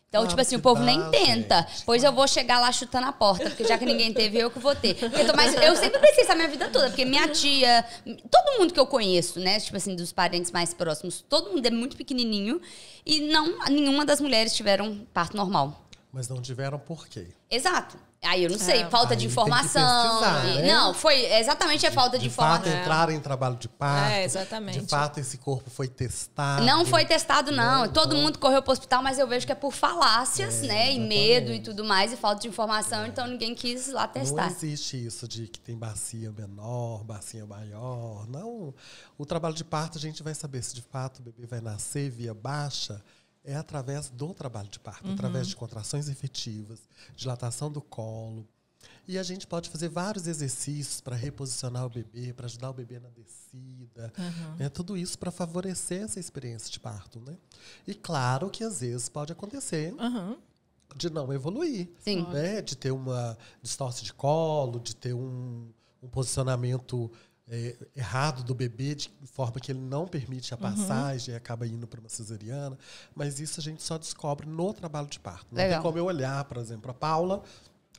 [SPEAKER 2] Então,
[SPEAKER 4] Ah,
[SPEAKER 2] tipo assim, o povo
[SPEAKER 4] dá,
[SPEAKER 2] nem tenta.
[SPEAKER 4] gente.
[SPEAKER 2] Pois eu vou chegar lá chutando a porta, porque já que ninguém teve, eu que vou ter. Porque eu, mais, eu sempre pensei isso a minha vida toda, porque minha tia, todo mundo que eu conheço, né, tipo assim, dos parentes mais próximos, todo mundo é muito pequenininho e não, nenhuma das mulheres tiveram parto normal.
[SPEAKER 4] Mas não tiveram por quê?
[SPEAKER 2] Exato. Aí eu não sei,
[SPEAKER 3] É.
[SPEAKER 2] falta de
[SPEAKER 4] tem que
[SPEAKER 2] informação.
[SPEAKER 4] pesquisar,
[SPEAKER 2] e-
[SPEAKER 4] né?
[SPEAKER 2] Não, foi exatamente a falta de,
[SPEAKER 4] De fato,
[SPEAKER 2] informação.
[SPEAKER 4] entraram em trabalho de parto.
[SPEAKER 3] É, exatamente.
[SPEAKER 4] De fato, esse corpo foi testado.
[SPEAKER 2] Não foi testado, não.
[SPEAKER 4] Né?
[SPEAKER 2] Todo
[SPEAKER 4] Então-
[SPEAKER 2] mundo correu pro hospital, mas eu vejo que é por falácias,
[SPEAKER 4] É,
[SPEAKER 2] né? E
[SPEAKER 4] exatamente.
[SPEAKER 2] medo e tudo mais, e falta de informação, então ninguém quis lá
[SPEAKER 4] Não
[SPEAKER 2] testar.
[SPEAKER 4] existe isso de que tem bacia menor, bacia maior. Não. O trabalho de parto, a gente vai saber se de fato o bebê vai nascer via baixa. É através do trabalho de parto, através de contrações efetivas, dilatação do colo. E a gente pode fazer vários exercícios para reposicionar o bebê, para ajudar o bebê na descida. né? Tudo isso para favorecer essa experiência de parto. Né? E claro que às vezes pode acontecer
[SPEAKER 3] Aham.
[SPEAKER 4] de não evoluir.
[SPEAKER 2] Sim.
[SPEAKER 4] Né? De ter uma distorce de colo, de ter um, um posicionamento é, errado do bebê, de forma que ele não permite a passagem e acaba indo para uma cesariana. Mas isso a gente só descobre no trabalho de parto. Não
[SPEAKER 2] Legal.
[SPEAKER 4] tem como eu olhar, por exemplo, a Paula.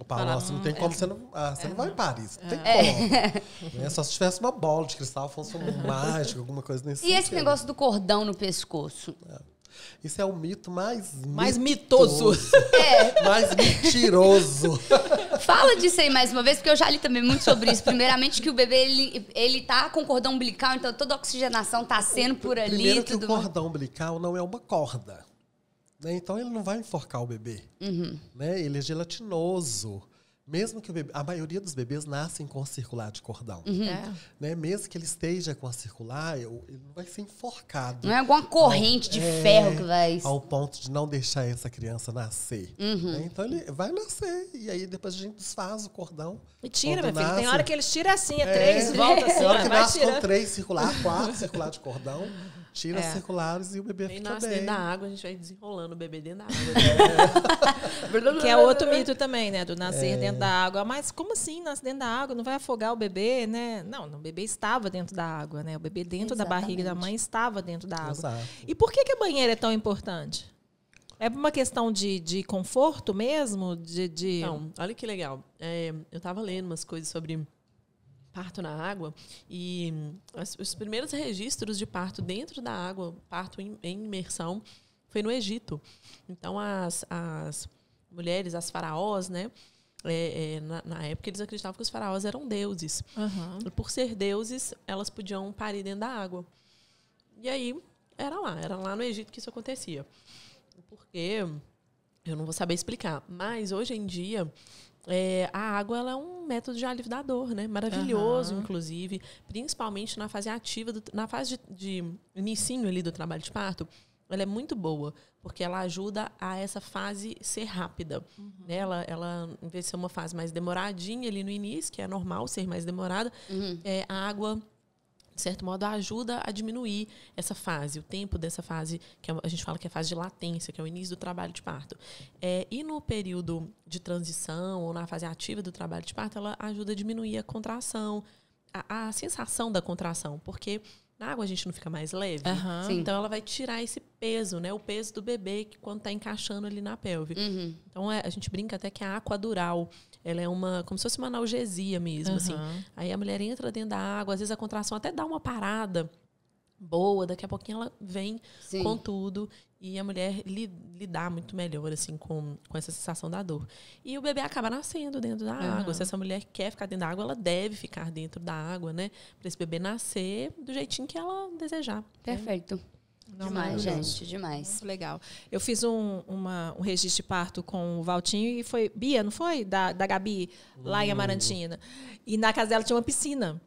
[SPEAKER 4] O Paula,
[SPEAKER 1] Falar,
[SPEAKER 4] nossa, não tem como você não. Ah, você não vai em Paris. Não tem
[SPEAKER 2] É.
[SPEAKER 4] como. [LAUGHS] Né? Só se tivesse uma bola de cristal, fosse um [LAUGHS] mágico, alguma coisa nesse
[SPEAKER 2] E esse
[SPEAKER 4] sentido.
[SPEAKER 2] negócio do cordão no pescoço?
[SPEAKER 4] Isso é o mito mais.
[SPEAKER 3] Mais mitoso. [LAUGHS]
[SPEAKER 2] É,
[SPEAKER 4] mais mentiroso.
[SPEAKER 2] Fala disso aí mais uma vez, porque eu já li também muito sobre isso. Primeiramente, que o bebê, ele, ele tá com cordão umbilical, então toda a oxigenação tá sendo por ali
[SPEAKER 4] Primeiro que o cordão umbilical não é uma corda. né? Então ele não vai enforcar o bebê.
[SPEAKER 2] Uhum.
[SPEAKER 4] né? Ele é gelatinoso. Mesmo que o bebê, a maioria dos bebês nascem com circular de cordão.
[SPEAKER 2] Uhum.
[SPEAKER 3] É.
[SPEAKER 4] Né? Mesmo que ele esteja com a circular, ele não vai ser enforcado.
[SPEAKER 2] Não é alguma corrente de
[SPEAKER 4] É,
[SPEAKER 2] ferro que vai.
[SPEAKER 4] Ao ponto de não deixar essa criança nascer.
[SPEAKER 2] Uhum.
[SPEAKER 4] né? Então ele vai nascer. E aí depois a gente desfaz o cordão.
[SPEAKER 3] E tira, meu filho. Tem hora que eles tiram assim, é
[SPEAKER 4] É.
[SPEAKER 3] três, volta assim,
[SPEAKER 4] Tem hora
[SPEAKER 3] ó,
[SPEAKER 4] que
[SPEAKER 3] vai
[SPEAKER 4] nasce com
[SPEAKER 3] tirando.
[SPEAKER 4] três circular, quatro circular de cordão, tira
[SPEAKER 3] É.
[SPEAKER 4] as circulares e o bebê
[SPEAKER 1] Aí
[SPEAKER 4] fica
[SPEAKER 1] nasce
[SPEAKER 4] bem.
[SPEAKER 1] dentro da água, a gente vai desenrolando o bebê dentro da água. [LAUGHS]
[SPEAKER 3] Que é outro mito também, né? Do nascer
[SPEAKER 4] É.
[SPEAKER 3] dentro da água. Mas como assim nascer dentro da água? Não vai afogar o bebê, né? Não, o bebê estava dentro da água, né? O bebê dentro da barriga da
[SPEAKER 2] Exatamente.
[SPEAKER 3] mãe estava dentro da água.
[SPEAKER 4] Exato.
[SPEAKER 3] E por que, que a banheira é tão importante? É uma questão de, de conforto mesmo? De, de...
[SPEAKER 1] Então, olha que legal. É, eu estava lendo umas coisas sobre parto na água e hum, as- os primeiros registros de parto dentro da água, parto em, em imersão, foi no Egito. Então, as, as mulheres, as faraós, né? é, é, na, na época eles acreditavam que os faraós eram deuses. E por ser deuses, elas podiam parir dentro da água. E aí, era lá, era lá no Egito que isso acontecia. Porque eu não vou saber explicar, mas hoje em dia é, a água ela é um método de alívio da dor, né? Maravilhoso,
[SPEAKER 3] Aham.
[SPEAKER 1] inclusive, principalmente na fase ativa, do- na fase de, de inicinho ali do trabalho de parto. Ela é muito boa, porque ela ajuda a essa fase ser rápida. né? Ela, ela, em vez de ser uma fase mais demoradinha ali no início, que é normal ser mais demorada, é, a água de certo modo, ajuda a diminuir essa fase, o tempo dessa fase, que é- a gente fala que é a fase de latência, que é o início do trabalho de parto. É, e no período de transição, ou na fase ativa do trabalho de parto, ela ajuda a diminuir a contração, a, a sensação da contração, porque na água a gente não fica mais leve.
[SPEAKER 2] Sim.
[SPEAKER 1] Então ela vai tirar esse peso, né? O peso do bebê que quando está encaixando ali na pelve.
[SPEAKER 2] Uhum.
[SPEAKER 1] Então é, a gente brinca até que a aquadural, ela é uma como se fosse uma analgesia mesmo, assim.
[SPEAKER 3] Aham.
[SPEAKER 1] Aí a mulher entra dentro da água, às vezes a contração até dá uma parada boa, daqui a pouquinho ela vem
[SPEAKER 2] Sim.
[SPEAKER 1] com tudo e a mulher li, lidar muito melhor assim com, com essa sensação da dor. E o bebê acaba nascendo dentro da água. Se essa mulher quer ficar dentro da água, ela deve ficar dentro da água, né? Para esse bebê nascer do jeitinho que ela desejar. né?
[SPEAKER 2] Perfeito.
[SPEAKER 3] Não,
[SPEAKER 2] demais,
[SPEAKER 3] maravilhoso.
[SPEAKER 2] gente, demais.
[SPEAKER 3] Muito legal. Eu fiz um, uma- um registro de parto com o Valtinho e foi Bia, não foi? Da, da Gabi, lá em Amarantina. E na casa dela tinha uma piscina.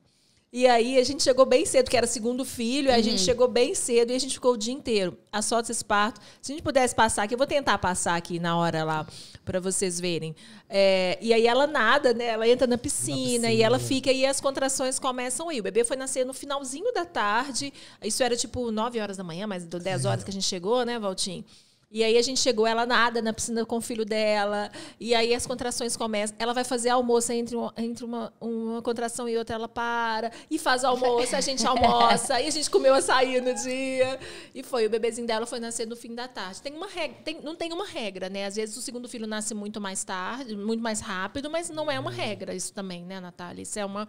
[SPEAKER 3] E aí a gente chegou bem cedo, que era segundo filho, a gente chegou bem cedo e a gente ficou o dia inteiro. As fotos desse parto. Se a gente pudesse passar aqui, eu vou tentar passar aqui na hora lá para vocês verem. É, e aí ela nada, né? Ela entra na piscina, e ela fica e as contrações começam aí. O bebê foi nascer no finalzinho da tarde. Isso era tipo 9 horas da manhã, mas deu 10 horas que a gente chegou, né, Valtinho? E aí a gente chegou, ela nada na piscina com o filho dela. E aí as contrações começam. Ela vai fazer almoço entre, uma, entre uma, uma contração e outra, ela para e faz almoço, a gente almoça, e a gente comeu açaí no dia. E foi, o bebezinho dela foi nascer no fim da tarde. Tem uma regra, tem- não tem uma regra, né? Às vezes o segundo filho nasce muito mais tarde, muito mais rápido, mas não é uma regra isso também, né, Natália? Isso é uma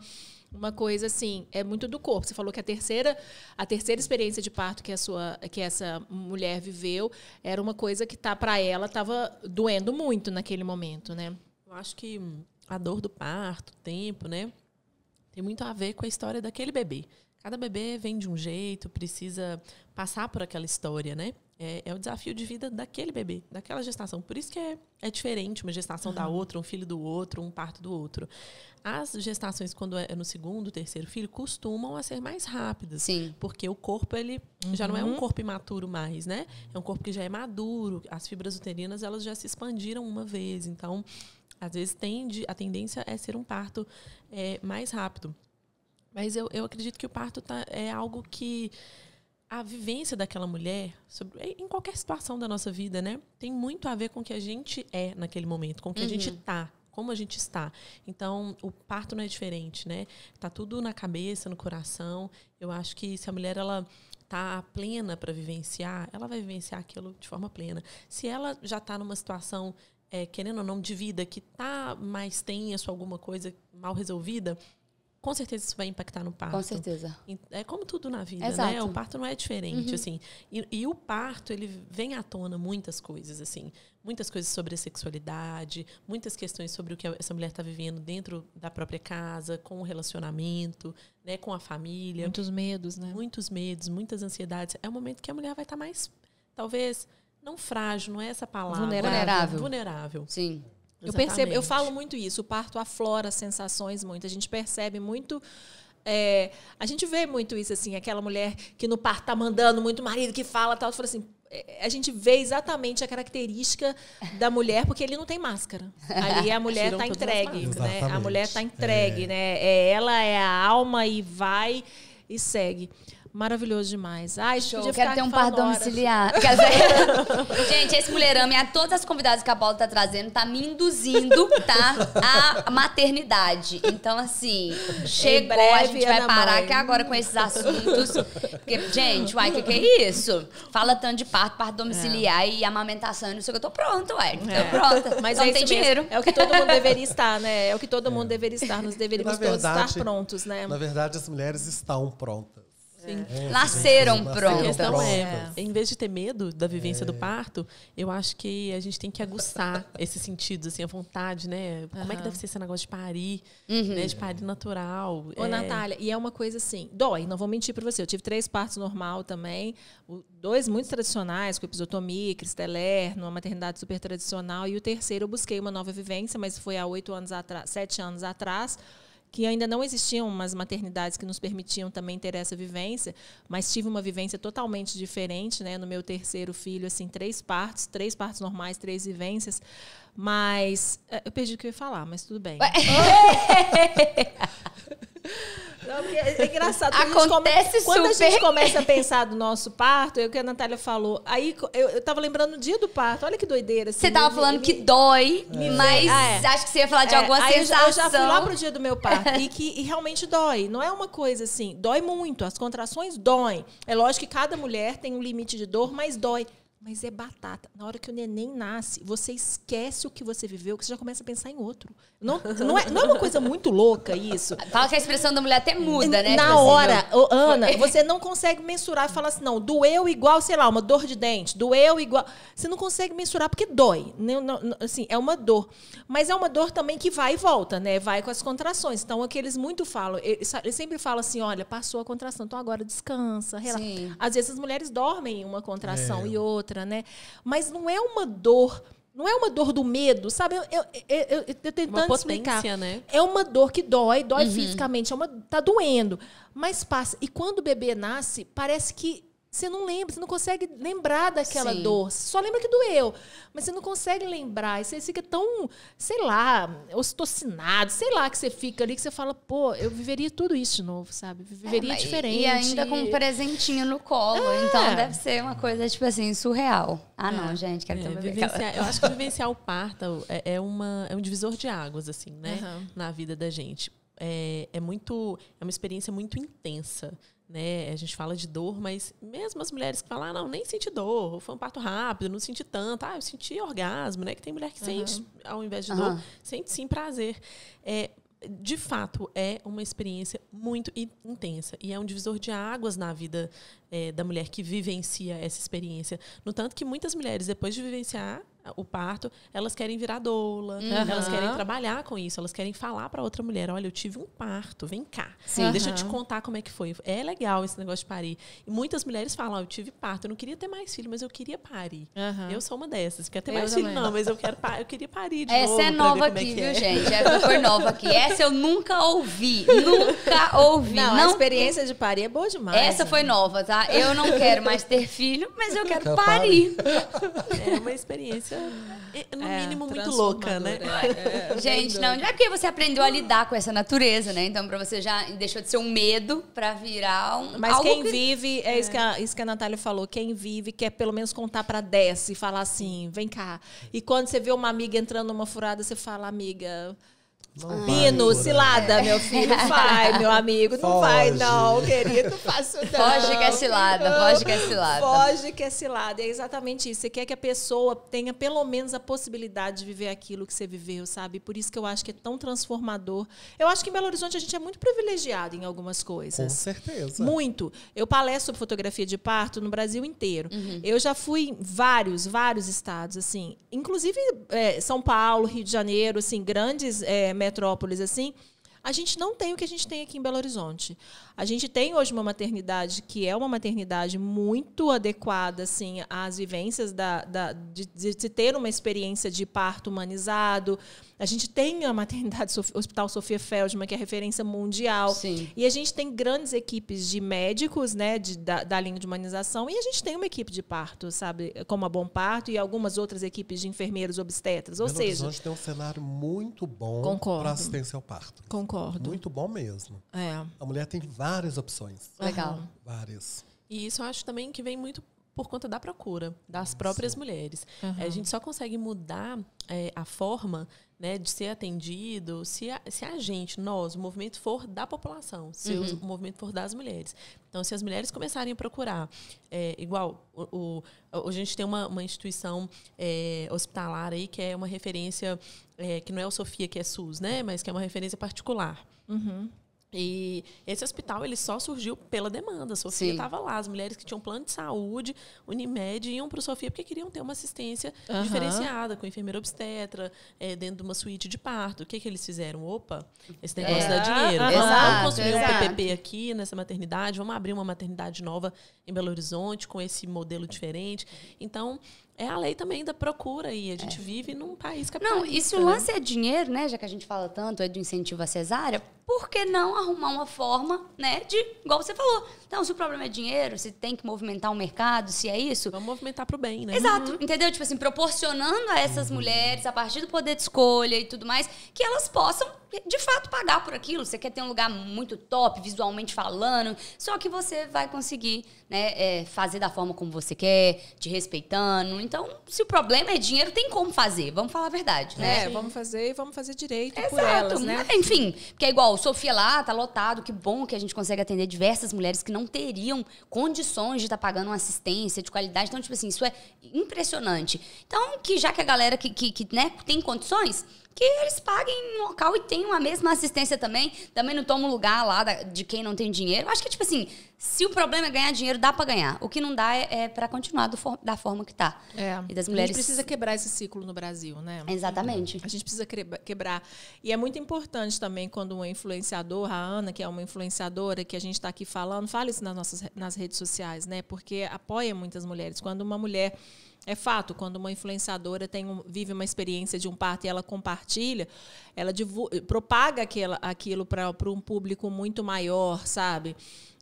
[SPEAKER 3] uma coisa assim, é muito do corpo. Você falou que a terceira, a terceira experiência de parto que a sua, que essa mulher viveu, era uma coisa que tá para ela estava doendo muito naquele momento, né?
[SPEAKER 1] Eu acho que a dor do parto, o tempo, né? Tem muito a ver com a história daquele bebê. Cada bebê vem de um jeito, precisa passar por aquela história, né? É, é o desafio de vida daquele bebê, daquela gestação. Por isso que é, é diferente uma gestação da outra, um filho do outro, um parto do outro. As gestações, quando é no segundo, terceiro filho, costumam a ser mais rápidas.
[SPEAKER 2] Sim.
[SPEAKER 1] Porque o corpo, ele já não é um corpo imaturo mais, né? É um corpo que já é maduro. As fibras uterinas, elas já se expandiram uma vez. Então, às vezes, tende, a tendência é ser um parto é, mais rápido. Mas eu, eu acredito que o parto tá, é algo que a vivência daquela mulher, sobre, em qualquer situação da nossa vida, né? Tem muito a ver com o que a gente é naquele momento, com o que a gente tá, como a gente está. Então, o parto não é diferente, né? Tá tudo na cabeça, no coração. Eu acho que se a mulher ela tá plena para vivenciar, ela vai vivenciar aquilo de forma plena. Se ela já está numa situação é, querendo ou não de vida que tá mais tenso, alguma coisa mal resolvida, com certeza isso vai impactar no parto.
[SPEAKER 2] Com certeza.
[SPEAKER 1] É como tudo na vida,
[SPEAKER 2] Exato.
[SPEAKER 1] né? O parto não é diferente, assim. E, e o parto, ele vem à tona muitas coisas, assim. Muitas coisas sobre a sexualidade, muitas questões sobre o que essa mulher está vivendo dentro da própria casa, com o relacionamento, né? Com a família.
[SPEAKER 3] Muitos medos, né?
[SPEAKER 1] Muitos medos, muitas ansiedades. É um momento que a mulher vai estar mais, talvez, não frágil, não é essa palavra.
[SPEAKER 2] Vulnerável.
[SPEAKER 1] Vulnerável.
[SPEAKER 2] Sim.
[SPEAKER 3] Eu percebo, eu falo muito isso. O parto aflora sensações muito. A gente percebe muito. é, a gente vê muito isso, assim, aquela mulher que no parto tá mandando muito marido, que fala tal. Fala assim, é, a gente vê exatamente a característica da mulher, porque ele não tem máscara. [LAUGHS] Ali a mulher tá
[SPEAKER 1] as
[SPEAKER 3] entregue, né? A mulher tá entregue, né? É, ela é a alma e vai e segue. Maravilhoso demais. Ai,
[SPEAKER 2] Show.
[SPEAKER 3] podia
[SPEAKER 2] Quero ter um
[SPEAKER 3] horas.
[SPEAKER 2] domiciliar. [LAUGHS] Quer dizer, [LAUGHS] gente, esse mulherame, a todas as convidadas que a Paula tá trazendo, tá me induzindo, tá? A maternidade. Então, assim, chegou, a
[SPEAKER 3] breve,
[SPEAKER 2] gente vai parar
[SPEAKER 3] Mãe.
[SPEAKER 2] aqui agora com esses assuntos. Porque, gente, uai, o que, que é isso? Fala tanto de parto, parto domiciliar e amamentação, não sei o que, eu tô pronta, uai. Tô
[SPEAKER 3] É.
[SPEAKER 2] pronta.
[SPEAKER 3] Mas
[SPEAKER 2] Só
[SPEAKER 3] é
[SPEAKER 2] não tem
[SPEAKER 3] isso mesmo.
[SPEAKER 2] dinheiro.
[SPEAKER 3] É o que todo mundo deveria [LAUGHS] estar, né? É o que todo mundo deveria estar. Nós deveríamos
[SPEAKER 4] Na
[SPEAKER 3] todos
[SPEAKER 4] verdade-
[SPEAKER 3] estar prontos, né?
[SPEAKER 4] Na verdade, as mulheres estão prontas.
[SPEAKER 1] Sim.
[SPEAKER 4] É,
[SPEAKER 2] Nasceram
[SPEAKER 4] nasceram
[SPEAKER 2] prontas.
[SPEAKER 1] A questão é, em vez de ter medo da vivência do parto, eu acho que a gente tem que aguçar [LAUGHS] esses sentidos, assim, a vontade, né? Como é que deve ser esse negócio de parir,
[SPEAKER 2] Uhum.
[SPEAKER 1] né? De parir natural.
[SPEAKER 3] Ô,
[SPEAKER 1] é,
[SPEAKER 3] Natália, e é uma coisa assim, dói, não vou mentir para você. Eu tive três partos normal também, dois muito tradicionais, com episiotomia, cristeler, numa maternidade super tradicional, e o terceiro eu busquei uma nova vivência, mas foi há oito anos atrás, sete anos atrás, que ainda não existiam umas maternidades que nos permitiam também ter essa vivência, mas tive uma vivência totalmente diferente, né? No meu terceiro filho, assim, três partos, três partos normais, três vivências, mas eh, eu perdi o que eu ia falar, mas tudo bem. [LAUGHS] Não, porque é engraçado. quando a
[SPEAKER 2] Acontece
[SPEAKER 3] Quando a gente começa a pensar do nosso parto, é o que a Natália falou. Aí eu, eu tava lembrando no dia do parto. Olha que doideira. assim,
[SPEAKER 2] Você tava
[SPEAKER 3] me-
[SPEAKER 2] falando
[SPEAKER 3] me-
[SPEAKER 2] que dói, mas
[SPEAKER 3] Ah, é.
[SPEAKER 2] acho que você ia falar de
[SPEAKER 3] É,
[SPEAKER 2] alguma
[SPEAKER 3] aí eu já-
[SPEAKER 2] sensação.
[SPEAKER 3] Eu já fui lá pro dia do meu parto e que e realmente dói. Não é uma coisa assim, dói muito. As contrações doem. É lógico que cada mulher tem um limite de dor, mas dói. Mas é batata. Na hora que o neném nasce, você esquece o que você viveu, que você já começa a pensar em outro. Não, não, é, não é uma coisa muito louca isso?
[SPEAKER 2] Fala que a expressão da mulher até muda, né?
[SPEAKER 3] Na
[SPEAKER 2] assim,
[SPEAKER 3] hora, Ana, você não consegue mensurar e falar assim, não, doeu igual, sei lá, uma dor de dente, doeu igual. Você não consegue mensurar porque dói. Não, não, não, assim, é uma dor. Mas é uma dor também que vai e volta, né? Vai com as contrações. Então, é que eles muito falam, eles, sempre falam assim: olha, passou a contração, então agora descansa, relaxa.
[SPEAKER 2] Sim.
[SPEAKER 3] Às vezes as mulheres dormem em uma contração
[SPEAKER 4] É.
[SPEAKER 3] e outra, né? Mas não é uma dor. Não é uma dor do medo, sabe? Eu, eu, eu, eu, tentando
[SPEAKER 1] Uma
[SPEAKER 3] explicar.
[SPEAKER 1] potência, né?
[SPEAKER 3] É uma dor que dói, dói
[SPEAKER 2] Uhum.
[SPEAKER 3] fisicamente, é uma, tá doendo, mas passa. E quando o bebê nasce, parece que você não lembra, você não consegue lembrar daquela
[SPEAKER 2] Sim.
[SPEAKER 3] dor. Você só lembra que doeu, mas você não consegue lembrar. E você fica tão, sei lá, ostocinado, sei lá, que você fica ali, que você fala, pô, eu viveria tudo isso de novo, sabe? Viveria
[SPEAKER 2] É, mas-
[SPEAKER 3] diferente.
[SPEAKER 2] E ainda com um presentinho no colo.
[SPEAKER 3] É.
[SPEAKER 2] Então deve ser uma coisa, tipo assim, surreal. Ah, não, gente, quero ter
[SPEAKER 1] É,
[SPEAKER 2] um bebê.
[SPEAKER 1] vivenciar- eu acho que vivenciar o parto é, é uma, é um divisor de águas, assim, né?
[SPEAKER 3] Aham.
[SPEAKER 1] Na vida da gente. É, é muito. É uma experiência muito intensa. Né? A gente fala de dor, mas mesmo as mulheres que falam, ah, não, nem senti dor, foi um parto rápido, não senti tanto, ah, eu senti orgasmo, né? Que tem mulher que sente, ao invés de dor, sente sim prazer. É, de fato, é uma experiência muito in- intensa. E é um divisor de águas na vida é, da mulher que vivencia essa experiência. No tanto que muitas mulheres, depois de vivenciar o parto, elas querem virar doula, elas
[SPEAKER 3] Aham.
[SPEAKER 1] querem trabalhar com isso, elas querem falar para outra mulher: olha, eu tive um parto, vem cá.
[SPEAKER 2] Sim.
[SPEAKER 1] Deixa eu te contar como é que foi. É legal esse negócio de parir. E muitas mulheres falam: ó, eu tive parto, eu não queria ter mais filho, mas eu queria parir.
[SPEAKER 3] Aham.
[SPEAKER 1] Eu sou uma dessas. Quer ter
[SPEAKER 3] Eu
[SPEAKER 1] mais filho?
[SPEAKER 3] também.
[SPEAKER 1] Não, mas eu quero eu queria parir de
[SPEAKER 2] Essa
[SPEAKER 1] novo.
[SPEAKER 2] é nova
[SPEAKER 1] é
[SPEAKER 2] aqui,
[SPEAKER 1] que
[SPEAKER 2] viu,
[SPEAKER 1] é.
[SPEAKER 2] gente? Essa foi nova aqui. Essa eu nunca ouvi. Nunca ouvi.
[SPEAKER 3] Não,
[SPEAKER 2] Não,
[SPEAKER 3] a experiência de parir é boa demais.
[SPEAKER 2] Essa foi nova, tá? Eu não quero mais ter filho, mas eu quero
[SPEAKER 4] Quer
[SPEAKER 2] parir.
[SPEAKER 1] É uma experiência, eh, no
[SPEAKER 3] É,
[SPEAKER 1] mínimo, muito louca, né?
[SPEAKER 3] é, [LAUGHS] é,
[SPEAKER 2] Gente, não, é porque você aprendeu a lidar com essa natureza, né? Então, pra você já deixou de ser um medo pra virar um.
[SPEAKER 3] Mas
[SPEAKER 2] algo
[SPEAKER 3] quem
[SPEAKER 2] que-
[SPEAKER 3] vive, é, Isso, que a, isso que a Natália falou, quem vive quer pelo menos contar para 10 e falar assim, vem cá. E quando você vê uma amiga entrando numa furada, você fala, amiga,
[SPEAKER 4] Não vai
[SPEAKER 3] Pino, cilada, meu filho, vai, meu amigo, não vai
[SPEAKER 4] Foge.
[SPEAKER 3] não, querido, não faço não.
[SPEAKER 2] Foge que é cilada, foge que é cilada.
[SPEAKER 3] Foge que é cilada, é exatamente isso. Você quer que a pessoa tenha pelo menos a possibilidade de viver aquilo que você viveu, sabe? Por isso que eu acho que é tão transformador. Eu acho que em Belo Horizonte a gente é muito privilegiado em algumas
[SPEAKER 4] Com
[SPEAKER 3] coisas.
[SPEAKER 4] certeza.
[SPEAKER 3] Muito. Eu palestro sobre fotografia de parto no Brasil inteiro.
[SPEAKER 2] Uhum.
[SPEAKER 3] Eu já fui em vários, vários estados, assim. Inclusive é, São Paulo, Rio de Janeiro, assim, grandes é, metrópoles, assim. A gente não tem o que a gente tem aqui em Belo Horizonte. A gente tem hoje uma maternidade que é uma maternidade muito adequada assim, às vivências da, da- de, de se ter uma experiência de parto humanizado. A gente tem a maternidade Hospital Sofia Feldman, que é referência mundial.
[SPEAKER 2] Sim.
[SPEAKER 3] E a gente tem grandes equipes de médicos, né, de- da, da linha de humanização, e a gente tem uma equipe de parto, sabe, como a Bom Parto e algumas outras equipes de enfermeiros obstetras. Ou
[SPEAKER 4] Belo
[SPEAKER 3] seja,
[SPEAKER 4] Horizonte tem um cenário muito bom
[SPEAKER 3] Concordo.
[SPEAKER 4] para assistência ao parto.
[SPEAKER 3] concordo.
[SPEAKER 4] Muito bom mesmo.
[SPEAKER 3] É.
[SPEAKER 4] A mulher tem várias opções.
[SPEAKER 2] Legal.
[SPEAKER 4] Várias.
[SPEAKER 1] E isso eu acho também que vem muito por conta da procura das próprias mulheres.
[SPEAKER 3] Uhum.
[SPEAKER 1] É, A gente só consegue mudar é, a forma né, de ser atendido se a, se a gente, nós, o movimento for da população, se
[SPEAKER 3] Uhum.
[SPEAKER 1] o movimento for das mulheres. Então, se as mulheres começarem a procurar, é, igual, o, o- hoje a gente tem uma, uma instituição é, hospitalar aí que é uma referência, é, que não é o Sofia, que é SUS, né, mas que é uma referência particular.
[SPEAKER 3] Uhum.
[SPEAKER 1] E esse hospital ele só surgiu pela demanda. A Sofia estava lá. As mulheres que tinham plano de saúde, Unimed, iam para o Sofia porque queriam ter uma assistência
[SPEAKER 3] Aham.
[SPEAKER 1] diferenciada, com enfermeira obstetra, eh, dentro de uma suíte de parto. O que, que eles fizeram? Opa, esse negócio
[SPEAKER 2] É.
[SPEAKER 1] dá dinheiro. Vamos-
[SPEAKER 2] Exato,
[SPEAKER 1] vamos construir um
[SPEAKER 2] exato.
[SPEAKER 1] PPP aqui nessa maternidade, vamos abrir uma maternidade nova em Belo Horizonte com esse modelo diferente. Então, é a lei também da procura aí. A gente vive num país capitalista.
[SPEAKER 2] Não, e se o
[SPEAKER 1] né?
[SPEAKER 2] lance é dinheiro, né? Já que a gente fala tanto é do incentivo à cesárea, por que não arrumar uma forma, né? De, igual você falou. Então, se o problema é dinheiro, se tem que movimentar o mercado, se é isso.
[SPEAKER 1] Vamos movimentar para o bem, né?
[SPEAKER 2] Exato, entendeu? Tipo assim, proporcionando a essas mulheres, a partir do poder de escolha e tudo mais, que elas possam, de fato, pagar por aquilo. Você quer ter um lugar muito top, visualmente falando, só que você vai conseguir né, é, fazer da forma como você quer, te respeitando. Então, se o problema é dinheiro, tem como fazer. Vamos falar a verdade, né?
[SPEAKER 3] É, vamos fazer e vamos fazer direito por
[SPEAKER 2] Exato.
[SPEAKER 3] elas, né?
[SPEAKER 2] Enfim, porque é igual, Sofia lá, tá lotado, que bom que a gente consegue atender diversas mulheres que não teriam condições de estar pagando uma assistência de qualidade. Então, tipo assim, isso é impressionante. Então, que já que a galera que, que, que, né, tem condições, que eles paguem no local e tenham a mesma assistência também. Também não toma um lugar lá de quem não tem dinheiro. Acho que, tipo assim, se o problema é ganhar dinheiro, dá pra ganhar. O que não dá é, é para continuar for- da forma que tá.
[SPEAKER 3] É.
[SPEAKER 2] E das
[SPEAKER 3] A
[SPEAKER 2] mulheres-
[SPEAKER 3] gente precisa quebrar esse ciclo no Brasil, né?
[SPEAKER 2] Exatamente.
[SPEAKER 3] A gente precisa quebra- quebrar. E é muito importante também quando uma influenciadora, a Ana, que é uma influenciadora, que a gente está aqui falando, fala isso nas nossas nas redes sociais, né? Porque apoia muitas mulheres. Quando uma mulher. É fato, quando uma influenciadora tem um- vive uma experiência de um parto e ela compartilha, ela divu- propaga aquela, aquilo para um público muito maior, sabe?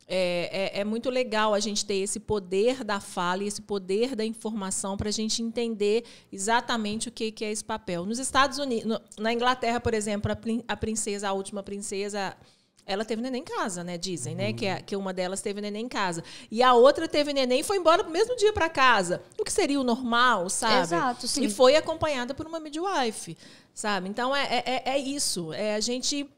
[SPEAKER 3] É, é, é muito legal a gente ter esse poder da fala e esse poder da informação para a gente entender exatamente o que, que é esse papel. Nos Estados Unidos, no- na Inglaterra, por exemplo, a, a princesa, a última princesa, ela teve neném em casa, né? Dizem, né? Que, a- que uma delas teve neném em casa. E a outra teve neném e foi embora no mesmo dia para casa. O que seria o normal, sabe?
[SPEAKER 2] Exato, sim.
[SPEAKER 3] E foi acompanhada por uma midwife, sabe? Então é, é, é- é isso. É a gente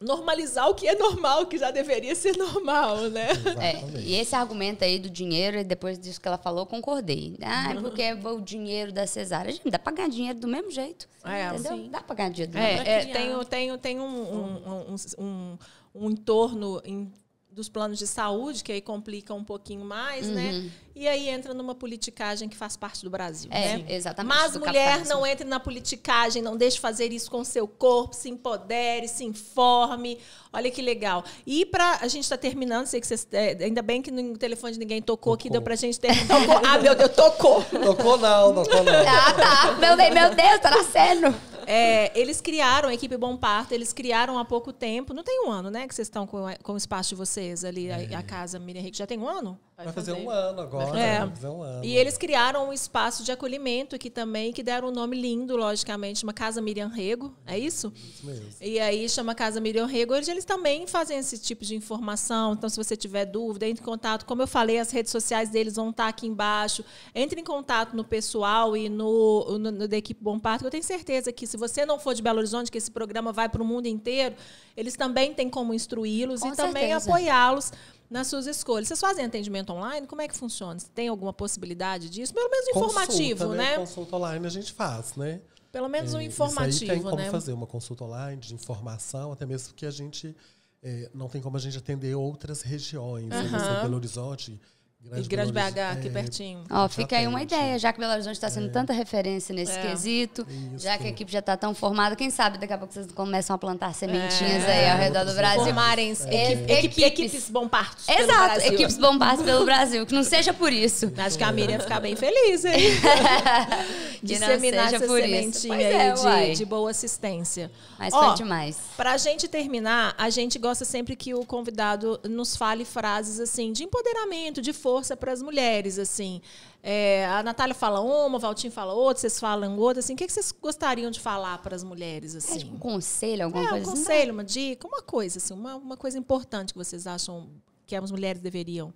[SPEAKER 3] normalizar o que é normal, que já deveria ser normal, né?
[SPEAKER 2] É, e esse argumento aí do dinheiro, depois disso que ela falou, eu concordei. Ah,
[SPEAKER 3] Uhum.
[SPEAKER 2] porque é o dinheiro da cesárea. Gente, dá pra ganhar dinheiro do mesmo jeito.
[SPEAKER 3] É,
[SPEAKER 2] entendeu?
[SPEAKER 3] sim.
[SPEAKER 2] Dá pra ganhar dinheiro do mesmo jeito.
[SPEAKER 3] É, é, tem, tem um, um, um, um, um entorno em- dos planos de saúde, que aí complica um pouquinho mais, né? E aí entra numa politicagem que faz parte do Brasil.
[SPEAKER 2] É,
[SPEAKER 3] né?
[SPEAKER 2] exatamente,
[SPEAKER 3] Mas mulher não entre na politicagem, não deixe fazer isso com o seu corpo, se empodere, se informe. Olha que legal. E para a gente está terminando, sei que vocês. é, ainda bem que no telefone de ninguém tocou, aqui,
[SPEAKER 4] Tocou.
[SPEAKER 3] deu pra gente terminar. Tocou. Ah, meu Deus, tocou!
[SPEAKER 4] Tocou não, tocou não.
[SPEAKER 2] Ah, tá. Meu, Deus, meu Deus, tá nascendo.
[SPEAKER 3] É, eles criaram, a equipe Bom Parto, eles criaram há pouco tempo, não tem um ano, né, que vocês estão com, com o espaço de vocês ali, a, a casa Miriam Henrique, já tem um ano?
[SPEAKER 4] Vai fazer um ano agora.
[SPEAKER 3] É.
[SPEAKER 4] Vai fazer um ano.
[SPEAKER 3] E eles criaram um espaço de acolhimento aqui também, que deram um nome lindo, logicamente, uma Casa Miriam Rego, é isso?
[SPEAKER 4] Isso mesmo.
[SPEAKER 3] E aí chama Casa Miriam Rego. Hoje eles também fazem esse tipo de informação. Então, se você tiver dúvida, entre em contato. Como eu falei, as redes sociais deles vão estar aqui embaixo. Entre em contato no pessoal e no, no- no da equipe Bom Parto. que Eu tenho certeza que se você não for de Belo Horizonte, que esse programa vai para o mundo inteiro, eles também têm como instruí-los
[SPEAKER 2] Com
[SPEAKER 3] e também
[SPEAKER 2] certeza.
[SPEAKER 3] apoiá-los nas suas escolhas. Vocês fazem atendimento online? Como é que funciona? Você tem alguma possibilidade disso? Pelo menos informativo,
[SPEAKER 4] Consulta,
[SPEAKER 3] né?
[SPEAKER 4] Consulta online a gente faz, né?
[SPEAKER 3] Pelo menos um
[SPEAKER 4] É, Isso aí tem
[SPEAKER 3] informativo,
[SPEAKER 4] como
[SPEAKER 3] né?
[SPEAKER 4] fazer uma consulta online de informação, até mesmo porque a gente é, não tem como a gente atender outras regiões. né?
[SPEAKER 3] Aham.
[SPEAKER 4] Você, Belo Horizonte,
[SPEAKER 3] E
[SPEAKER 4] Grande,
[SPEAKER 3] Grande BH,
[SPEAKER 4] Horizonte,
[SPEAKER 3] aqui
[SPEAKER 4] é,
[SPEAKER 3] pertinho.
[SPEAKER 2] Ó, fica aí uma ideia, já que Belo Horizonte está sendo tanta referência nesse
[SPEAKER 3] É.
[SPEAKER 2] quesito,
[SPEAKER 4] Isso.
[SPEAKER 2] já que a equipe já está tão formada, quem sabe daqui a pouco vocês começam a plantar sementinhas
[SPEAKER 3] É.
[SPEAKER 2] aí ao redor do Brasil.
[SPEAKER 3] Formarem
[SPEAKER 2] É,
[SPEAKER 3] equipe- equipe-
[SPEAKER 2] equipes.
[SPEAKER 3] equipes bom partos. pelo
[SPEAKER 2] Exato, equipes bombadas pelo Brasil, que não seja por isso.
[SPEAKER 3] Acho que a Miriam ia ficar bem feliz, hein? [LAUGHS]
[SPEAKER 2] Que não
[SPEAKER 3] Disseminar
[SPEAKER 2] seja
[SPEAKER 3] essa
[SPEAKER 2] por isso.
[SPEAKER 3] sementinha
[SPEAKER 2] Pois é, uai.
[SPEAKER 3] de, de boa assistência.
[SPEAKER 2] Mas
[SPEAKER 3] Ó,
[SPEAKER 2] foi demais.
[SPEAKER 3] Pra gente terminar, a gente gosta sempre que o convidado nos fale frases assim de empoderamento, de força para as mulheres, assim. É, a Natália fala uma, o Valtinho fala outra, vocês falam outra, assim. O que, que vocês gostariam de falar para as mulheres,
[SPEAKER 2] É
[SPEAKER 3] assim?
[SPEAKER 2] tipo um conselho, alguma
[SPEAKER 3] É, um
[SPEAKER 2] coisa assim?
[SPEAKER 3] conselho, uma dica, uma coisa, assim, uma, uma coisa importante que vocês acham que as mulheres deveriam.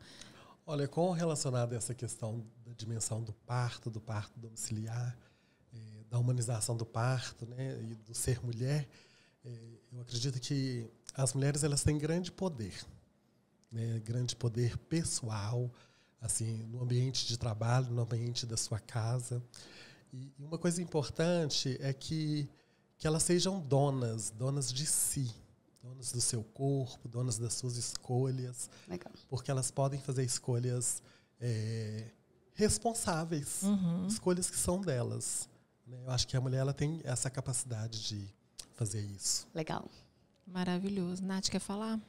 [SPEAKER 4] Olha, com relacionado a essa questão da dimensão do parto, do parto domiciliar, eh, da humanização do parto, né, e do ser mulher, eh, eu acredito que as mulheres elas têm grande poder, né, grande poder pessoal, assim, no ambiente de trabalho, no ambiente da sua casa. E uma coisa importante é que que elas sejam donas, donas de si, donas do seu corpo, donas das suas escolhas,
[SPEAKER 2] Legal.
[SPEAKER 4] porque elas podem fazer escolhas é, responsáveis,
[SPEAKER 3] Uhum.
[SPEAKER 4] escolhas que são delas. né? Eu acho que a mulher ela tem essa capacidade de fazer isso.
[SPEAKER 2] Legal.
[SPEAKER 3] Maravilhoso. Nath, quer falar?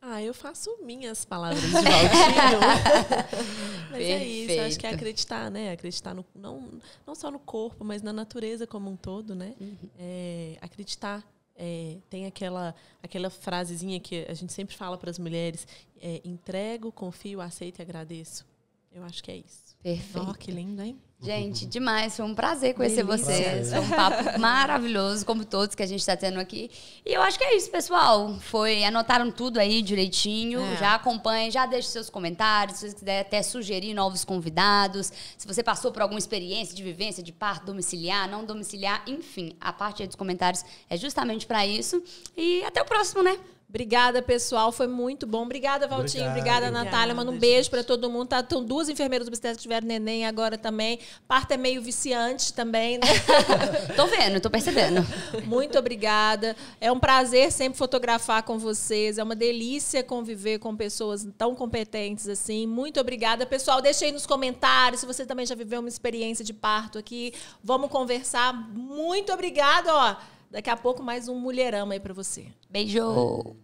[SPEAKER 1] Ah, eu faço minhas palavras de Valtinho. [LAUGHS] mas é isso, acho que é
[SPEAKER 2] Perfeito.
[SPEAKER 1] acreditar, né? Acreditar no, não, não só no corpo, mas na natureza como um todo, né? É, acreditar. É, tem aquela, aquela frasezinha que a gente sempre fala para as mulheres: é, entrego, confio, aceito e agradeço. Eu acho que é isso.
[SPEAKER 2] Perfeito.
[SPEAKER 3] Ó, que lindo, hein?
[SPEAKER 2] Gente, demais. Foi um prazer conhecer
[SPEAKER 3] Delícia.
[SPEAKER 2] vocês. Foi um papo maravilhoso, como todos que a gente está tendo aqui. E eu acho que é isso, pessoal. Foi, anotaram tudo aí direitinho.
[SPEAKER 3] É.
[SPEAKER 2] Já acompanhem, já deixem seus comentários. Se você quiser até sugerir novos convidados. Se você passou por alguma experiência de vivência de parto domiciliar, não domiciliar, enfim, a parte aí dos comentários é justamente para isso. E até o próximo, né?
[SPEAKER 3] Obrigada, pessoal. Foi muito bom. Obrigada, Valtinho.
[SPEAKER 4] Obrigado.
[SPEAKER 3] Obrigada, Natália. Manda um beijo
[SPEAKER 1] gente.
[SPEAKER 3] para todo mundo. Tá, estão duas enfermeiras obstétricas que tiveram neném agora também. Parto é meio viciante também, né? [LAUGHS]
[SPEAKER 2] Tô vendo, tô percebendo.
[SPEAKER 3] Muito obrigada. É um prazer sempre fotografar com vocês. É uma delícia conviver com pessoas tão competentes assim. Muito obrigada, pessoal. Deixa aí nos comentários se você também já viveu uma experiência de parto aqui. Vamos conversar. Muito obrigada, ó. Daqui a pouco mais um mulherama aí para você.
[SPEAKER 2] Beijo!